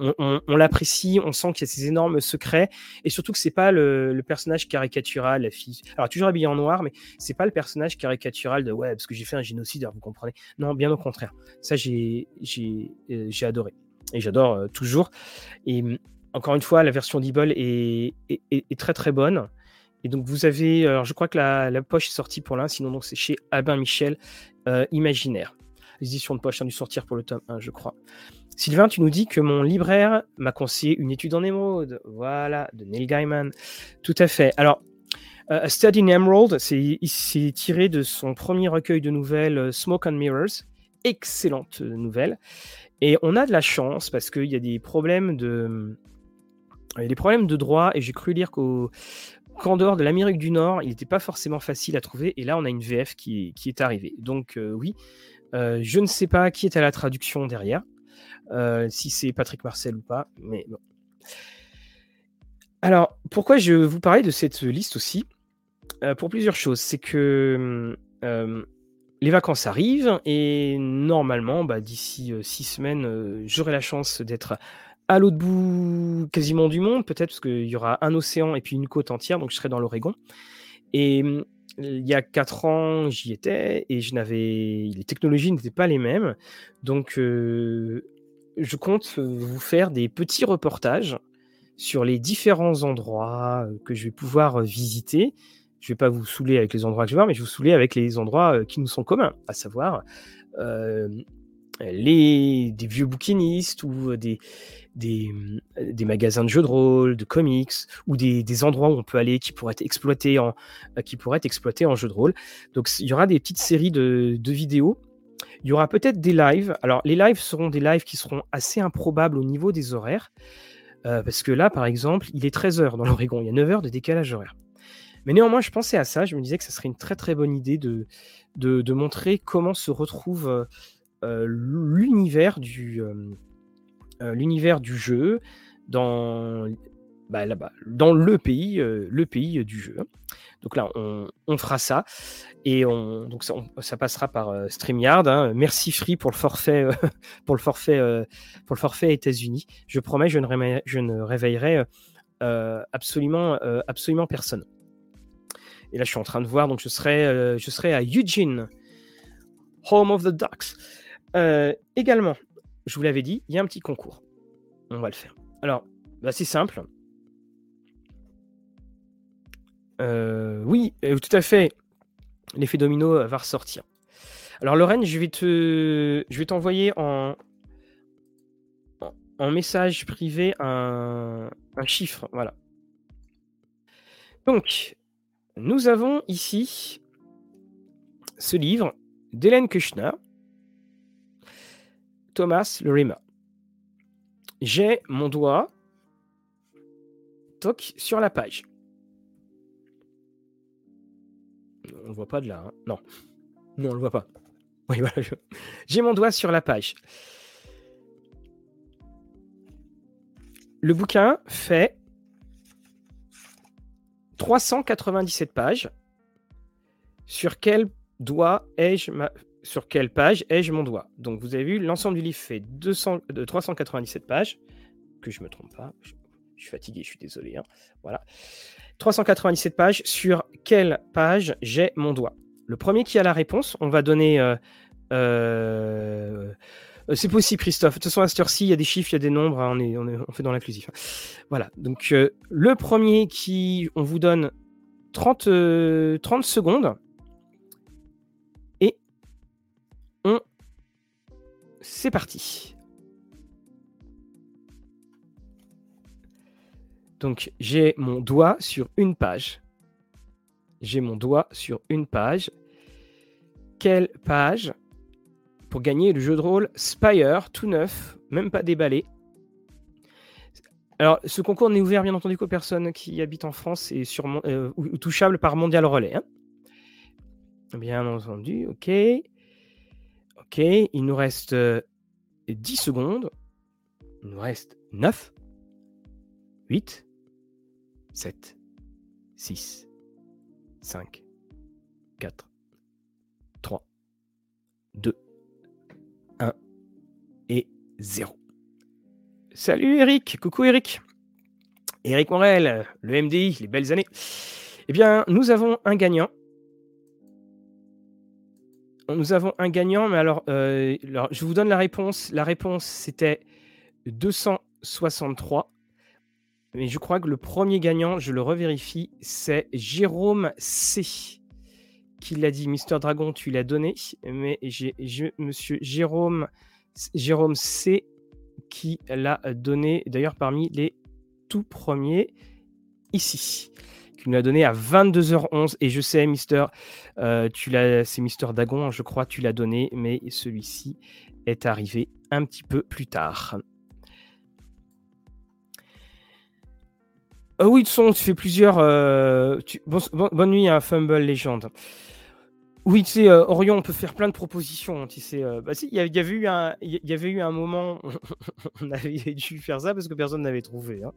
on, l'apprécie, on sent qu'il y a ces énormes secrets, et surtout que c'est pas le, personnage caricatural, la fille. Alors toujours habillée en noir, mais c'est pas le personnage caricatural de ouais parce que j'ai fait un génocide, vous comprenez. Non, bien au contraire. Ça j'ai euh, adoré et j'adore euh, toujours. Et hum, encore une fois, la version d'Ebol est, très très bonne. Et donc vous avez, alors je crois que la, poche est sortie pour l'un, sinon c'est chez Albin Michel, euh, Imaginaire. L'édition de poche a dû sortir pour le tome 1, je crois. Sylvain, tu nous dis que mon libraire m'a conseillé une étude en émeraude. Voilà, de Neil Gaiman. Tout à fait. Alors, uh, A Study in Emerald, c'est tiré de son premier recueil de nouvelles euh, Smoke and Mirrors. Excellente euh, nouvelle. Et on a de la chance parce qu'il y a des problèmes de, il y a des problèmes de droit et j'ai cru lire qu'au qu'en dehors de l'Amérique du Nord, il n'était pas forcément facile à trouver. Et là, on a une VF qui, est arrivée. Donc oui, je ne sais pas qui est à la traduction derrière. Euh, si c'est Patrick Marcel ou pas, mais bon. Alors, pourquoi je vous parlais de cette liste aussi? Euh, Pour plusieurs choses. C'est que euh, les vacances arrivent et normalement, bah, d'ici six semaines, j'aurai la chance d'être à l'autre bout quasiment du monde, peut-être parce qu'il y aura un océan et puis une côte entière, donc je serai dans l'Oregon. Et il y a quatre ans, j'y étais et je n'avais les technologies n'étaient pas les mêmes. Donc je compte euh, vous faire des petits reportages sur les différents endroits euh, que je vais pouvoir euh, visiter. Je ne vais pas vous saouler avec les endroits que je vais mais je vais vous saouler avec les endroits qui nous sont communs, à savoir les, des vieux bouquinistes ou des, des, des, magasins de jeux de rôle, de comics, ou des, endroits où on peut aller qui pourraient être exploités en, qui pourraient être exploités en de rôle. Donc il y aura des petites séries de, vidéos il y aura peut-être des lives. Alors, les lives seront des lives qui seront assez improbables au niveau des horaires. Euh, parce que là, par exemple, il est 13h dans l'Oregon. Il y a 9 heures de décalage horaire. Mais néanmoins, je pensais à ça. Je me disais que ce serait une très très bonne idée de, de, montrer comment se retrouve euh, euh, l'univers du, l'univers du jeu dans bah, là-bas, dans le pays, le pays du jeu. Hein. Donc là, on, fera ça. Et on, donc ça, passera par StreamYard. Hein. Merci Free pour le forfait, (laughs) pour le forfait, pour le forfait États-Unis. Je promets, je ne, je ne réveillerai absolument, absolument personne. Et là, je suis en train de voir, donc je serai, je serai à Eugene, Home of the Ducks. également, je vous l'avais dit, il y a un petit concours. On va le faire. Alors, bah, c'est simple. Euh, oui, euh, tout à fait. L'effet domino euh, va ressortir. Alors Lorraine, je vais te, je vais t'envoyer en, message privé un, un chiffre, voilà. Donc, nous avons ici ce livre d'Hélène Kushner, Thomas Lerima. J'ai mon doigt toc sur la page. On ne voit pas de là. Hein. Non. Non, on le voit pas. Oui, voilà. J'ai mon doigt sur la page. Le bouquin fait 397 pages. Sur quel doigt ai-je ma... sur quelle page ai-je mon doigt Donc vous avez vu, l'ensemble du livre fait 200... de 397 pages. Que je me trompe pas. Je, suis fatigué, je suis désolé. Hein. Voilà. 397 pages. Sur quelle page j'ai mon doigt Le premier qui a la réponse, on va donner. Euh, euh, c'est possible, Christophe. De toute façon, à cette heure-ci, il y a des chiffres, il y a des nombres. Hein, on, est, on, fait dans l'inclusif. Voilà. Donc, euh, le premier qui. On vous donne 30, 30 secondes. C'est parti. Donc j'ai mon doigt sur une page. J'ai mon doigt sur une page. Quelle page pour gagner le jeu de rôle Spire, tout neuf, même pas déballé. Alors, ce concours n'est ouvert, bien entendu, qu'aux personnes qui habitent en France et euh, ou, touchable par Mondial Relais. Hein. Bien entendu, ok. Ok, il nous reste 10 euh, secondes. Il nous reste 9, 8, 7, 6, 5, 4, 3, 2, 1 et 0. Salut Eric, coucou Eric. Eric Morel, le MDI, les belles années. Eh bien, nous avons un gagnant. Nous avons un gagnant, mais alors, euh, alors je vous donne la réponse. La réponse, c'était 263. Mais je crois que le premier gagnant, je le revérifie, c'est Jérôme C. qui l'a dit. Mister Dragon, tu l'as donné, mais j'ai Monsieur Jérôme C qui l'a donné, d'ailleurs parmi les tout premiers ici, qui nous l'a donné à 22h11. Et je sais, Mister, euh, tu l'as, c'est Mister Dragon, je crois, tu l'as donné, mais celui-ci est arrivé un petit peu plus tard. Ah oui, son, tu fais plusieurs. Euh, bonne nuit à Fumble Legend. Oui, tu sais, euh, Orion, on peut faire plein de propositions. Tu sais, euh, bah, il y, avait eu un, y avait eu un moment, (laughs) on avait (laughs) dû faire ça parce que personne n'avait trouvé. Hein.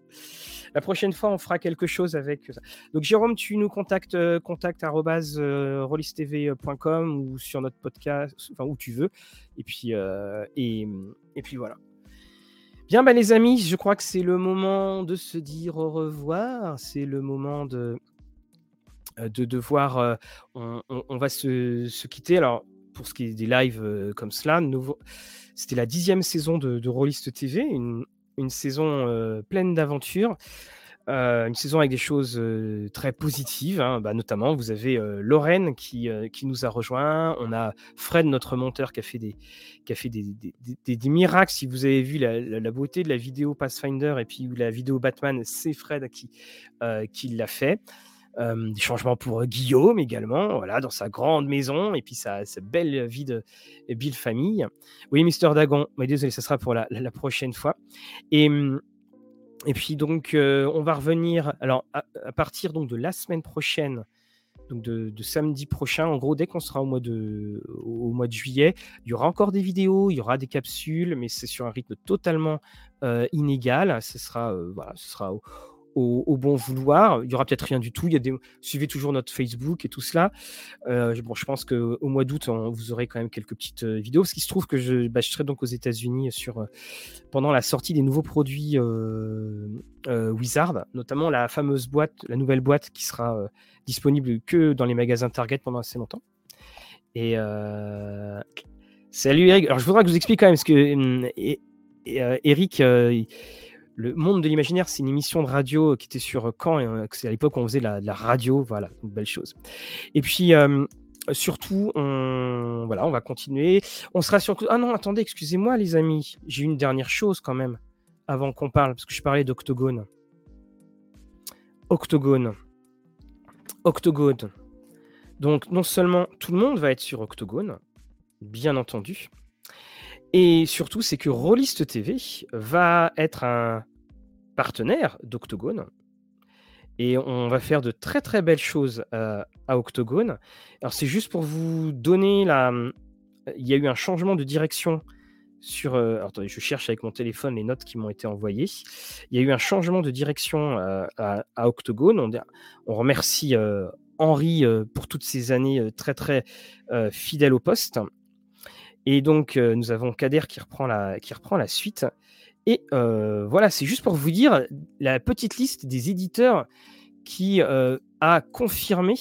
La prochaine fois, on fera quelque chose avec ça. Donc, Jérôme, tu nous contactes, contact ou sur notre podcast, enfin où tu veux. Et puis, et, et puis voilà. Bien, bah, les amis, je crois que c'est le moment de se dire au revoir. C'est le moment de, euh, de devoir. Euh, on, va se, quitter. Alors, pour ce qui est des lives euh, comme cela, c'était la dixième saison de, de Rollist TV, une, une saison pleine d'aventures. Euh, une saison avec des choses euh, très positives, hein. bah, notamment vous avez euh, Lorraine qui, qui nous a rejoint, on a Fred, notre monteur, qui a fait des, qui a fait des, des, des, miracles. Si vous avez vu la, la, beauté de la vidéo Pathfinder et puis la vidéo Batman, c'est Fred qui, qui l'a fait. Des changements pour Guillaume également, voilà, dans sa grande maison et puis sa, belle vie de Bill famille. Oui, Mister Dagon, mais désolé, ça sera pour la, prochaine fois. Et et puis donc, on va revenir. Alors, à, partir donc de la semaine prochaine, donc de, samedi prochain, en gros, dès qu'on sera au mois, de, au mois de juillet, il y aura encore des vidéos, il y aura des capsules, mais c'est sur un rythme totalement inégal. Ce sera, euh, voilà, ce sera bon vouloir. Il y aura peut-être rien du tout. Il y a des... Suivez toujours notre Facebook et tout cela. Euh, bon, je pense qu'au mois d'août, vous aurez quand même quelques petites euh, vidéos. Parce qu'il se trouve que je, bah, serai donc aux États-Unis sur euh, pendant la sortie des nouveaux produits Wizard, notamment la fameuse boîte, la nouvelle boîte qui sera disponible que dans les magasins Target pendant assez longtemps. Et salut Eric. Alors je voudrais que je vous explique quand même parce que hum, Eric le monde de l'imaginaire, c'est une émission de radio qui était sur Caen. Et c'est à l'époque où on faisait la, la radio. Voilà, une belle chose. Et puis, euh, surtout, on, on va continuer. On sera sur. Ah non, attendez, excusez-moi, les amis. J'ai une dernière chose quand même avant qu'on parle, parce que je parlais d'Octogone. Octogone. Octogone. Donc, non seulement tout le monde va être sur Octogone, bien entendu, et surtout, c'est que Rollist TV va être un partenaire d'Octogone. Et on va faire de très très belles choses euh, à Octogone. Alors c'est juste pour vous donner la... Il y a eu un changement de direction sur... Euh, attendez, je cherche avec mon téléphone les notes qui m'ont été envoyées. Il y a eu un changement de direction euh, à, Octogone. On, on remercie Henri pour toutes ces années très très fidèle au poste. Et donc, euh, nous avons Kader qui reprend la, qui reprend la suite. Et euh, voilà, c'est juste pour vous dire la petite liste des éditeurs qui euh, a confirmé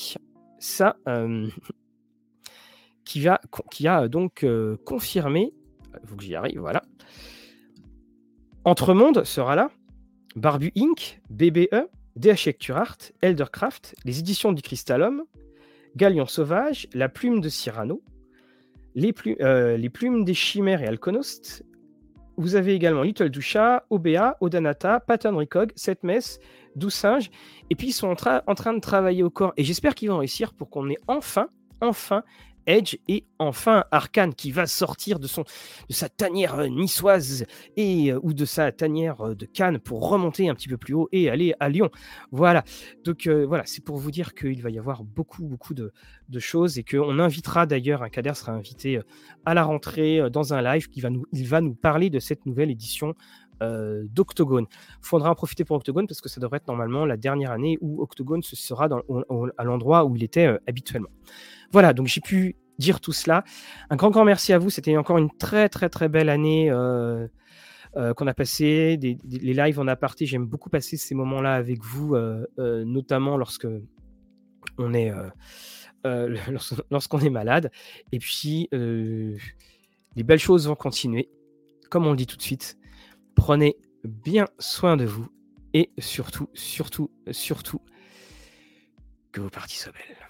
ça, (laughs) qui, va, qui a donc confirmé, il faut que j'y arrive, voilà. Entremonde sera là, Barbu Inc., BBE, DH Lecture Art, Eldercraft, les éditions du Crystalum, Galion Sauvage, La Plume de Cyrano, les, euh, les plumes des chimères et alconost. Vous avez également Little Dusha, OBA, Odanata, Pattern Recog, Setmess, Singe. Et puis ils sont en, en, train de travailler au corps. Et j'espère qu'ils vont réussir pour qu'on ait enfin, enfin Edge et enfin Arkane qui va sortir de, son, de sa tanière euh, niçoise et, euh, ou de sa tanière euh, de Cannes pour remonter un petit peu plus haut et aller à Lyon. Voilà. Donc voilà, c'est pour vous dire qu'il va y avoir beaucoup, beaucoup de, choses et qu'on invitera d'ailleurs, un Kader sera invité à la rentrée dans un live qui va nous, il va nous parler de cette nouvelle édition d'Octogone. Il faudra en profiter pour Octogone parce que ça devrait être normalement la dernière année où Octogone se sera à l'endroit où il était habituellement. Voilà, donc j'ai pu dire tout cela. Un grand, grand merci à vous. C'était encore une très, très, très belle année euh, euh, qu'on a passé. les lives en aparté, j'aime beaucoup passer ces moments-là avec vous, euh, notamment lorsque on est, (laughs) lorsqu'on est malade. Et puis, les belles choses vont continuer. Comme on le dit tout de suite, prenez bien soin de vous et surtout, surtout, surtout, que vos parties soient belles.